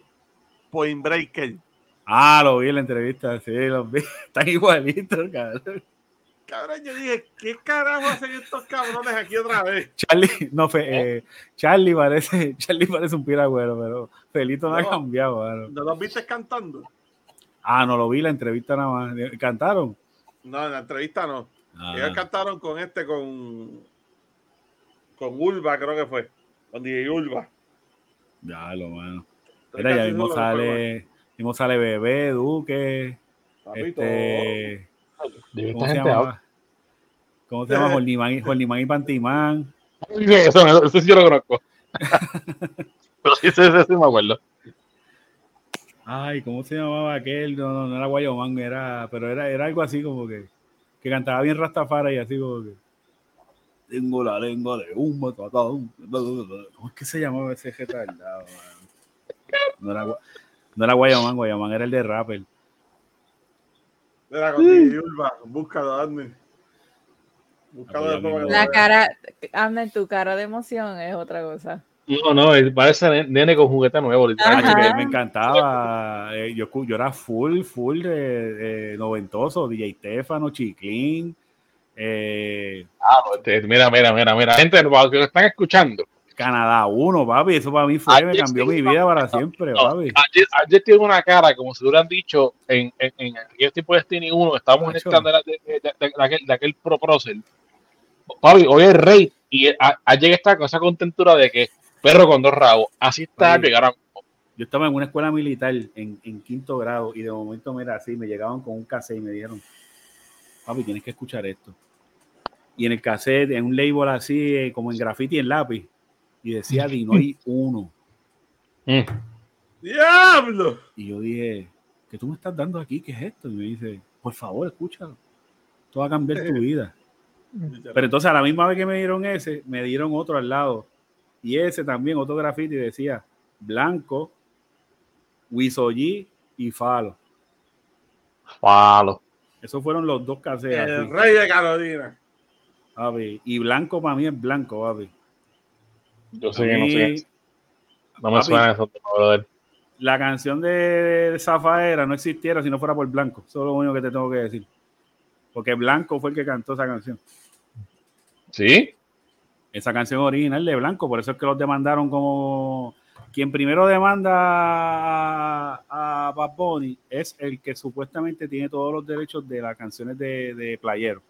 Point Breaker. Ah, lo vi en la entrevista, sí, lo vi. (laughs) Están igualitos, cabrón. Cabrón, yo dije, ¿qué carajo hacen estos cabrones aquí otra vez? Charlie, no, fe, eh, Charlie parece, (laughs) Charlie parece un piragüero, pero Felito no, ha cambiado, mano. ¿No los viste cantando? Ah, no lo vi, la entrevista nada más. ¿Cantaron? No, en la entrevista no. Ah, Ellos cantaron con este, con. Con Ulva, creo que fue. Con DJ Ulva. ya lo mano. Estoy Mira, ya mismo sale, mismo sale Bebé, Duque, papito. este, ¿cómo esta se gente llama? ¿Cómo se llama? Jornimán y, Pantimán. Eso, eso sí yo lo conozco. (laughs) Pero sí, sí, sí, sí, me acuerdo. Ay, ¿cómo se llamaba aquel? No, no, no era Guayomán, era, pero era, era algo así como que, que cantaba bien Rastafara y así como que. Tengo la lengua de un matadón. ¿Cómo es que se llamaba ese retardado? No era, no era Guayomán, Guayomán era el de rapper. DJ Ulva. Búscalo, Andy. Búscalo que La cara, Amner, tu cara de emoción es otra cosa. No, no, parece ne- nene con juguete nuevo. Ah, me encantaba. eh, yo, yo era full, full de, de noventoso. DJ Stefano, Chiclín, eh, Ah, este, mira, mira, mira, mira. Gente, los que lo están escuchando, Canadá 1, papi. Eso para mí fue, me Ayer cambió sí, mi vida para siempre, no, papi. ayer, ayer tiene una cara, como si hubieran dicho en, en, en aquellos tiempos de Destiny 1, estábamos en el stand de, de- de- aquel, de aquel Pro Procel. Papi, hoy es rey y a- ayer está con esa contentura de que perro con dos rabos. Así está, llegaron. Yo estaba en una escuela militar en, en quinto grado y de momento, mira, así, me llegaban con un cassette y me dijeron, papi, tienes que escuchar esto. Y en el cassette, en un label así, eh, como en graffiti en lápiz, y decía Dinoy 1. Mm. ¡Diablo! Y yo dije, ¿qué tú me estás dando aquí? ¿Qué es esto? Y me dice, por favor, escúchalo. Esto va a cambiar tu vida. Pero entonces a la misma vez que me dieron ese, me dieron otro al lado. Y ese también, otro graffiti, decía Blanco, Wisoyi y Falo. Falo. Esos fueron los dos cassettes. El así, rey de Carolina. papi. Y Blanco para mí es Blanco, papi. Yo sé que no sé. No me papi. suena eso, brother. La canción de Zafaera no existiera si no fuera por Blanco. Eso es lo único que te tengo que decir. Porque Blanco fue el que cantó esa canción. ¿Sí? esa canción original de Blanco, por eso es que los demandaron como quien primero demanda a, a Bad Bunny es el que supuestamente tiene todos los derechos de las canciones de, de Playero,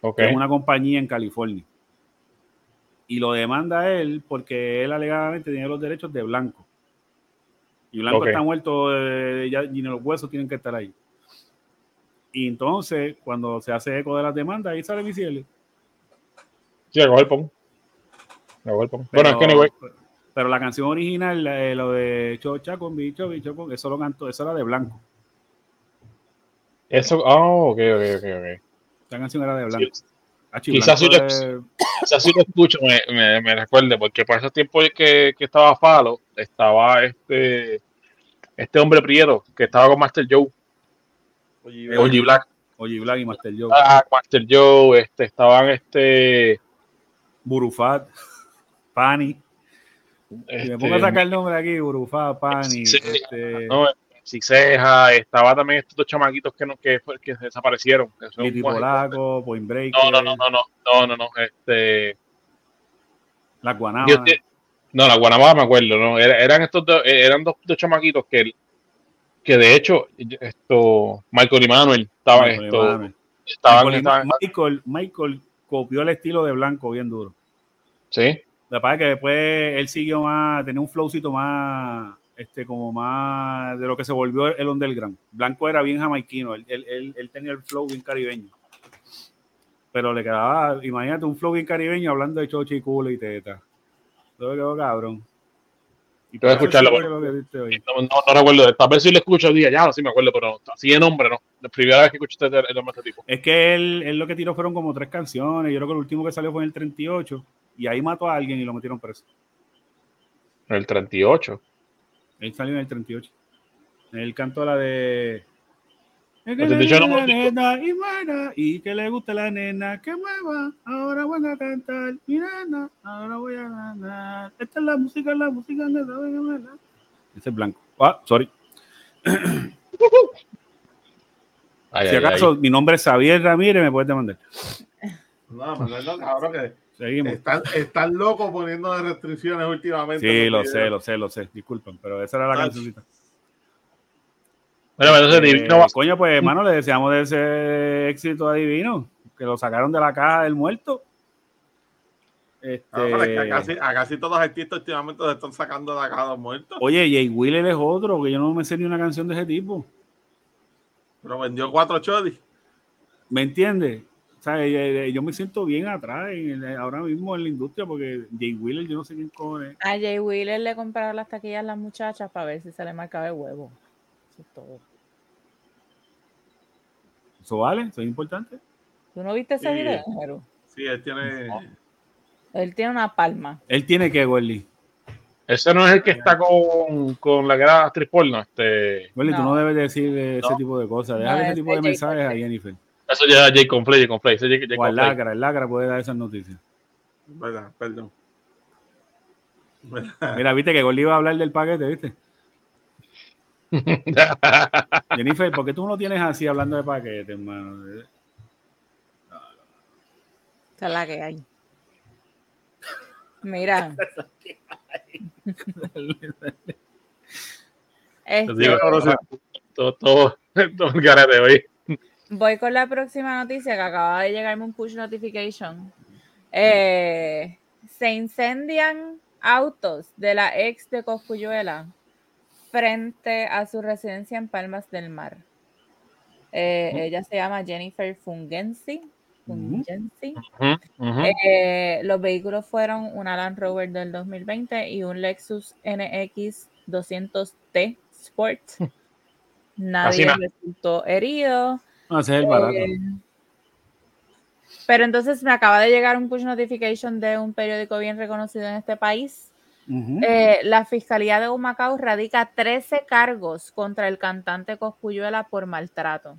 Ok. que es una compañía en California. Y lo demanda a él porque él alegadamente tiene los derechos de Blanco. Y Blanco está muerto, eh, ya, y los huesos tienen que estar ahí. Y entonces, cuando se hace eco de las demandas, ahí sale mi cielo. Sí, a coger pon. Coger pon. Bueno, es que anyway. pero la canción original, eh, lo de Chocha con bicho, bicho con, eso lo cantó, eso era de Blanco. Eso, oh, ok, ok, ok, ok. Esa canción era de Blanco. Sí, Achi, quizás si lo escucho me, me, me recuerde, porque por ese tiempo que, que estaba Falo, estaba este este hombre Prieto, que estaba con Master Joe, Oji Black, Oye Black y Master Joe. ah, Master Joe, este, estaban este, Burufat, (laughs) Pani. Si este me pongo a sacar el nombre aquí, Burufat, Pani. Sí, este, no, Alexis estaba también estos dos chamaquitos que, no, que, que desaparecieron. Que son Polaco, pues. Point Break. No, no, no, no, no, no, no, no, este... La Guanabas. No, la Guanabas me acuerdo, ¿no? eran estos dos, eh, eran dos, dos chamaquitos que, que de hecho, esto, Michael y Manuel estaban Michael Estaban, Michael, estaban... Michael, Michael copió el estilo de Blanco bien duro. Sí. La verdad que después él siguió más, tenía un flowcito más este, como más de lo que se volvió el underground. Blanco era bien jamaiquino, él, él, él- tenía el flow bien caribeño. Pero le quedaba, imagínate, un flow bien caribeño hablando de chochi y culo y teta. Todo quedó cabrón. Y por eso escucharlo, no, no, no recuerdo, tal vez si lo escucho día, ya, sí me acuerdo, pero así de nombre, no, la primera vez que escuché este, el nombre de este tipo. Es que él, él lo que tiró fueron como tres canciones. Yo creo que el último que salió fue en el 38 y ahí mató a alguien y lo metieron preso. El 38. Él salió en el 38. Él cantó la de. Que Pues, le gusta no la nena y que le gusta la nena que mueva. Ahora voy a cantar, mi nena, ahora voy a ganar. Esta es la música, la música me la- Ese es blanco. Ah, sorry. Ay, Si ay, acaso ay. mi nombre es Xavier Ramírez, me puedes demandar. No, Manuel, cabrón, que Seguimos. están, están locos poniendo restricciones últimamente. Sí, los lo sé, lo sé, lo sé. Disculpen, pero esa era la cancioncita. Bueno, entonces, Eh, Divino coño, pues, hermano, le deseamos de ese éxito a Divino, que lo sacaron de la caja del muerto. Este, pero es que a casi, a casi todos los artistas últimamente se están sacando de acá los muertos. Oye, Jay Wheeler es otro, que yo no me sé ni una canción de ese tipo. Pero vendió cuatro chodis. ¿Me entiendes? O sea, eh, eh, yo me siento bien atrás en el- ahora mismo en la industria porque Jay Wheeler, yo no sé quién cojones. A Jay Wheeler le compraron las taquillas a las muchachas para ver si se le marcaba el huevo. Eso es todo. ¿Eso vale? ¿Eso es importante? ¿Tú no viste ese Sí. video, Jero? Sí, él tiene. Él tiene una palma. Él tiene que, Gordy. Ese no es el que está con, con la que era actriz porno. Este, Gordy, tú No. no debes decir ese No. tipo de cosas. No, Déjale ese tipo de Jay mensajes a. Jennifer. Eso ya es Jay Conflay, Jay O al Conflay. Lacra, el Lacra puede dar esas noticias. Verdad, perdón. Mira, viste que Gordy iba a hablar del paquete, ¿viste? (laughs) Jennifer, ¿por qué tú no tienes así hablando de paquete, hermano? Esa es la que hay. Mira. (laughs) Este, todo, todo, todo el hoy. Voy con la próxima noticia que acaba de llegarme un push notification. Eh, se incendian autos de la ex de Coscuyuela frente a su residencia en Palmas del Mar. Eh, Ella se llama Jennifer Fungensi. Eh, los vehículos fueron una Land Rover del 2020 y un Lexus NX 200T Sport. (laughs) Nadie resultó herido. No, ese es el barato. Eh, pero entonces me acaba de llegar un push notification de un periódico bien reconocido en este país. Eh, la Fiscalía de Humacao radica 13 cargos contra el cantante Coscuyuela por maltrato.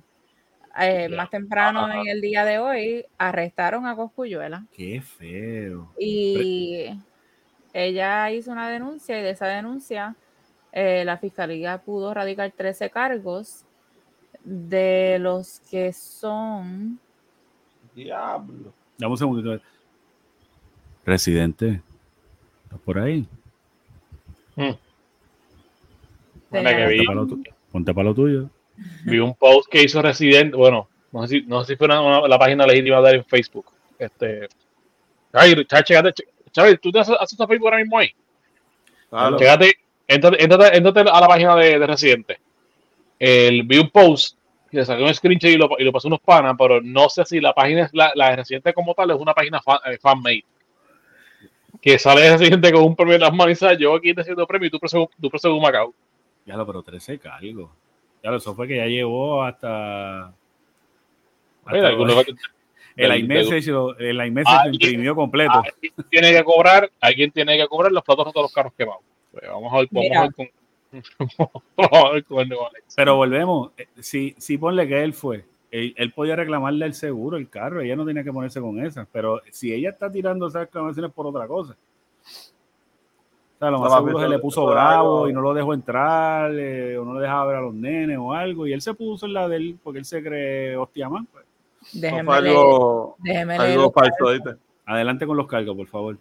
Eh, más temprano en el día de hoy arrestaron a Coscuyuela Qué feo. y ella hizo una denuncia y de esa denuncia eh, la Fiscalía pudo radicar 13 cargos de los que son... Diablo. Dame un segundito. Residente. ¿Estás por ahí? Vi, Ponte para lo, tu- ponte para lo tuyo. vi un post que hizo Resident, bueno, no sé si, no sé si fue una- una- la página legítima de él en Facebook. Este, ay, Chávez, chécate, ch- Chávez, ¿tú te haces, haces a Facebook ahora mismo ahí? Claro. Chécate, entrate, entrate- entrate a la página de, de Residente. El, vi un post y le saqué un screenshot y lo, y lo pasé a unos panas, pero no sé si la página es la, la de Residente como tal, es una página fan, eh, fan-made. Que sale de Residente con un premio en las manos y yo aquí te haciendo premio y tú preso, tú preso un Macao. Ya lo, pero 13 cargos. Ya lo, eso fue que ya llevó hasta. hasta Mira, algunos- (laughs) el iMessage, lo- el iMessage lo imprimió completo. alguien (laughs) tiene que cobrar, alguien tiene que cobrar los platos de todos los carros quemados. Pues vamos a ver, vamos Mira. a ver con, (laughs) Pero volvemos. eh, Si, si ponle que él fue, él, él podía reclamarle el seguro, el carro, ella no tenía que ponerse con esa. Pero si ella está tirando esas reclamaciones por otra cosa. O sea, lo más No, seguro se le puso es bravo algo- y no lo dejó entrar, eh, o no le dejaba ver a los nenes o algo. Y él se puso en la de él porque él se cree hostia man. pues. Déjeme leer- algo, déjeme leer algo los falso. Adelante con los cargos, por favor.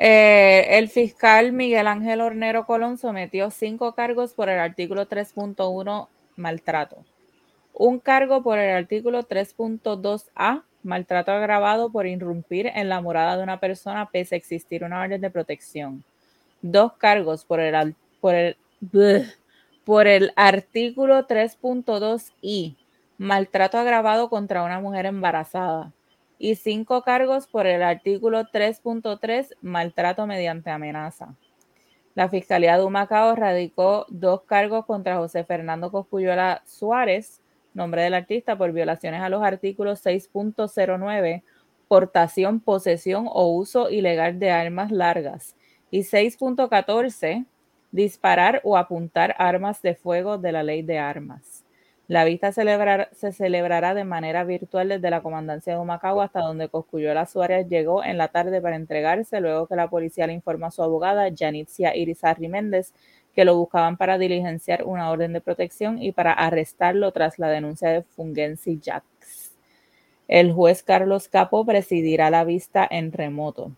Eh, el fiscal Miguel Ángel Hornero Colón sometió cinco cargos por el artículo 3.1 maltrato. Un cargo por el artículo 3.2a maltrato agravado por irrumpir en la morada de una persona pese a existir una orden de protección. Dos cargos por el, por el, por el artículo 3.2i maltrato agravado contra una mujer embarazada y cinco cargos por el artículo 3.3, maltrato mediante amenaza. La Fiscalía de Humacao radicó dos cargos contra José Fernando Coscuyuela Suárez, nombre del artista, por violaciones a los artículos 6.09, portación, posesión o uso ilegal de armas largas, y 6.14, disparar o apuntar armas de fuego de la ley de armas. La vista se celebrará de manera virtual desde la comandancia de Humacao hasta donde Coscuyola Suárez llegó en la tarde para entregarse, luego que la policía le informó a su abogada, Janitzia Irizarry Méndez, que lo buscaban para diligenciar una orden de protección y para arrestarlo tras la denuncia de Fungensi Jax. El juez Carlos Capo presidirá la vista en remoto.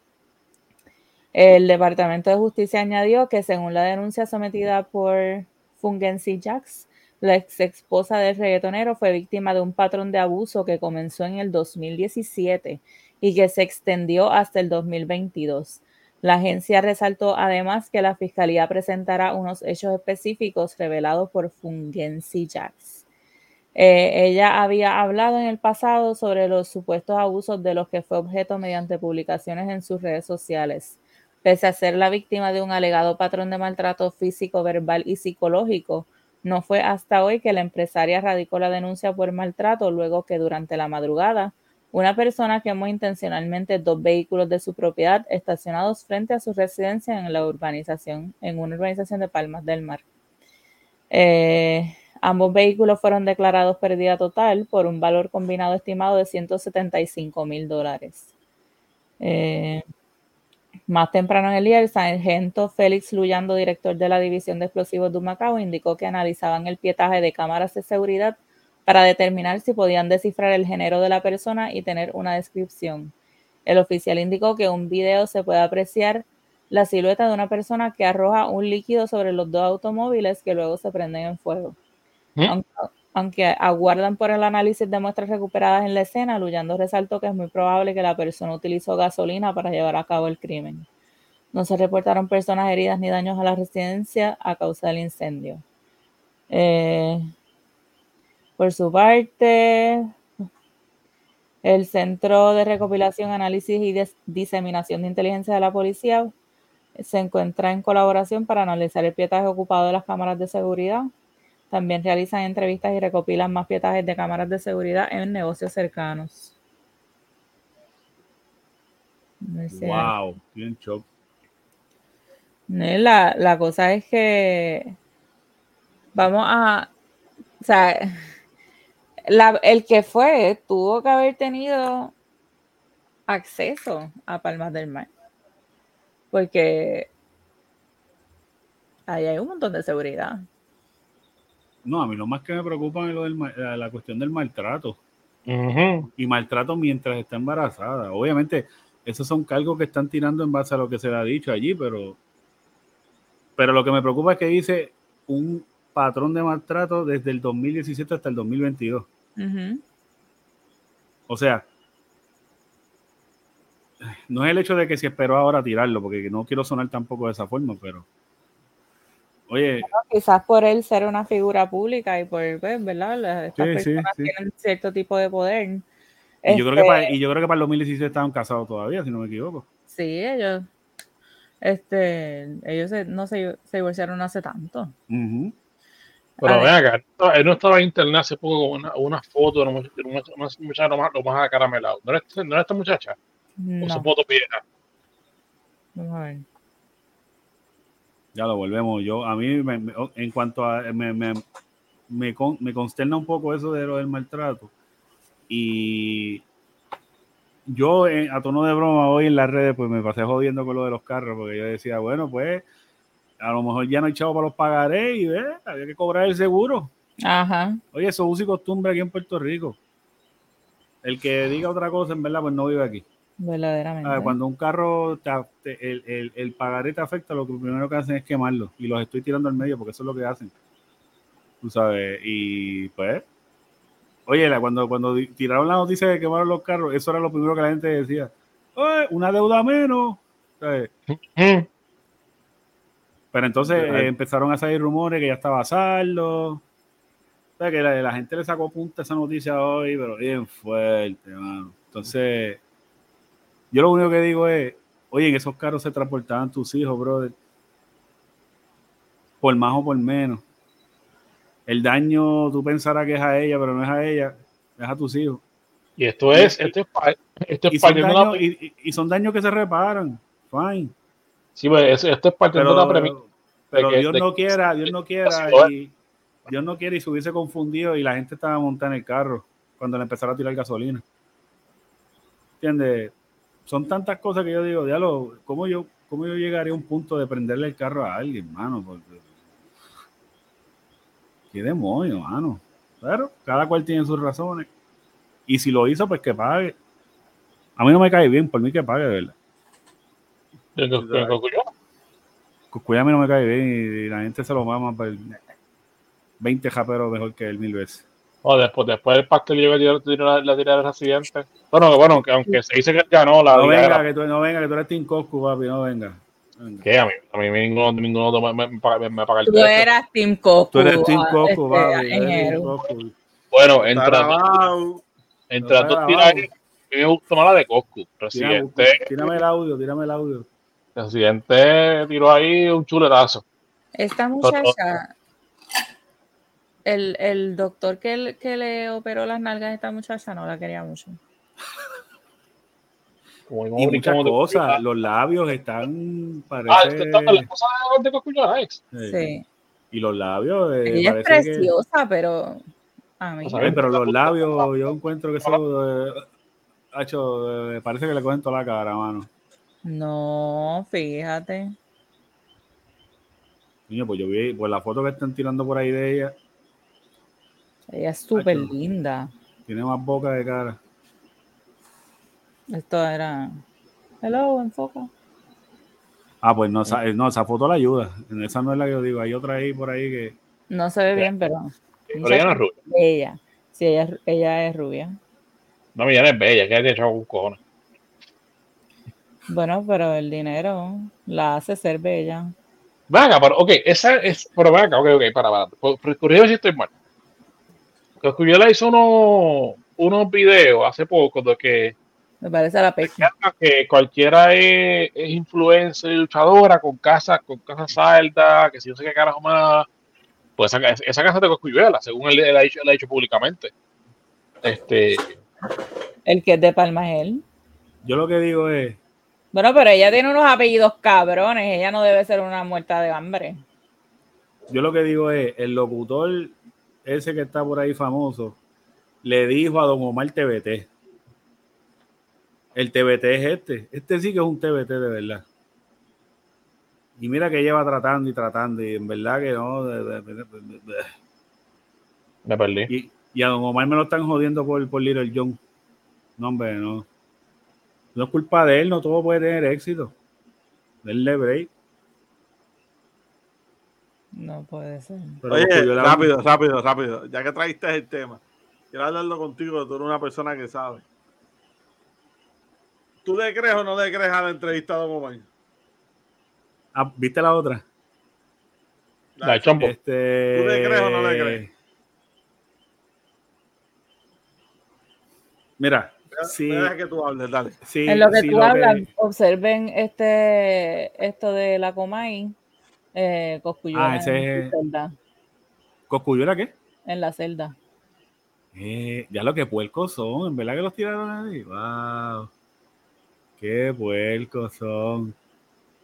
El Departamento de Justicia añadió que según la denuncia sometida por Fungensi Jax, la ex esposa del reggaetonero fue víctima de un patrón de abuso que comenzó en el 2017 y que se extendió hasta el 2022. La agencia resaltó además que la fiscalía presentará unos hechos específicos revelados por Fungensi Jax. Eh, ella había hablado en el pasado sobre los supuestos abusos de los que fue objeto mediante publicaciones en sus redes sociales. Pese a ser la víctima de un alegado patrón de maltrato físico, verbal y psicológico, no fue hasta hoy que la empresaria radicó la denuncia por maltrato luego que durante la madrugada una persona quemó intencionalmente dos vehículos de su propiedad estacionados frente a su residencia en la urbanización, en una urbanización de Palmas del Mar. Eh, ambos vehículos fueron declarados pérdida total por un valor combinado estimado de 175 mil dólares. Eh, más temprano en el día, el sargento Félix Luyando, director de la División de Explosivos de Macao, indicó que analizaban el pietaje de cámaras de seguridad para determinar si podían descifrar el género de la persona y tener una descripción. El oficial indicó que un video se puede apreciar la silueta de una persona que arroja un líquido sobre los dos automóviles que luego se prenden en fuego. ¿Mm? Aunque, aguardan por el análisis de muestras recuperadas en la escena, Luyando resaltó que es muy probable que la persona utilizó gasolina para llevar a cabo el crimen. No se reportaron personas heridas ni daños a la residencia a causa del incendio. Eh, por su parte, el Centro de Recopilación, Análisis y Diseminación de Inteligencia de la Policía se encuentra en colaboración para analizar el pietaje ocupado de las cámaras de seguridad. También realizan entrevistas y recopilan más pietajes de cámaras de seguridad en negocios cercanos. wow, bien shock. La, la cosa es que vamos a, o sea, el que fue tuvo que haber tenido acceso a Palmas del Mar. Porque ahí hay un montón de seguridad. No, a mí lo más que me preocupa es lo del, la cuestión del maltrato. Y maltrato mientras está embarazada. Obviamente, esos son cargos que están tirando en base a lo que se le ha dicho allí, pero, pero lo que me preocupa es que dice un patrón de maltrato desde el 2017 hasta el 2022. O sea, no es el hecho de que se esperó ahora tirarlo, porque no quiero sonar tampoco de esa forma, pero oye. quizás por él ser una figura pública y por, pues, ¿verdad? Estas personas tienen cierto tipo de poder. Y, yo creo que para, este y yo creo que para el 2016 estaban casados todavía, si no me equivoco. Sí, ellos, este, ellos no se, se divorciaron hace tanto. Pero ven acá, él no estaba en internet hace poco con una, una foto de una, muchacha lo más, lo más acaramelado. ¿No era, ¿No esta muchacha? No. ¿O su foto vieja? Vamos a ver. Ya lo volvemos. Yo, a mí, me, en cuanto a. Me, me, me, me consterna un poco eso de lo del maltrato. Y yo, a tono de broma, hoy en las redes, pues me pasé jodiendo con lo de los carros, porque yo decía, bueno, pues a lo mejor ya no hay chavo para los pagaré y ve, había que cobrar el seguro. Ajá. Oye, eso es uso y costumbre aquí en Puerto Rico. El que diga otra cosa, en verdad, pues no vive aquí. Verdaderamente. cuando un carro, el, el, el, pagaré te afecta, lo que primero que hacen es quemarlo. Y los estoy tirando al medio porque eso es lo que hacen. Tú sabes. Y pues, oye, cuando, cuando tiraron la noticia de quemaron los carros, eso era lo primero que la gente decía. Oye, una deuda menos. ¿sabes? Pero entonces eh, empezaron a salir rumores que ya estaba saldo. O sea, que la, gente le sacó punta a esa noticia hoy, pero bien fuerte, mano. Entonces, yo lo único que digo es, oye, en esos carros se transportaban tus hijos, brother. Por más o por menos. El daño, tú pensarás que es a ella, pero no es a ella, es a tus hijos. Y esto es, esto es, esto es y, son daños, y son daños que se reparan. Fine. Sí, pues esto es parte de la premisa. Pero Dios no quiera, Dios no quiera. Y, Dios no quiere y se hubiese confundido y la gente estaba montada en el carro cuando le empezaron a tirar gasolina. ¿Entiendes? Son tantas cosas que yo digo, diálogo, ¿cómo yo, ¿cómo yo llegaría a un punto de prenderle el carro a alguien, mano? Porque... ¿Qué demonio, mano? Pero cada cual tiene sus razones. Y si lo hizo, pues que pague. A mí no me cae bien, por mí que pague, de verdad. Cucuya a mí no me cae bien y la gente se lo mama por 20 japeros mejor que él mil veces. Oh, después, después el pastel llegó a tirar la tirada del accidente. Bueno, bueno, que aunque se dice que ganó la. No venga, que tú, no venga, que tú eres Team Coscu, papi, no venga. venga. ¿Qué? A mí, a mí ninguno, ninguno me, me, me, me paga el Tú techo. eras Team Coco. Tú eres Team ah, Coscu, este, papi. tú eres Team ingeniero. Coscu. Bueno, entre, entre las dos a mí me gustó más la de Coscu. Tírame, Presidente, tírame el audio, tírame el audio. presidente tiró ahí un chuletazo. Esta muchacha, el, el doctor que, le- que le operó las nalgas a esta muchacha no la quería mucho. Como Y muchas cosas, los labios están, Ah, parece... esta- la cosa de- ya es. Sí. Sí. Y los labios, eh, Ella es que- preciosa, pero a mí O sea, pero los labios, yo encuentro que eso, eh, hacho, eh, parece que le cogen toda la cara, mano. no, fíjate. Niño, pues yo vi, pues la foto que están tirando por ahí de ella, Ella es súper linda. tiene más boca de cara. Esto era. Hello, enfoca. Ah, pues no, esa, no, esa foto la ayuda. Esa no es la que yo digo. Hay otra ahí por ahí que. No se ve bien, pero. Pero ella no es rubia. Ella. Sí, ella, es- ella es rubia. No, ella no es bella, que ella con cojones. Bueno, pero el dinero la hace ser bella. Venga, pero, ok, esa es, pero venga, ok, ok, para, para. Por- por- Corrígeme si estoy mal. Coscuyuela hizo unos, unos videos hace poco de que, Me parece a la peca. que cualquiera es, es influencer y luchadora con casa, con casa salda, que si no sé qué carajo más. Pues esa, esa casa es de Coscuyuela, según él, él ha dicho, él ha dicho públicamente. Este, El que es de Palma es él. Yo lo que digo es. Bueno, pero ella tiene unos apellidos cabrones. Ella no debe ser una muerta de hambre. Yo lo que digo es, el locutor ese que está por ahí famoso, le dijo a Don Omar TBT. El TBT es este. Este sí que es un TBT de verdad. Y mira que lleva tratando y tratando, y en verdad que no. me perdí. Y, y a Don Omar me lo están jodiendo por, por Little John. No, hombre, no. No es culpa de él, no todo puede tener éxito. Denle break. No puede ser. Pero Oye, la- rápido, rápido, rápido. Ya que trajiste el tema, quiero hablarlo contigo, tú eres una persona que sabe. ¿Tú le crees o no le crees a la entrevista de Don Omar? Ah, ¿Viste la otra? La de Chombo. Este, ¿Tú le crees o no le crees? Mira, sí, que tú hables, dale. sí, En lo que sí, tú lo hablas, que- observen este, esto de la Comay, eh, Cosculluela Ah, ese en, es- su celda, ¿Cosculluela qué? en la celda. Eh, ya lo que puercos son, en verdad que los tiraron ahí. Wow. Qué puercos son.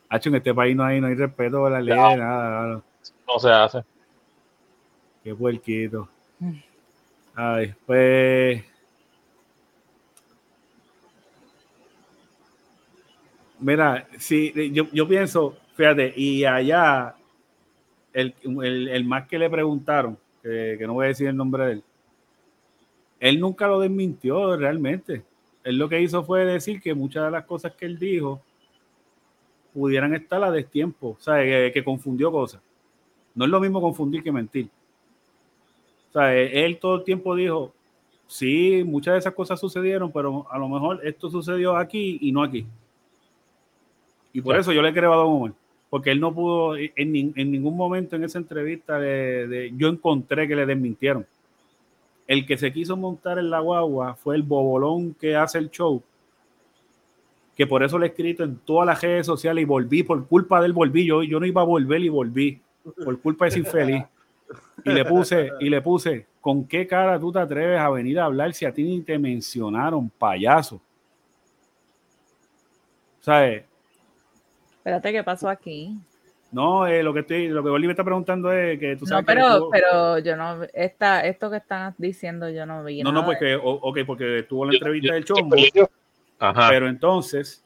Hacho, en este país no hay, no hay respeto por la ley No. nada. mano. No se hace. Qué puerquito. Mm. Ay, pues. Mira, sí, yo, yo pienso, fíjate, y allá, el, el- el más que le preguntaron, que, que no voy a decir el nombre de él, él nunca lo desmintió realmente. Él lo que hizo fue decir que muchas de las cosas que él dijo pudieran estar a destiempo, o sea, que, que confundió cosas. No es lo mismo confundir que mentir. O sea, él todo el tiempo dijo, sí, muchas de esas cosas sucedieron, pero a lo mejor esto sucedió aquí y no aquí. Y por eso yo le creo a Don Omar, porque él no pudo, en, en ningún momento en esa entrevista, de, yo encontré que le desmintieron. El que se quiso montar en la guagua fue el bobolón que hace el show, que por eso le he escrito en todas las redes sociales y volví, por culpa de él volví, yo, yo no iba a volver y volví, por culpa de ese infeliz. Y le puse, y le puse, ¿con qué cara tú te atreves a venir a hablar si a ti ni te mencionaron, payaso? ¿Sabes? Espérate, ¿qué pasó aquí? No, eh, lo que estoy, lo que Oli me está preguntando es que tú sabes No, pero, que estuvo- pero yo no, esta, esto que están diciendo yo no vi no, no, nada pues de- ok, porque estuvo la entrevista yo- del yo- chombo, Ajá. pero entonces,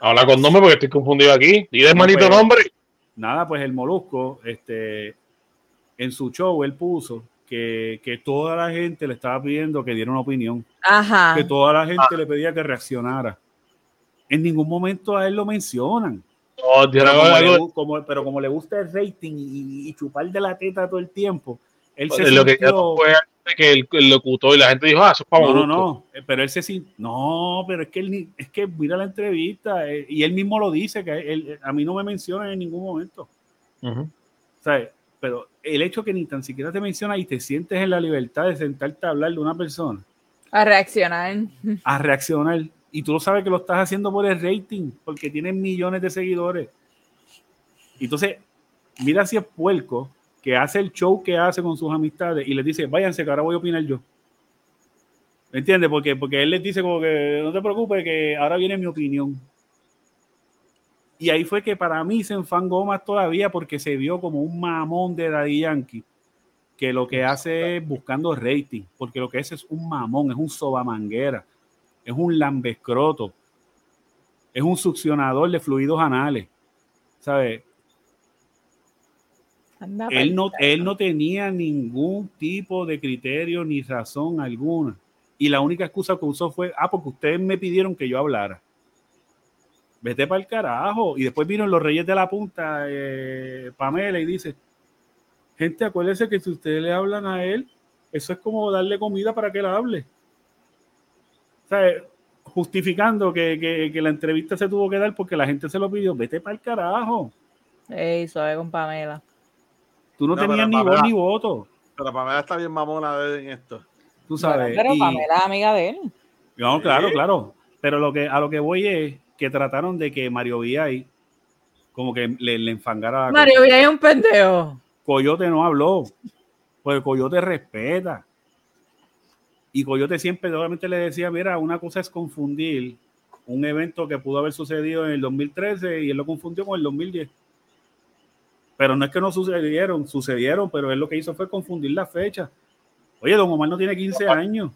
Habla con nombre porque estoy confundido aquí. Dile No, maldito pero- nombre. nada, pues el Molusco, este, en su show, él puso que, que toda la gente le estaba pidiendo que diera una opinión, Ajá. que toda la gente le pedía que reaccionara. En ningún momento a él lo mencionan. No, Pero como, le, como- pero como le gusta el rating y, y chupar de la teta todo el tiempo, él se lo que sintió- fue que el, el locutor y la gente dijo, ah, eso es para No, no, no, eh, pero él se sin- no, pero es que él ni- es que mira la entrevista eh, y él mismo lo dice que él, a mí no me menciona en ningún momento. ¿sabes? Pero el hecho que ni tan siquiera te menciona y te sientes en la libertad de sentarte a hablar de una persona, A reaccionar. a reaccionar y tú lo sabes que lo estás haciendo por el rating, porque tienes millones de seguidores. Entonces, mira si es puerco que hace el show que hace con sus amistades y les dice, váyanse que ahora voy a opinar yo. ¿Me entiendes? Porque, porque él les dice como que no te preocupes, que ahora viene mi opinión. Y ahí fue que para mí se enfangó más todavía porque se vio como un mamón de Daddy Yankee que lo que hace es buscando rating, porque lo que es es un mamón, es un sobamanguera, es un lambescroto, es un succionador de fluidos anales, ¿sabes? Él no, él no tenía ningún tipo de criterio ni razón alguna. Y la única excusa que usó fue, ah, porque ustedes me pidieron que yo hablara. Vete para el carajo. Y después vino los Reyes de la Punta, eh, Pamela, y dice, gente, acuérdense que si ustedes le hablan a él, eso es como darle comida para que él hable. Justificando que, que- que la entrevista se tuvo que dar porque la gente se lo pidió. Vete para el carajo. Ey, suave con Pamela. Tú no, tenías ni voz Pamela- ni voto. Pero Pamela está bien mamona de en esto. Tú sabes. Pero y- Pamela es amiga de él. no, claro, Sí. claro. Pero lo que, a lo que voy es que trataron de que Mario Villay como que le, le enfangara. Mario Villa es un pendejo. Coyote no habló. Pues Coyote respeta. Y Coyote siempre obviamente le decía, mira, una cosa es confundir un evento que pudo haber sucedido en el 2013 y él lo confundió con el 2010. Pero no es que no sucedieron, sucedieron, pero él lo que hizo fue confundir la fecha. Oye, don Omar no tiene 15 años.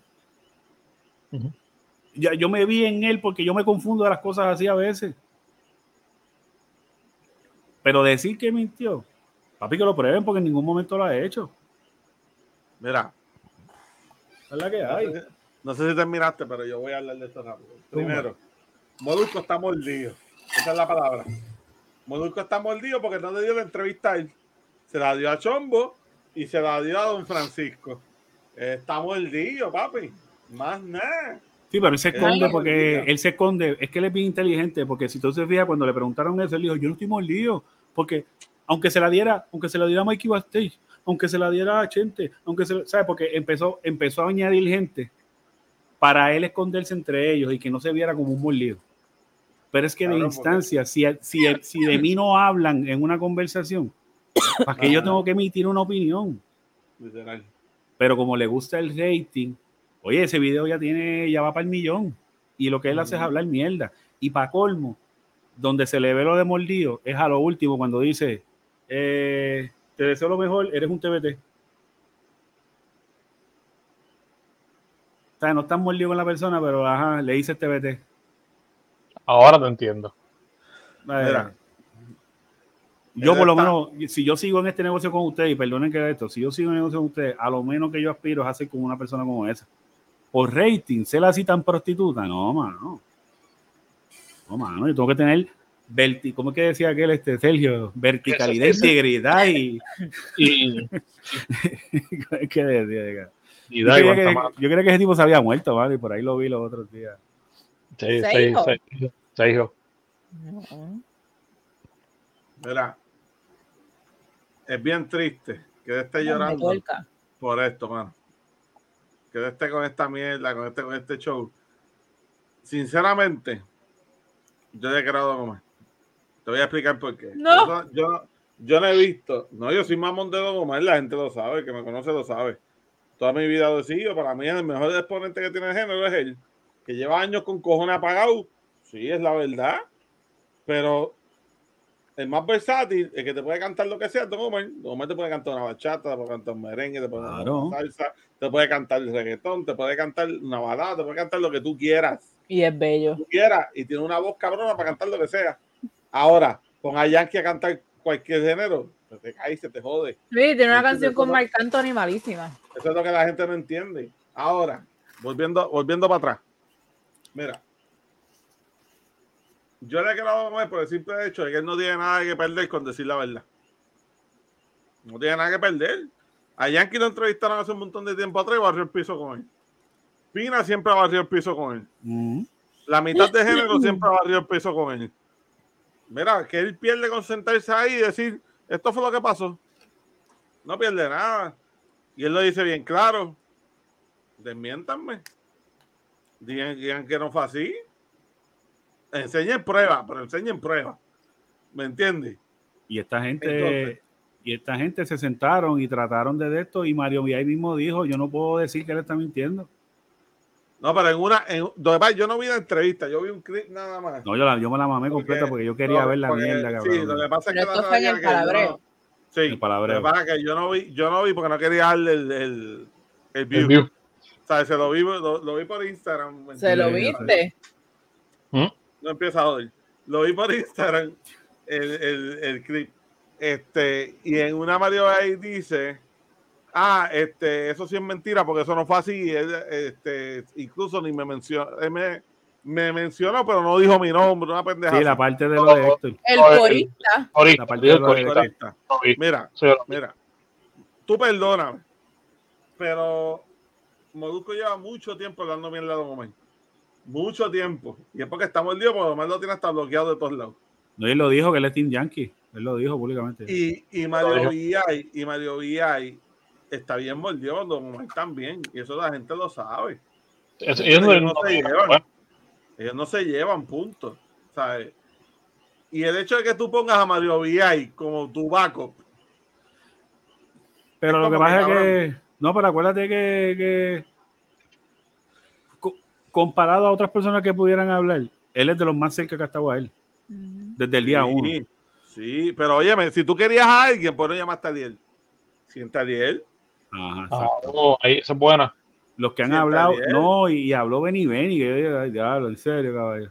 Ya, yo me vi en él porque yo me confundo de las cosas así a veces. Pero decir que mintió, papi, que lo prueben porque en ningún momento lo ha hecho. Mira, Es la que no hay. sé, no sé si terminaste, pero yo voy a hablar de esto rápido. Primero, Molusco está mordido. Esa es la palabra. Molusco está mordido porque no le dio la entrevista a él. Se la dio a Chombo y se la dio a Don Francisco. Está mordido, papi. Más nada. Sí, pero él se esconde porque él se esconde. Es que él es bien inteligente porque si tú se fijas, cuando le preguntaron eso, él dijo, yo no estoy mordido. Porque aunque se la diera, aunque se la diera a Mikey Bastage, aunque se la diera a Chente, aunque se, ¿sabes? Porque empezó, empezó a añadir gente para él esconderse entre ellos y que no se viera como un mordido. Pero es que de porque- instancia, si, si, si de mí no hablan en una conversación, ¿para qué yo tengo que emitir una opinión? Literal. pero como le gusta el rating, oye, ese video ya tiene, ya va para el millón. Y lo que él hace es hablar mierda. Y para colmo, donde se le ve lo de mordido, es a lo último cuando dice, eh, te deseo lo mejor, eres un TBT. O sea, no estás mordido con la persona, pero ajá, le dices TBT. Ahora te entiendo. Mira. yo por lo está- menos, si yo sigo en este negocio con ustedes, y perdonen que esto, si yo sigo en el negocio con ustedes, a lo menos que yo aspiro es a ser como una persona como esa. Por rating, ser así tan prostituta, no, mano. No, mano, yo tengo que tener, verti ¿cómo es que decía aquel, este, Sergio? Verticalidad, Eso, eso. integridad y... Y, (laughs) ¿Qué decía? y Yo da creía, que, yo creía que ese tipo se había muerto, ¿vale? Y por ahí lo vi los otros días. Sí, ¿Se sí, hijo? sí, se hijo. Mira, es bien triste que esté llorando por esto, mano. Que esté con esta mierda, con este, con este show. Sinceramente, yo he creado como Te voy a explicar por qué. No. Yo, yo, yo no he visto. No, yo soy mamón de Don Omar, la gente lo sabe, el que me conoce lo sabe. Toda mi vida lo he sido. Para mí, el mejor exponente que tiene el género es él. Que lleva años con cojones apagados. Sí, es la verdad. Pero el más versátil, el que te puede cantar lo que sea, Don Omar. Don Omar te puede cantar una bachata, te puede cantar un merengue, te puede cantar Claro. una salsa, te puede cantar el reggaetón, te puede cantar una balada, te puede cantar lo que tú quieras. Y es bello. Tú quieras. Y tiene una voz cabrona para cantar lo que sea. Ahora, pon a Yankee a cantar cualquier género, pues te caes, se te jode. Sí, tiene una canción con. Marc Anthony malísima. Eso es lo que la gente no entiende. Ahora, volviendo, volviendo para atrás. Mira. Yo le quiero a Omar por el simple hecho de que él no tiene nada que perder con decir la verdad. No tiene nada que perder. A Yankee lo entrevistaron hace un montón de tiempo atrás y barrió el piso con él. Pina siempre barrió el piso con él. Mm. La mitad de género siempre barrió el piso con él. Mira, que él pierde con sentarse ahí y decir, esto fue lo que pasó. No pierde nada. Y él lo dice bien claro. Desmiéntanme. Digan, digan que no fue así. Enseñen pruebas, pero enseñen pruebas. ¿Me entiendes? Y esta gente, Entonces. y esta gente se sentaron y trataron de, de esto y Mario Villay mismo dijo, yo no puedo decir que él está mintiendo. No, pero en una, en, yo no vi la entrevista, yo vi un clip nada más. No, yo, la, yo me la mamé Porque- completa porque yo quería No, ver la porque- mierda, cabrón. Sí, lo que pasa es que esto la fue en el no- palabreo. Sí, El palabreo. Lo que pasa es que yo no vi, yo no vi porque no quería darle el, el, el view. El view. O sea, se lo vi, lo, lo vi por Instagram. ¿me ¿Se lo viste? No empieza a joder. Lo vi por Instagram, el, el, el clip. Este, y en una Mario ahí dice, ah, este, eso sí es mentira, porque eso no fue así. Este, incluso ni me mencionó, él me, me mencionó, pero no dijo mi nombre, una pendeja. Sí, así. la parte de lo de Héctor. El corista. Ahorita, La parte de lo de- ahorita, Correcta. lo vi. Mira, Mira, tú perdóname, pero Molusco lleva mucho tiempo hablando bien Don Omar. Mucho tiempo. Y es porque estamos el día, porque Omar lo tiene hasta bloqueado de todos lados. No, él lo dijo que él es Team Yankee. Él lo dijo públicamente. Y, y Mario VI, y Mario VI está bien mordido, Don Omar también. Y eso la gente lo sabe. es- ellos no- Ellos no no- se llevan. Ellos no se llevan, punto. ¿Sabes? Y el hecho de que tú pongas a Mario VI como tu backup, Pero lo que pasa es que. No, pero acuérdate que. que co- comparado a otras personas que pudieran hablar, él es de los más cerca que ha estado a él. Desde el día sí, uno. Sí, pero óyeme, si tú querías a alguien, pues no llamaste a Ariel. Sienta a Ariel. Ajá, Ah, exacto. oh, ahí, esa es buena. Los que han Sí, hablado, no, y, y habló Benny Benny, que yo digo, "Ay, diablo, en serio, caballo.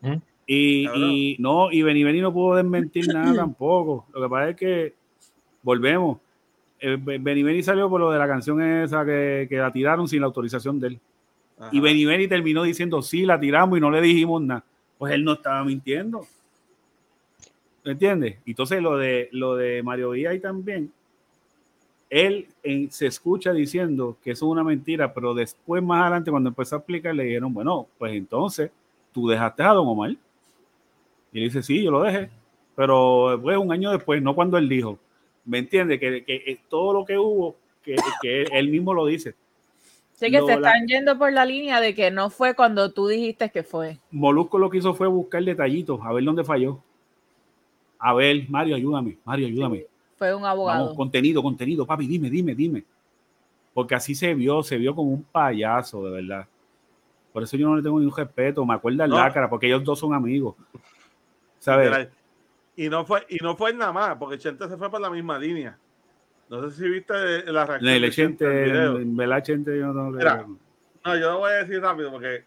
¿Mm? Y, no, y Benny Benny no pudo desmentir nada (clears throat) tampoco. Lo que pasa es que volvemos. Eh, Be- Benny Benny salió por lo de la canción esa que, que la tiraron sin la autorización de él. Ajá. Y Benny Benny terminó diciendo, sí, la tiramos y no le dijimos nada. Pues él no estaba mintiendo. ¿Me entiendes? Entonces lo de, lo de Mario Villay también, él en- se escucha diciendo que eso es una mentira, pero después más adelante cuando empezó a explicar le dijeron, bueno, pues entonces tú dejaste a Don Omar. Y él dice, sí, yo lo dejé. Pero pues un año después, no cuando él dijo. ¿Me entiendes? Que, que, que todo lo que hubo, que, que él mismo lo dice. Sí que se la- están yendo por la línea de que no fue cuando tú dijiste que fue. Molusco lo que hizo fue buscar detallitos, a ver dónde falló. A ver, Mario, ayúdame, Mario, ayúdame. Fue un abogado. Vamos, contenido, contenido, papi, dime, dime, dime. Porque así se vio, se vio como un payaso, de verdad. Por eso yo no le tengo ningún respeto. Me acuerda el No. Lácara, porque ellos dos son amigos. ¿Sabes? Y no fue, y no fue nada más, porque Chente se fue por la misma línea. No sé si viste la reacción. El Chente al Chente, yo no Mira, No, yo lo voy a decir rápido porque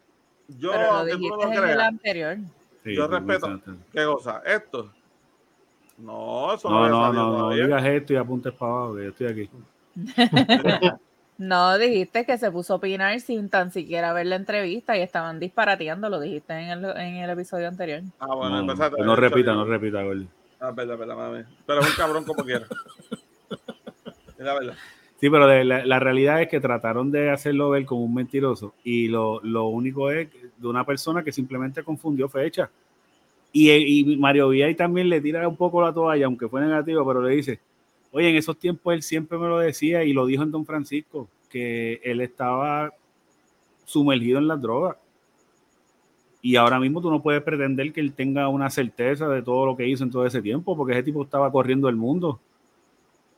yo, Pero lo aunque tú no dijiste lo en el creas, anterior. Sí, yo respeto. ¿qué cosa? Esto. No, eso No, no, no, no digas esto y apuntes para abajo, que yo estoy aquí. (laughs) No, dijiste que se puso a opinar sin tan siquiera ver la entrevista y estaban disparateando, lo dijiste en el, en el episodio anterior. Ah, bueno, No, empezaste. no Eso repita, no repita, Gordy. Ah, verdad, verdad, mami. Pero es un cabrón como quiera. (laughs) Es la verdad. Sí, pero de la, la realidad es que trataron de hacerlo ver como un mentiroso y lo, lo único es de una persona que simplemente confundió fecha. Y, y Mario Villay también le tira un poco la toalla, aunque fue negativo, pero le dice, oye, en esos tiempos él siempre me lo decía y lo dijo en Don Francisco, que él estaba sumergido en las drogas. Y ahora mismo tú no puedes pretender que él tenga una certeza de todo lo que hizo en todo ese tiempo, porque ese tipo estaba corriendo el mundo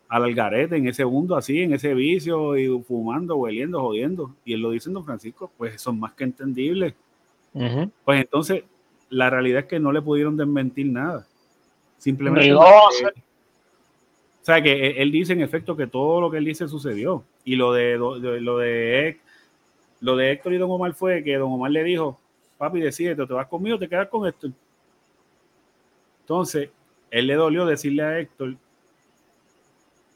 al algarete en ese mundo así, en ese vicio y fumando, hueliendo, jodiendo. Y él lo dice en Don Francisco, pues eso es más que entendible. Ujú. Pues entonces, la realidad es que no le pudieron desmentir nada. Simplemente. O sea, que él, él dice en efecto que todo lo que él dice sucedió. Y lo de, de- lo de lo de Héctor y Don Omar fue que Don Omar le dijo, papi, decídete, te vas conmigo te quedas con Héctor. Entonces, él le dolió decirle a Héctor,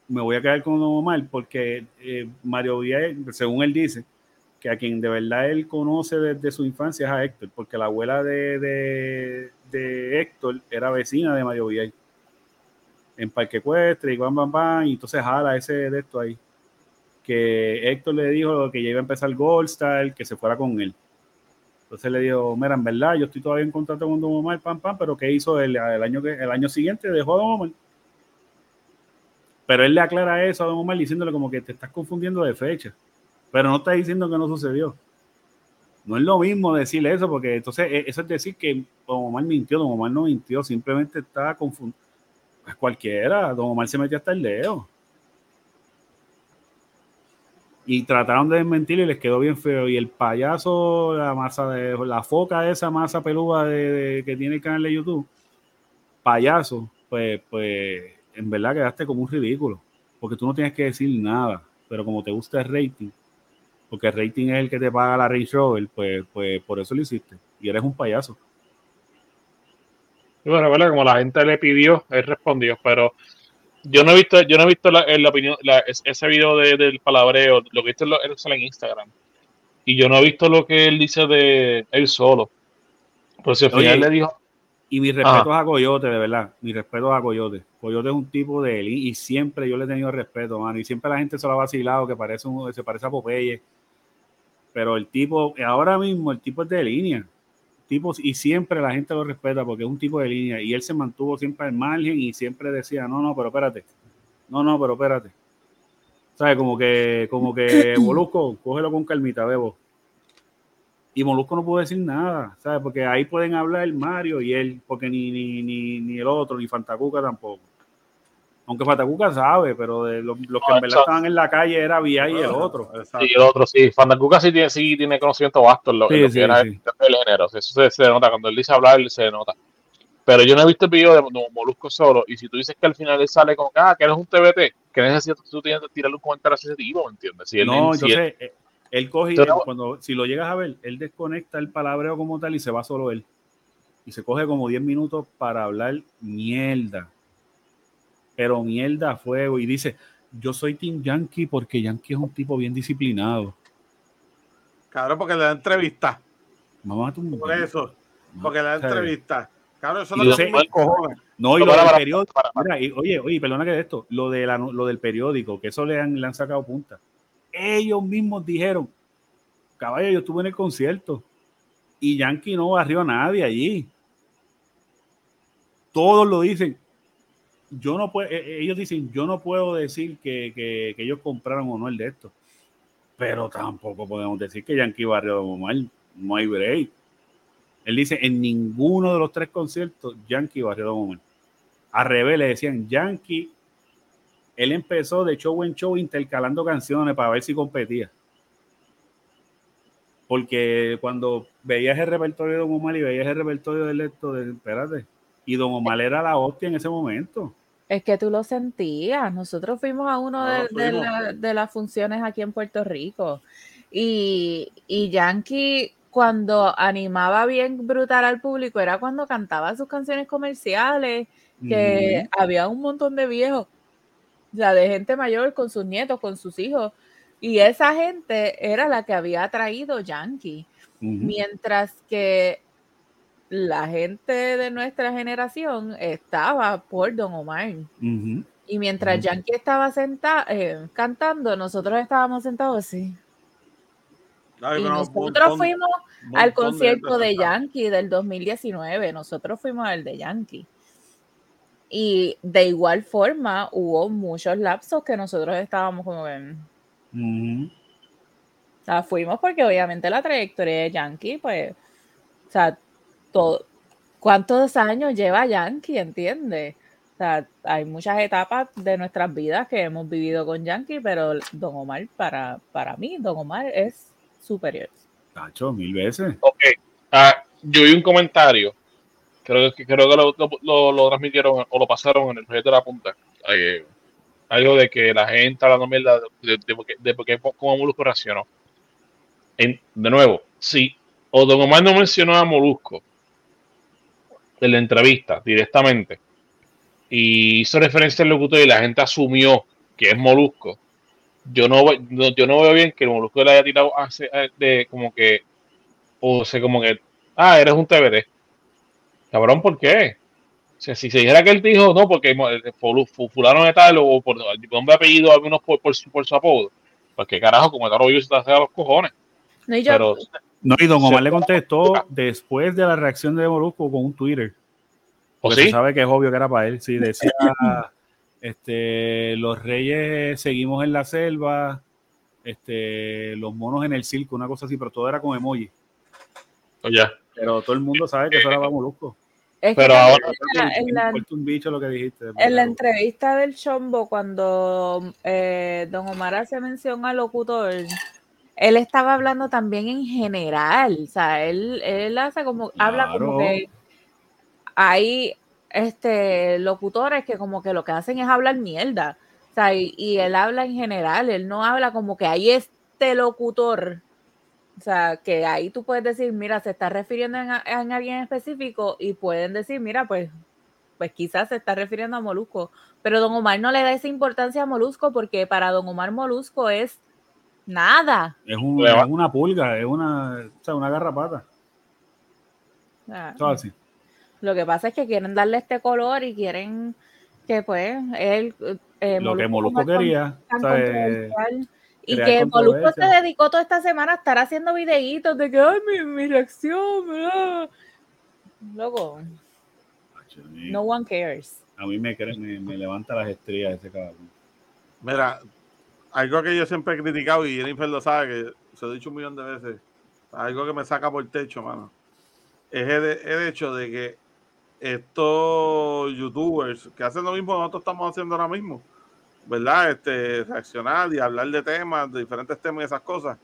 me voy a quedar con Don Omar porque eh, Mario Díaz, según él dice, que a quien de verdad él conoce desde su infancia es a Héctor, porque la abuela de, de, Héctor era vecina de Mario Díaz en Parque Ecuestre y bam, bam, bam, y entonces jala ese de esto ahí. Que Héctor le dijo que ya iba a empezar Gold Star, que se fuera con él. Entonces le dijo, mira, en verdad, yo estoy todavía en contrato con Don Omar, pam, pam, pero ¿qué hizo él? El año, el año siguiente dejó a Don Omar. Pero él le aclara eso a Don Omar diciéndole como que te estás confundiendo de fecha. Pero no está diciendo que no sucedió. No es lo mismo decirle eso, porque entonces eh, eso es decir que Don Omar mintió, Don Omar no mintió, simplemente estaba confundido. Pues cualquiera, Don Omar se metió hasta el dedo. Y trataron de desmentir y les quedó bien feo. Y el payaso, la masa de la foca, esa masa peluda de- que tiene el canal de YouTube, payaso, pues, pues en verdad quedaste como un ridículo. Porque tú no tienes que decir nada. Pero como te gusta el rating, porque el rating es el que te paga la Range Rover, pues, pues por eso lo hiciste. Y eres un payaso. Y bueno, ¿verdad? como la gente le pidió, él respondió, pero yo no he visto, yo no he visto la, la opinión, la- ese video de- del palabreo, lo que he visto es en Instagram. Y yo no he visto lo que él dice de él solo. Pero si al Oye, final le dijo, Y mi respeto a Coyote, de verdad. Mi respeto a Coyote. Coyote es un tipo de él y siempre yo le he tenido respeto, mano. Y siempre la gente se lo ha vacilado, que parece un, se parece a Popeye. Pero el tipo, ahora mismo, el tipo es de línea. Tipo, y siempre la gente lo respeta porque es un tipo de línea. Y él se mantuvo siempre al margen y siempre decía, no, no, pero espérate. No, no, pero espérate. ¿Sabes? Como que, como que (clears throat) Molusco, cógelo con calmita, bebo. Y Molusco no pudo decir nada, ¿sabes? Porque ahí pueden hablar Mario y él, porque ni, ni, ni, ni el otro, ni Fantacuca tampoco. Aunque Fantacuca sabe, pero de los, los que en verdad estaban en la calle era Vía y el otro. Exacto. y el otro sí, Fandacuca sí tiene, sí tiene conocimiento vasto en lo, en Sí, lo que sí, era sí. el, el género. Eso se, se nota, cuando él dice hablar, se nota. Pero yo no he visto el video de, de Molusco solo. Y si tú dices que al final él sale que, ah, que eres un TBT, que necesitas tú tienes que tirarle un comentario de tipo, ¿me entiendes? Si él, no, si él- entonces eh, él coge y él, cuando si lo llegas a ver, él desconecta el palabreo como tal y se va solo él. Y se coge como 10 minutos para hablar mierda. Pero mierda a fuego. Y dice, yo soy Team Yankee porque Yankee es un tipo bien disciplinado. Claro, porque le da entrevista. Mamá, tú Por eso. Porque le da entrevista. Claro, eso no lo sé- cojones. No, y lo para, del para, periódico. para, para. Mira, y, oye, oye, perdona que de esto, lo, de la- lo del periódico, que eso le han, le han sacado punta. Ellos mismos dijeron, caballo, yo estuve en el concierto y Yankee no barrió a nadie allí. Todos lo dicen. Yo no puedo, eh, ellos dicen, yo no puedo decir que, que- ellos compraron o no el de esto. Pero tampoco podemos decir que Yankee Don Omar. No hay break. Él dice, en ninguno de los tres conciertos, Yankee barrió a Don. Al revés, le decían Yankee. Él empezó de show en show intercalando canciones para ver si competía. Porque cuando veías el repertorio de Don Omar y veías el repertorio del esto, de, espérate, y Don Omar era la hostia en ese momento. Es que tú lo sentías. Nosotros fuimos a uno de, Nosotros de fuimos. la- de las funciones aquí en Puerto Rico. Y, y Yankee, cuando animaba bien brutal al público, era cuando cantaba sus canciones comerciales, que había un montón de viejos, o sea, de gente mayor con sus nietos, con sus hijos. Y esa gente era la que había traído Yankee. Mientras que la gente de nuestra generación estaba por Don Omar. Y mientras. Yankee estaba senta eh, cantando, nosotros estábamos sentados así. Ay, Y nosotros montón- fuimos al concierto de. Yankee del 2019. Nosotros fuimos al de Yankee. Y de igual forma hubo muchos lapsos que nosotros estábamos como en... Ujú. O sea, fuimos porque obviamente la trayectoria de Yankee, pues, o sea, todo, ¿cuántos años lleva Yankee, entiendes? O sea, hay muchas etapas de nuestras vidas que hemos vivido con Yankee, pero Don Omar, para, para mí, Don Omar es superior. Tacho, mil veces. Ok. Ah, yo vi un comentario creo que, creo que lo, lo- lo- transmitieron o lo pasaron en el proyecto de la punta. Eh, algo de que la gente hablando mierda de, de, qué- de por qué cómo Molusco reaccionó. En- de nuevo, sí, o Don Omar no mencionó a Molusco en la entrevista directamente y hizo referencia al locutor y la gente asumió que es Molusco. Yo no, no- yo no veo bien que el Molusco le haya tirado hace- de como que, o sea, como que, ah, eres un TBT. Cabrón, ¿por qué? O sea, si se dijera que él dijo, no, porque eh, fulano de tal, o por nombre apellido, algunos por, por, su, por su apodo. Pues qué carajo, como el yo se te hace a los cojones. No, y yo- Pero No, y Don Omar Sí. le contestó después de la reacción de Molusco con un Twitter. ¿O Porque sí? se sabe que es obvio que era para él. Sí, decía, (laughs) este, los reyes seguimos en la selva, este, los monos en el circo, una cosa así, pero todo era con emoji. o ya. Pero todo el mundo sabe que eso era para Molusco. es que pero ahora- en la- en Me la- importa un bicho lo que dijiste. En la entrevista del Chombo, cuando eh, Don Omar hace mención al locutor, él estaba hablando también en general. O sea, él, él hace como, habla como que hay este locutores que como que lo que hacen es hablar mierda. O sea, y, y él habla en general, él no habla como que hay este locutor. O sea, que ahí tú puedes decir, mira, se está refiriendo en, a- en alguien específico y pueden decir, mira, pues pues quizás se está refiriendo a Molusco, pero Don Omar no le da esa importancia a Molusco porque para Don Omar Molusco es nada. Es, un- es una pulga, es una, o sea, una garrapata. Todo así. Lo que pasa es que quieren darle este color y quieren que pues él eh, Lo que Molusco quería. y que Molusco se dedicó toda esta semana a estar haciendo videitos de que ay mi, mi reacción, ah". Loco, no one cares. A mí me, me, me levanta las estrías ese cabrón. Mira, algo que yo siempre he criticado y Jennifer lo sabe, que se lo he dicho un millón de veces, algo que me saca por el techo, mano, es el, el hecho de que estos youtubers que hacen lo mismo que nosotros estamos haciendo ahora mismo, ¿verdad? Este, reaccionar y hablar de temas, de diferentes temas y esas cosas.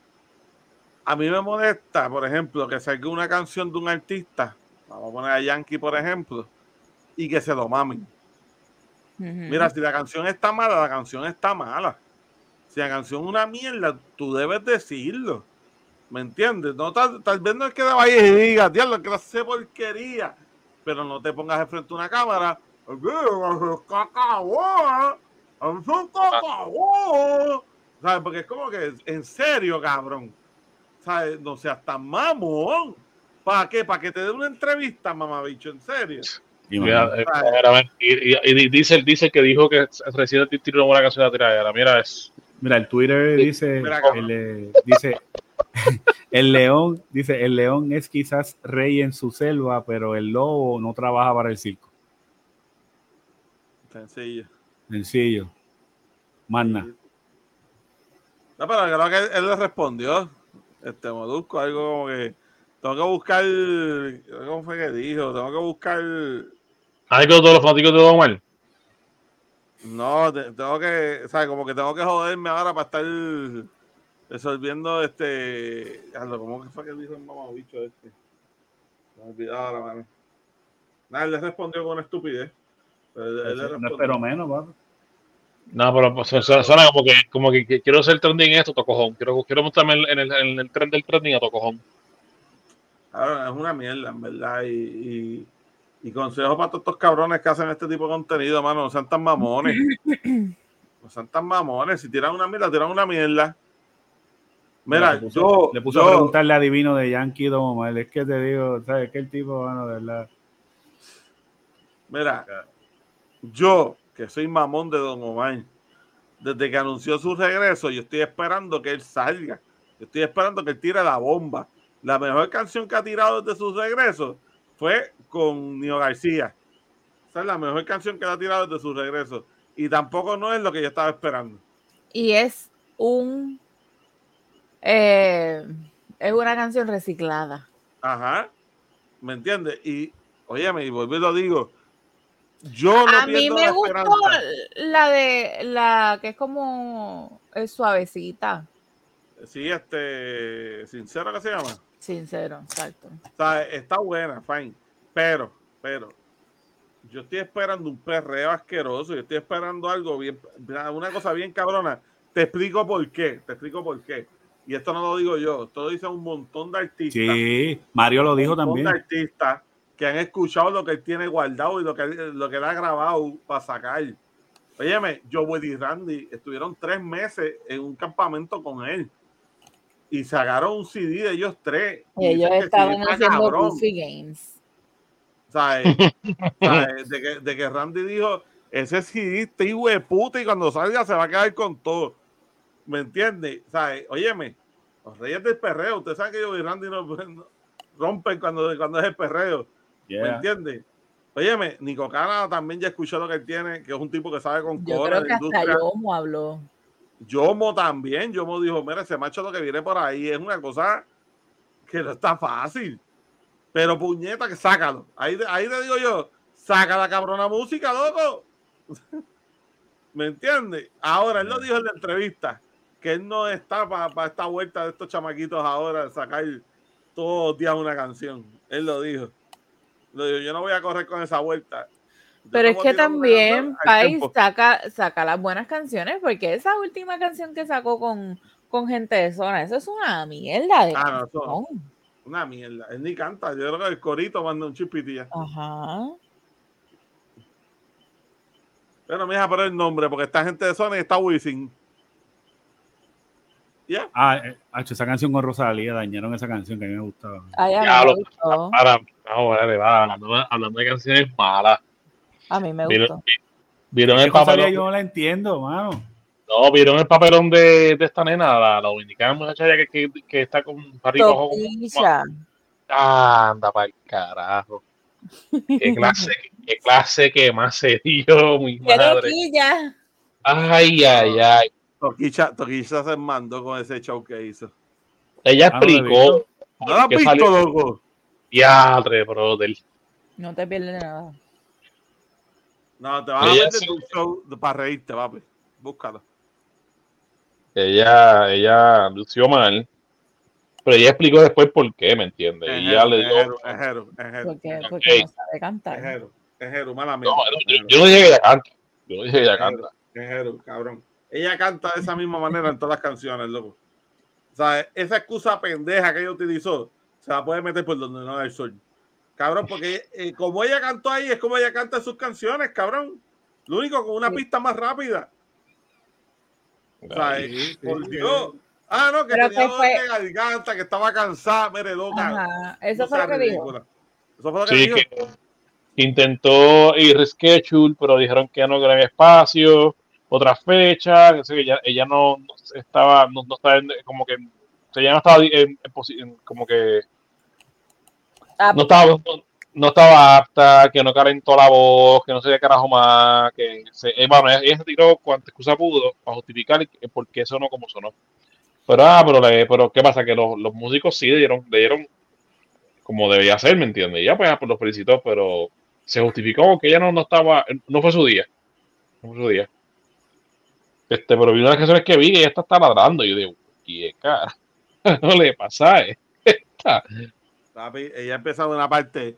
A mí me molesta, por ejemplo, que salga una canción de un artista, vamos a poner a Yankee, por ejemplo, y que se lo mamen. Mira, si la canción está mala, la canción está mala. Si la canción es una mierda, tú debes decirlo. ¿Me entiendes? No, tal, tal vez no es que te vayas y digas, diablo, que hace porquería. Pero no te pongas de frente a una cámara. "Cacao, es un cacao". ¿Sabes? Porque es como que, en serio, cabrón. ¿Sabes? No seas tan mamón. ¿Para qué? ¿Para que te dé una entrevista, mamabicho? ¿En serio? Y, Mira, mano, eh, mira, ven, y, y- y dice, dice que dijo que recién tiró una buena canción de la tiradera. Mira, es. Mira, el Twitter dice, el, dice, (laughs) el león, dice, el león es quizás rey en su selva, pero el lobo no trabaja para el circo. Sencillo. Sencillo. Nada. No, pero creo que él le respondió. Este Molusco, algo como que tengo que buscar. ¿Cómo fue que dijo? Tengo que buscar. ¿Has que todos los fanáticos de Don Omar? No, te- tengo que. ¿Sabes? Como que tengo que joderme ahora para estar resolviendo este. ¿Cómo que fue que dijo el mamabicho este? Me olvidado ahora, mano. Nada, él le respondió con estupidez. Pero él- él le No respondió. espero menos, papi. No, pero pues, suena, suena como que, como que, que quiero ser trending en esto, tocojón. Quiero, quiero montarme en el, en, el, en el tren del trending a tocojón. Ahora, es una mierda, en verdad. Y, y, y consejo para todos estos cabrones que hacen este tipo de contenido, mano. No sean tan mamones. (clears throat) No sean tan mamones. Si tiran una mierda, tiran una mierda. Mira, le puso, yo. le puso yo- a preguntarle a Divino de Yankee Don Omar. Es que te digo, ¿sabes? Que el tipo, bueno, de verdad. Mira, yo, que soy mamón de Don Omar, desde que anunció su regreso, yo estoy esperando que él salga. Yo estoy esperando que él tire la bomba. La mejor canción que ha tirado desde su regreso fue con Nio García. Esa es la mejor canción que ha tirado desde su regreso. Y tampoco no es lo que yo estaba esperando. Y es un eh, es una canción reciclada. Ajá. ¿Me entiendes? Y, óyeme, y y lo digo. Yo no a mí me la gustó esperanza. la de la que es como es suavecita, Sí, este, sincero que se llama. sincero, exacto. O sea, está buena, fine. Pero pero yo estoy esperando un perreo asqueroso, yo estoy esperando algo bien, una cosa bien cabrona. Te explico por qué, te explico por qué. Y esto no lo digo yo, esto lo dice un montón de artistas. Sí, Mario lo dijo un montón también. de artistas que han escuchado lo que él tiene guardado y lo que, lo que él ha grabado para sacar. Óyeme, Joe y Randy estuvieron tres meses en un campamento con él y sacaron un CD de ellos tres. y Ellos estaban haciendo. Goofy Games. ¿sabes? ¿sabes? De, que, de que Randy dijo, ese CD está hijo de puta y cuando salga se va a quedar con todo. ¿Me entiendes? ¿Sabes? Óyeme, los reyes del perreo, ustedes saben que yo y Randy no, (laughs) no- rompen cuando, cuando es el perreo. ¿Me entiendes? Óyeme, Nico Cana también ya escuchó lo que él tiene, que es un tipo que sabe con Yo cora creo de que hasta industria. Yomo habló. Yomo también, Yomo dijo, mira, ese macho lo que viene por ahí es una cosa que no está fácil. Pero puñeta, que sácalo. Ahí, ahí digo yo, saca la cabrona música, loco. (laughs) ¿Me entiendes? Ahora, él lo dijo en la entrevista, que él no está para esta vuelta de estos chamaquitos ahora, sacar todos los días una canción. Él lo dijo. Lo dijo, yo no voy a correr con esa vuelta. Yo Pero es que también País saca, saca las buenas canciones, porque esa última canción que sacó con, con gente de zona, eso es una mierda de Ah, no, eso- canción. Una mierda. Él ni canta. Yo creo que el corito manda un chipitilla. Ajá. Pero me deja poner el nombre porque esta gente de Sony está Wisin. Ya. Ah, eh, esa canción con Rosalía dañaron esa canción que a mí me gustaba. Ay, a mí Diablo, me gustó. Para, no, vale, va, hablando de canciones malas. A mí me ¿Vieron, gustó. vieron ¿Qué el papelón? yo no la entiendo, mano. No, vieron el papelón de, de esta nena, la, la dominicana muchacha ya que, que, que está con Parrico Ojo. Toquilla. Anda para el carajo. Qué clase, qué clase que más se dio, mi ¡Qué madre. toquilla! Ay, ay, ay. Toquicha, Toquicha se mandó con ese show que hizo. Ella Ah, no explicó visto. ¿No que visto, loco? diadre, brother. No te pierdes de nada. No, te vas a Ella meter sí. un show de- para reírte, papi. Búscalo. Ella, ella lució mal. Pero ella explicó después por qué, ¿me entiendes? Es Ella le dio. Jero, es Jero, es Jero, Porque, porque no sabe es cantar. Jero, es Jero, mala mía. No, no, yo, yo no dije que ella canta. Yo no dije que ella canta. Es Jero, cabrón. Ella canta de esa misma manera en todas las canciones, loco. O sea, esa excusa pendeja que ella utilizó, se la puede meter por donde no da el sol. Cabrón, porque eh, como ella cantó ahí, es como ella canta sus canciones, cabrón. Lo único con una Sí. pista más rápida. O sea, eh, por Dios. Ah, no, que Pero tenía que fue- garganta, que estaba cansada, mire, loca. Ajá. Eso No fue lo que dijo. ridícula. Eso fue lo que Sí, dijo. que intentó ir reschedule, pero dijeron que no querían espacio, otra fecha, que sé que ella, ella no, no estaba, no, no estaba en- como que, o sea, ella no estaba en, en- como que Ah, no estaba, no, no estaba apta, que no calentó la voz, que no sé qué carajo más, que se, eh, bueno, ella, ella se tiró cuanta excusa pudo para justificar por qué sonó como sonó. Pero, ah, pero, le- pero ¿qué pasa? Que los, los músicos sí le dieron, le dieron como debía ser, ¿me entiendes? Y ya pues, ah, pues los felicitó, pero se justificó que ella no, no estaba, no fue su día. No fue su día. Este, pero vi una de las canciones que vi y esta está ladrando. Y yo digo, ¿qué cara? (laughs) No le pasa esta. Papi, ella empezó de una parte.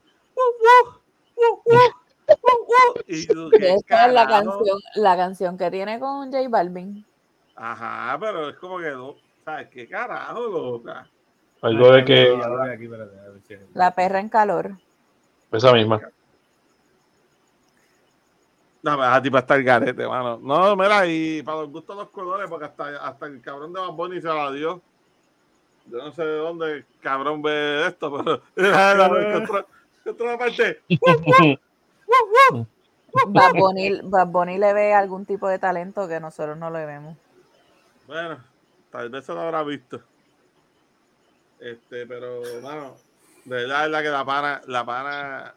Y tú, ¿qué Esa es la canción, la canción que tiene con J Balvin. Ajá, pero es como que no. ¿Sabes qué carajo, loca? Algo de que, a La perra en calor. esa misma. No, me da tipo hasta el garete, mano. No, mira, y para los gustos los colores, porque hasta, hasta el cabrón de Bad Bunny se la dio. Yo no sé de dónde el cabrón ve esto, pero. (laughs) la parte. Bad Bunny, Bad Bunny le ve algún tipo de talento que nosotros no le vemos. Bueno, tal vez se lo habrá visto. Este, pero, mano, de verdad, de verdad que la pana, la pana.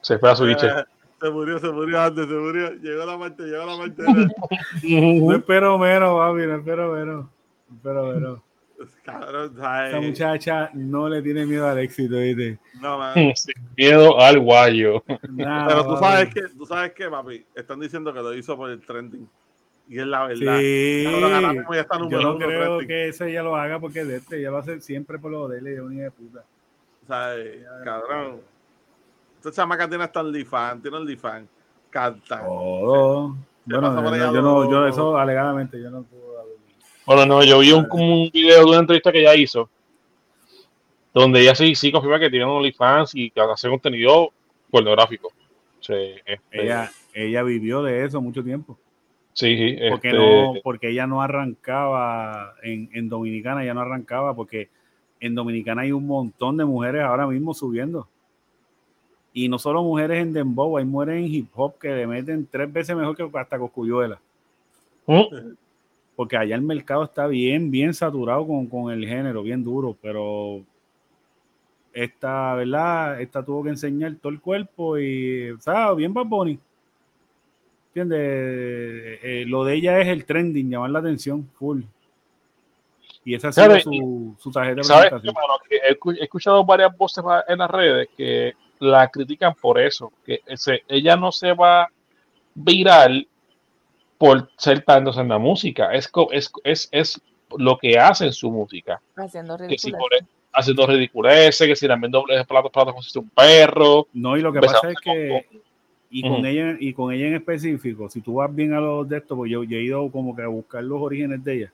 Se fue a su biche. eh, se murió, se murió antes, se murió. Llegó la parte, llegó la parte. (laughs) No espero menos, papi, no espero menos. No espero menos. Cabrón. Esa muchacha no le tiene miedo al éxito, ¿viste? No, man. (laughs) Sin miedo al guayo. Nada, Pero tú sabes que, tú sabes que, papi, están diciendo que lo hizo por el trending. Y es la verdad. Sí, Cabrón, está yo no creo trending. que ese ella lo haga porque de este, ella lo hace siempre por lo de él, es una hija de puta. ¿Sabes? Cabrón. Esta chamaca tiene hasta OnlyFans, tiene OnlyFans. Canta. Todo. Se Bueno, por yo, no, yo eso alegadamente yo no puedo. Bueno, no, yo vi un, como un video de una entrevista que ella hizo, donde ella sí, sí confirma que tiene un OnlyFans y que hace contenido pornográfico. Sí, este, Ella, ella vivió de eso mucho tiempo. sí, sí, Porque este, no, porque ella no arrancaba en, en Dominicana, ella no arrancaba porque en Dominicana hay un montón de mujeres ahora mismo subiendo. Y no solo mujeres en dembow, hay mujeres en hip hop que le meten tres veces mejor que hasta Coscuyuela. ¿Mm? Porque allá el mercado está bien, bien saturado con, con el género, bien duro, pero esta, ¿verdad? Esta tuvo que enseñar todo el cuerpo y, ¿sabes? Bien Bad Bunny. ¿Entiendes? Eh, eh, lo de ella es el trending, llamar la atención, full. Y esa ha su, su tarjeta de ¿Sabes qué, presentación. he, escu- he escuchado varias voces en las redes que la critican por eso, que ese- ella no se va viral por ser tantos en la música, es, es, es, es lo que hace en su música, Haciendo que si ridículo. por, haciendo ridiculeces, que si también dobles platos, platos como si un perro, No, y lo que Besado pasa es que, y con ella, y con ella en específico, si tú vas bien a los de estos, pues yo, yo he ido como que a buscar los orígenes de ella.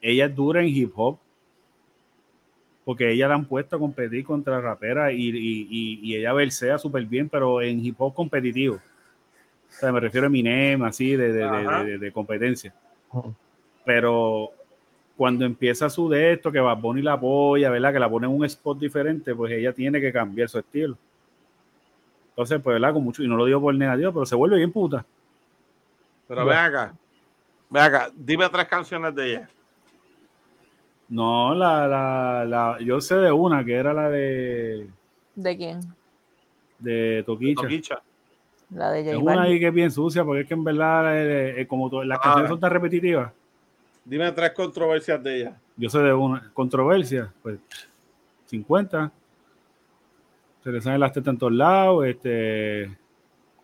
Ella es dura en hip hop, porque ella la han puesto a competir contra raperas y, y, y, y ella versea súper bien, pero en hip hop competitivo. O sea, me refiero a Eminem, así, de, de, de, de- de competencia. Pero cuando empieza su de esto, que Bad Bunny la apoya, ¿verdad? Que la pone en un spot diferente, pues ella tiene que cambiar su estilo. Entonces, pues, ¿verdad? Con mucho, y no lo digo por negativo, pero se vuelve bien puta. Pero ven acá. Ven acá. Dime tres canciones de ella. No, la, la, la, yo sé de una que era la de, ¿De quién? de Toquicha. Toquicha. La de Es J una Balvin. ahí que es bien sucia, porque es que en verdad, eh, eh, como las Ah. canciones son tan repetitivas, Dime tres controversias de ella. yo sé de una. Controversia, pues, 50. Se le salen las tetas en todos lados, este...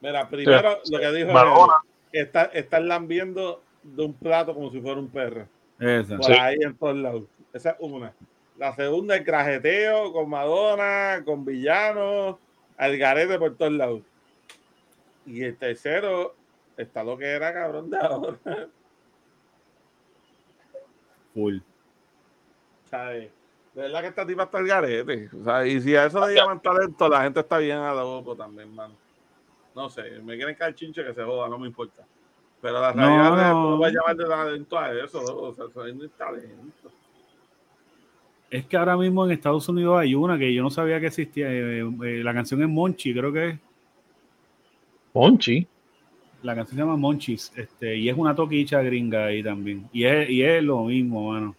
Mira, primero Sí. lo que dijo Madonna. él, está, están lambiendo de un plato como si fuera un perro. Esa. Por Sí. ahí en todos lados. Esa es una. La segunda, el grajeteo con Madonna, con villanos, al garete por todos lados. Y el tercero, está lo que era cabrón de ahora. Full. ¿sabes? De verdad que esta tipa está al garete. O sea, y si a eso le llaman talento, la gente está bien a loco también, mano. No sé, me quieren caer chinche que se joda, no me importa. Pero la No, realidad es que no. no voy a llamar de talento a eso, o sea, eso no es talento. Es que ahora mismo en Estados Unidos hay una que yo no sabía que existía. eh, eh, la canción es Monchi, creo que es. Ponchi. La canción se llama Monchis, este, y es una toquicha gringa ahí también. Y es, y es lo mismo, mano.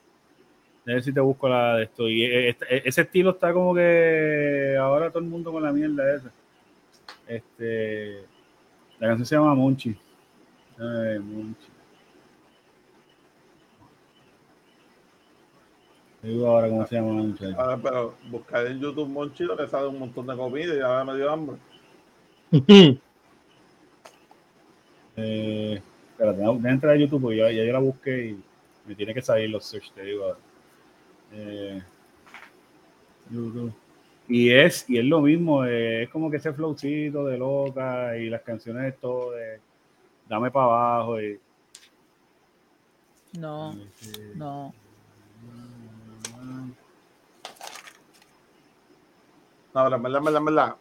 A ver si te busco la de esto. Y e- este- ese estilo está como que ahora todo el mundo con la mierda esa. Este, la canción se llama Monchi. Ay, Monchi. Digo ahora cómo se llama la muchacha. Ah, pero buscar en YouTube Monchito que sale un montón de comida y ya me dio hambre. (laughs) Eh, espérate, déjame entrar a YouTube porque ya, ya yo la busqué y me tiene que salir los search, te digo. Eh, YouTube. Y es, y es lo mismo, eh, es como que ese flowcito de loca y las canciones todo de dame para abajo y No, no. No, pero en verdad, en verdad, en verdad.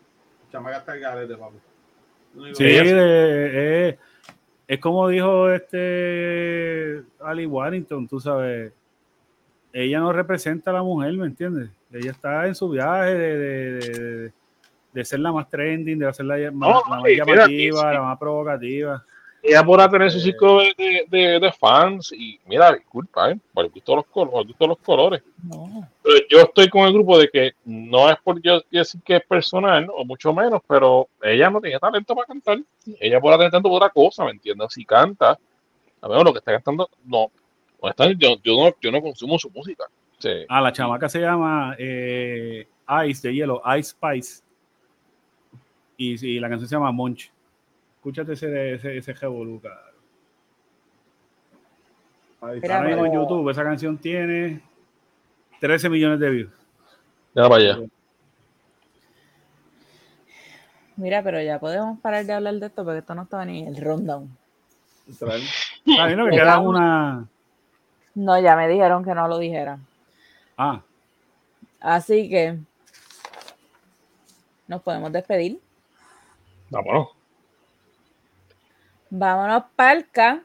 Chamaca está al garete, papi. Sí, de- eh, es como dijo este Ali Warrington, tú sabes, ella no representa a la mujer, ¿me entiendes? Ella está en su viaje de, de, de- de ser la más trending, de ser la, más, la más mira, llamativa, sí. la más provocativa. Ella podrá tener su círculo de, de, de- de fans y mira, disculpa, ¿eh? por el gusto de los colores, gusto los colores. No. Pero yo estoy con el grupo de que no es por yo decir que es personal, o mucho menos, pero ella no tiene talento para cantar. Ella podrá tener para otra cosa, ¿me entiendes? Si canta, a ver, lo que está cantando, no. Yo, yo, no, yo no consumo su música. Sí. Ah, la chamaca se llama eh, Ice de hielo, Ice Spice. Y, y la canción se llama Monch. Escúchate ese, ese, ese Mira, Ahora mismo en YouTube esa canción tiene 13 millones de views. Ya para allá. Mira, pero ya podemos parar de hablar de esto porque esto no estaba ni en el rundown. Está bien, lo que queda una. No, ya me dijeron que no lo dijera. Ah, Así que nos podemos despedir. Vámonos. Vámonos palca.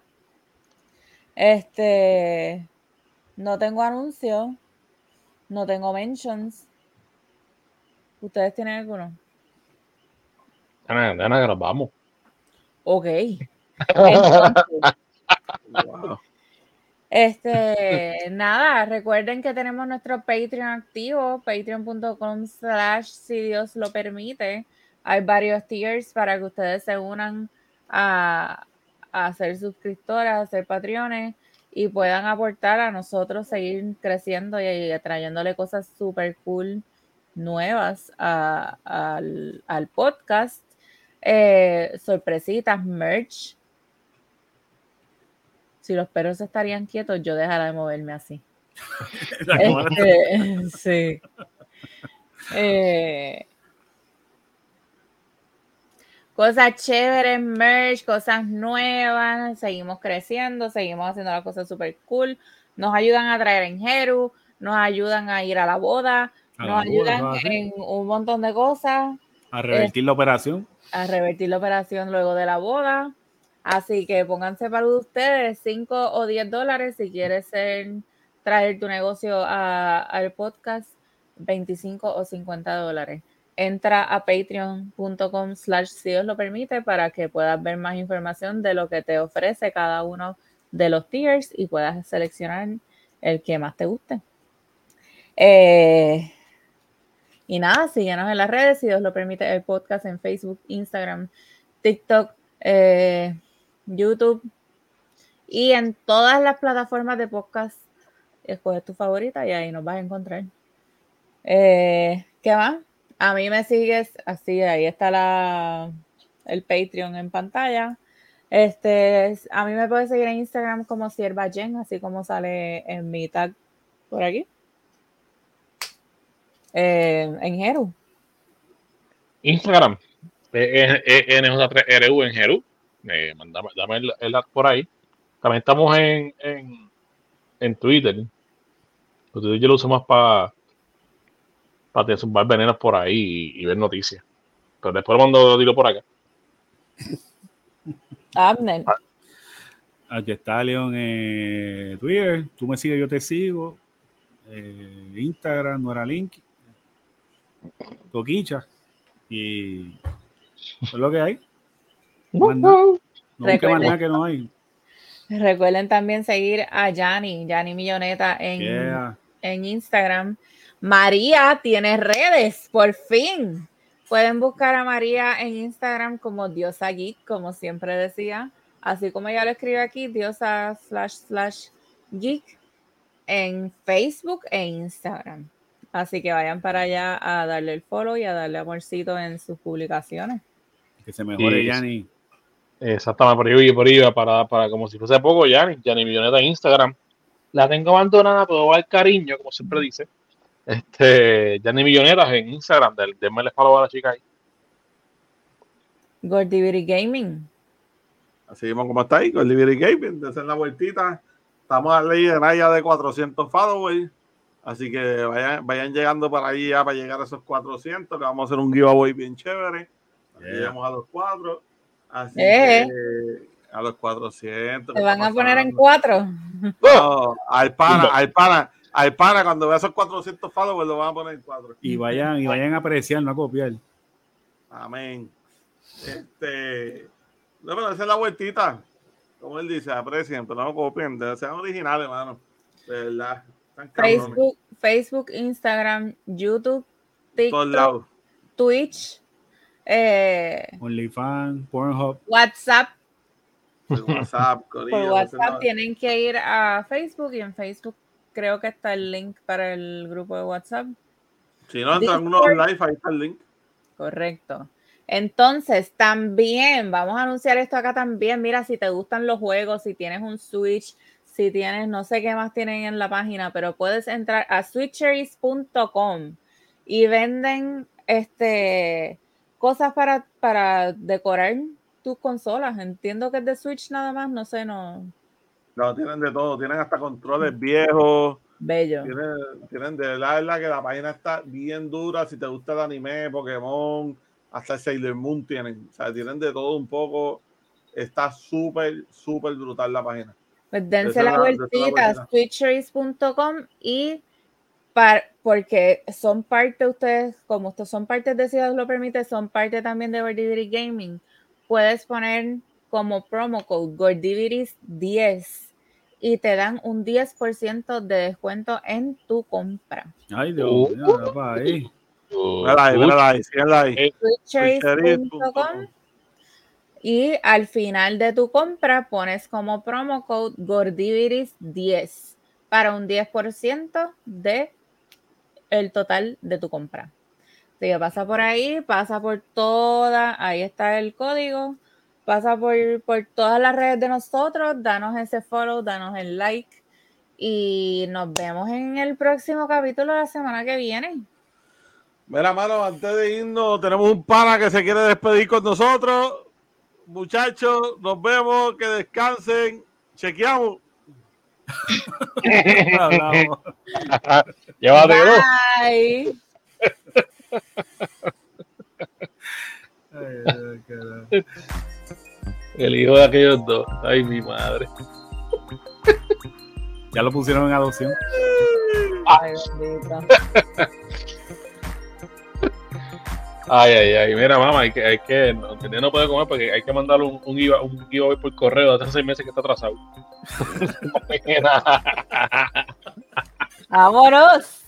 Este no tengo anuncios, no tengo mentions. ¿Ustedes tienen alguno? Ana, vamos. Ok. Entonces, Wow. (laughs) Este, nada, recuerden que tenemos nuestro Patreon activo, patreon.com slash si Dios lo permite. Hay varios tiers para que ustedes se unan a, a ser suscriptoras, a ser patrones y puedan aportar a nosotros seguir creciendo y, y trayéndole cosas súper cool nuevas a- al, al podcast. Eh, sorpresitas, merch. Si los perros estarían quietos, yo dejara de moverme así. (laughs) Este, (laughs) sí. Eh, cosas chéveres, merch, cosas nuevas. Seguimos creciendo, seguimos haciendo las cosas súper cool. Nos ayudan a traer en Jeru, nos ayudan a ir a la boda, A nos la ayudan en un montón de cosas a revertir la operación. a revertir la operación luego de la boda. Así que pónganse para ustedes 5 o 10 dólares si quieres ser, traer tu negocio al podcast, 25 o 50 dólares. Entra a patreon.com slash si Dios lo permite para que puedas ver más información de lo que te ofrece cada uno de los tiers y puedas seleccionar el que más te guste. Eh, y nada, síguenos en las redes, si Dios lo permite, el podcast en Facebook, Instagram, TikTok, eh, YouTube y en todas las plataformas de podcast. Escoge tu favorita y ahí nos vas a encontrar. Eh, ¿Qué más? A mí me sigues así, ahí está la, el Patreon en pantalla. Este, a mí me puedes seguir en Instagram como Sierva Jen, así como sale en mi tag por aquí. Eh, en Jeru. Instagram. E, NJ3RU en Jeru. Eh, mandame- dame el, el ad por ahí. También estamos en, en, en Twitter yo lo uso más para para zumbar venenos por ahí y, y ver noticias. Pero después lo mando lo tiro por acá. Abner. Aquí está León en Twitter. Tú me sigues, yo te sigo. Eh, Instagram, no era link. Toquicha. Y eso es lo que hay. No busques más Recuerda. nada que no hay. Recuerden también seguir a Yanni, Yanni Milloneta en, Yeah. en Instagram. María tiene redes, por fin. Pueden buscar a María en Instagram como Diosa Geek, como siempre decía. Así como ella lo escribe aquí, Diosa slash slash geek en Facebook e Instagram. Así que vayan para allá a darle el follow y a darle amorcito en sus publicaciones. Que se mejore, Yanni. Exactamente, por ahí, por ahí, para, para como si fuese poco, Yanni, Yanni Milloneta en Instagram. La tengo abandonada, pero va al cariño, como siempre dice. Este, Yanni Millonetas en Instagram, del, denme el follow a la chica ahí. Gordiviri Gaming. Así mismo como está ahí, con Liberty Gaming, de hacer la vueltita. Estamos a la ley de Naya de 400 followers. Así que vayan, vayan llegando para ahí ya para llegar a esos 400, que vamos a hacer un giveaway bien chévere. Yeah. Llegamos a los 4. Así Eh. que a los 400. Se ¿qué van a poner en cuatro. No, al pana, al pana, al pana, cuando vea esos 400 followers lo van a poner en 4. Y vayan, y vayan a apreciar, no a copiar. Amén. Este, no, pero esa es la vueltita. Como él dice, aprecien, pero no copien, sean originales, hermano. De verdad. Facebook, Facebook, Instagram, YouTube, TikTok. Twitch, eh, OnlyFans, Pornhub. WhatsApp. Por WhatsApp, Por WhatsApp tienen que ir a Facebook y en Facebook creo que está el link para el grupo de WhatsApp. Si no entran unos live, ahí está el link. Correcto. Entonces, también, vamos a anunciar esto acá también. Mira, si te gustan los juegos, si tienes un Switch, si tienes, no sé qué más tienen en la página, pero puedes entrar a switcheries.com y venden este cosas para, para decorar tus consolas. Entiendo que es de Switch nada más, no sé, no. No, tienen de todo, tienen hasta controles viejos. Bello. Tienen, tienen de verdad, verdad que la página está bien dura. Si te gusta el anime, Pokémon, hasta Sailor Moon tienen. O sea, tienen de todo un poco. Está súper, súper brutal la página. Pues dense la la- la vueltita switchrace.com y par- porque son parte ustedes, como ustedes son parte de Ciudad lo permite, son parte también de Gordiviris Gaming. Puedes poner como promo code Gordiviris10 y te dan un 10% de descuento en tu compra. Ay, Dios Uh. mío, ahí, ahí, ahí. Y al final de tu compra pones como promo code Gordiviris10 para un 10% de el total de tu compra. Así que pasa por ahí, pasa por toda, ahí está el código, pasa por, por todas las redes de nosotros, danos ese follow, danos el like y nos vemos en el próximo capítulo la semana que viene. Mira, mano, antes de irnos, tenemos un pana que se quiere despedir con nosotros. Muchachos, nos vemos, que descansen. Chequeamos. (laughs) Llévatelo. Bye. Ay, ay, carajo. El hijo de aquellos dos. Ay, mi madre. (laughs) Ya lo pusieron en adopción. Ay. Ay, ay, ay. Mira, mamá, hay que, hay que, no, no puede comer porque hay que mandarle un, un, giva- un por correo de hace seis meses que está atrasado. (laughs) Vámonos.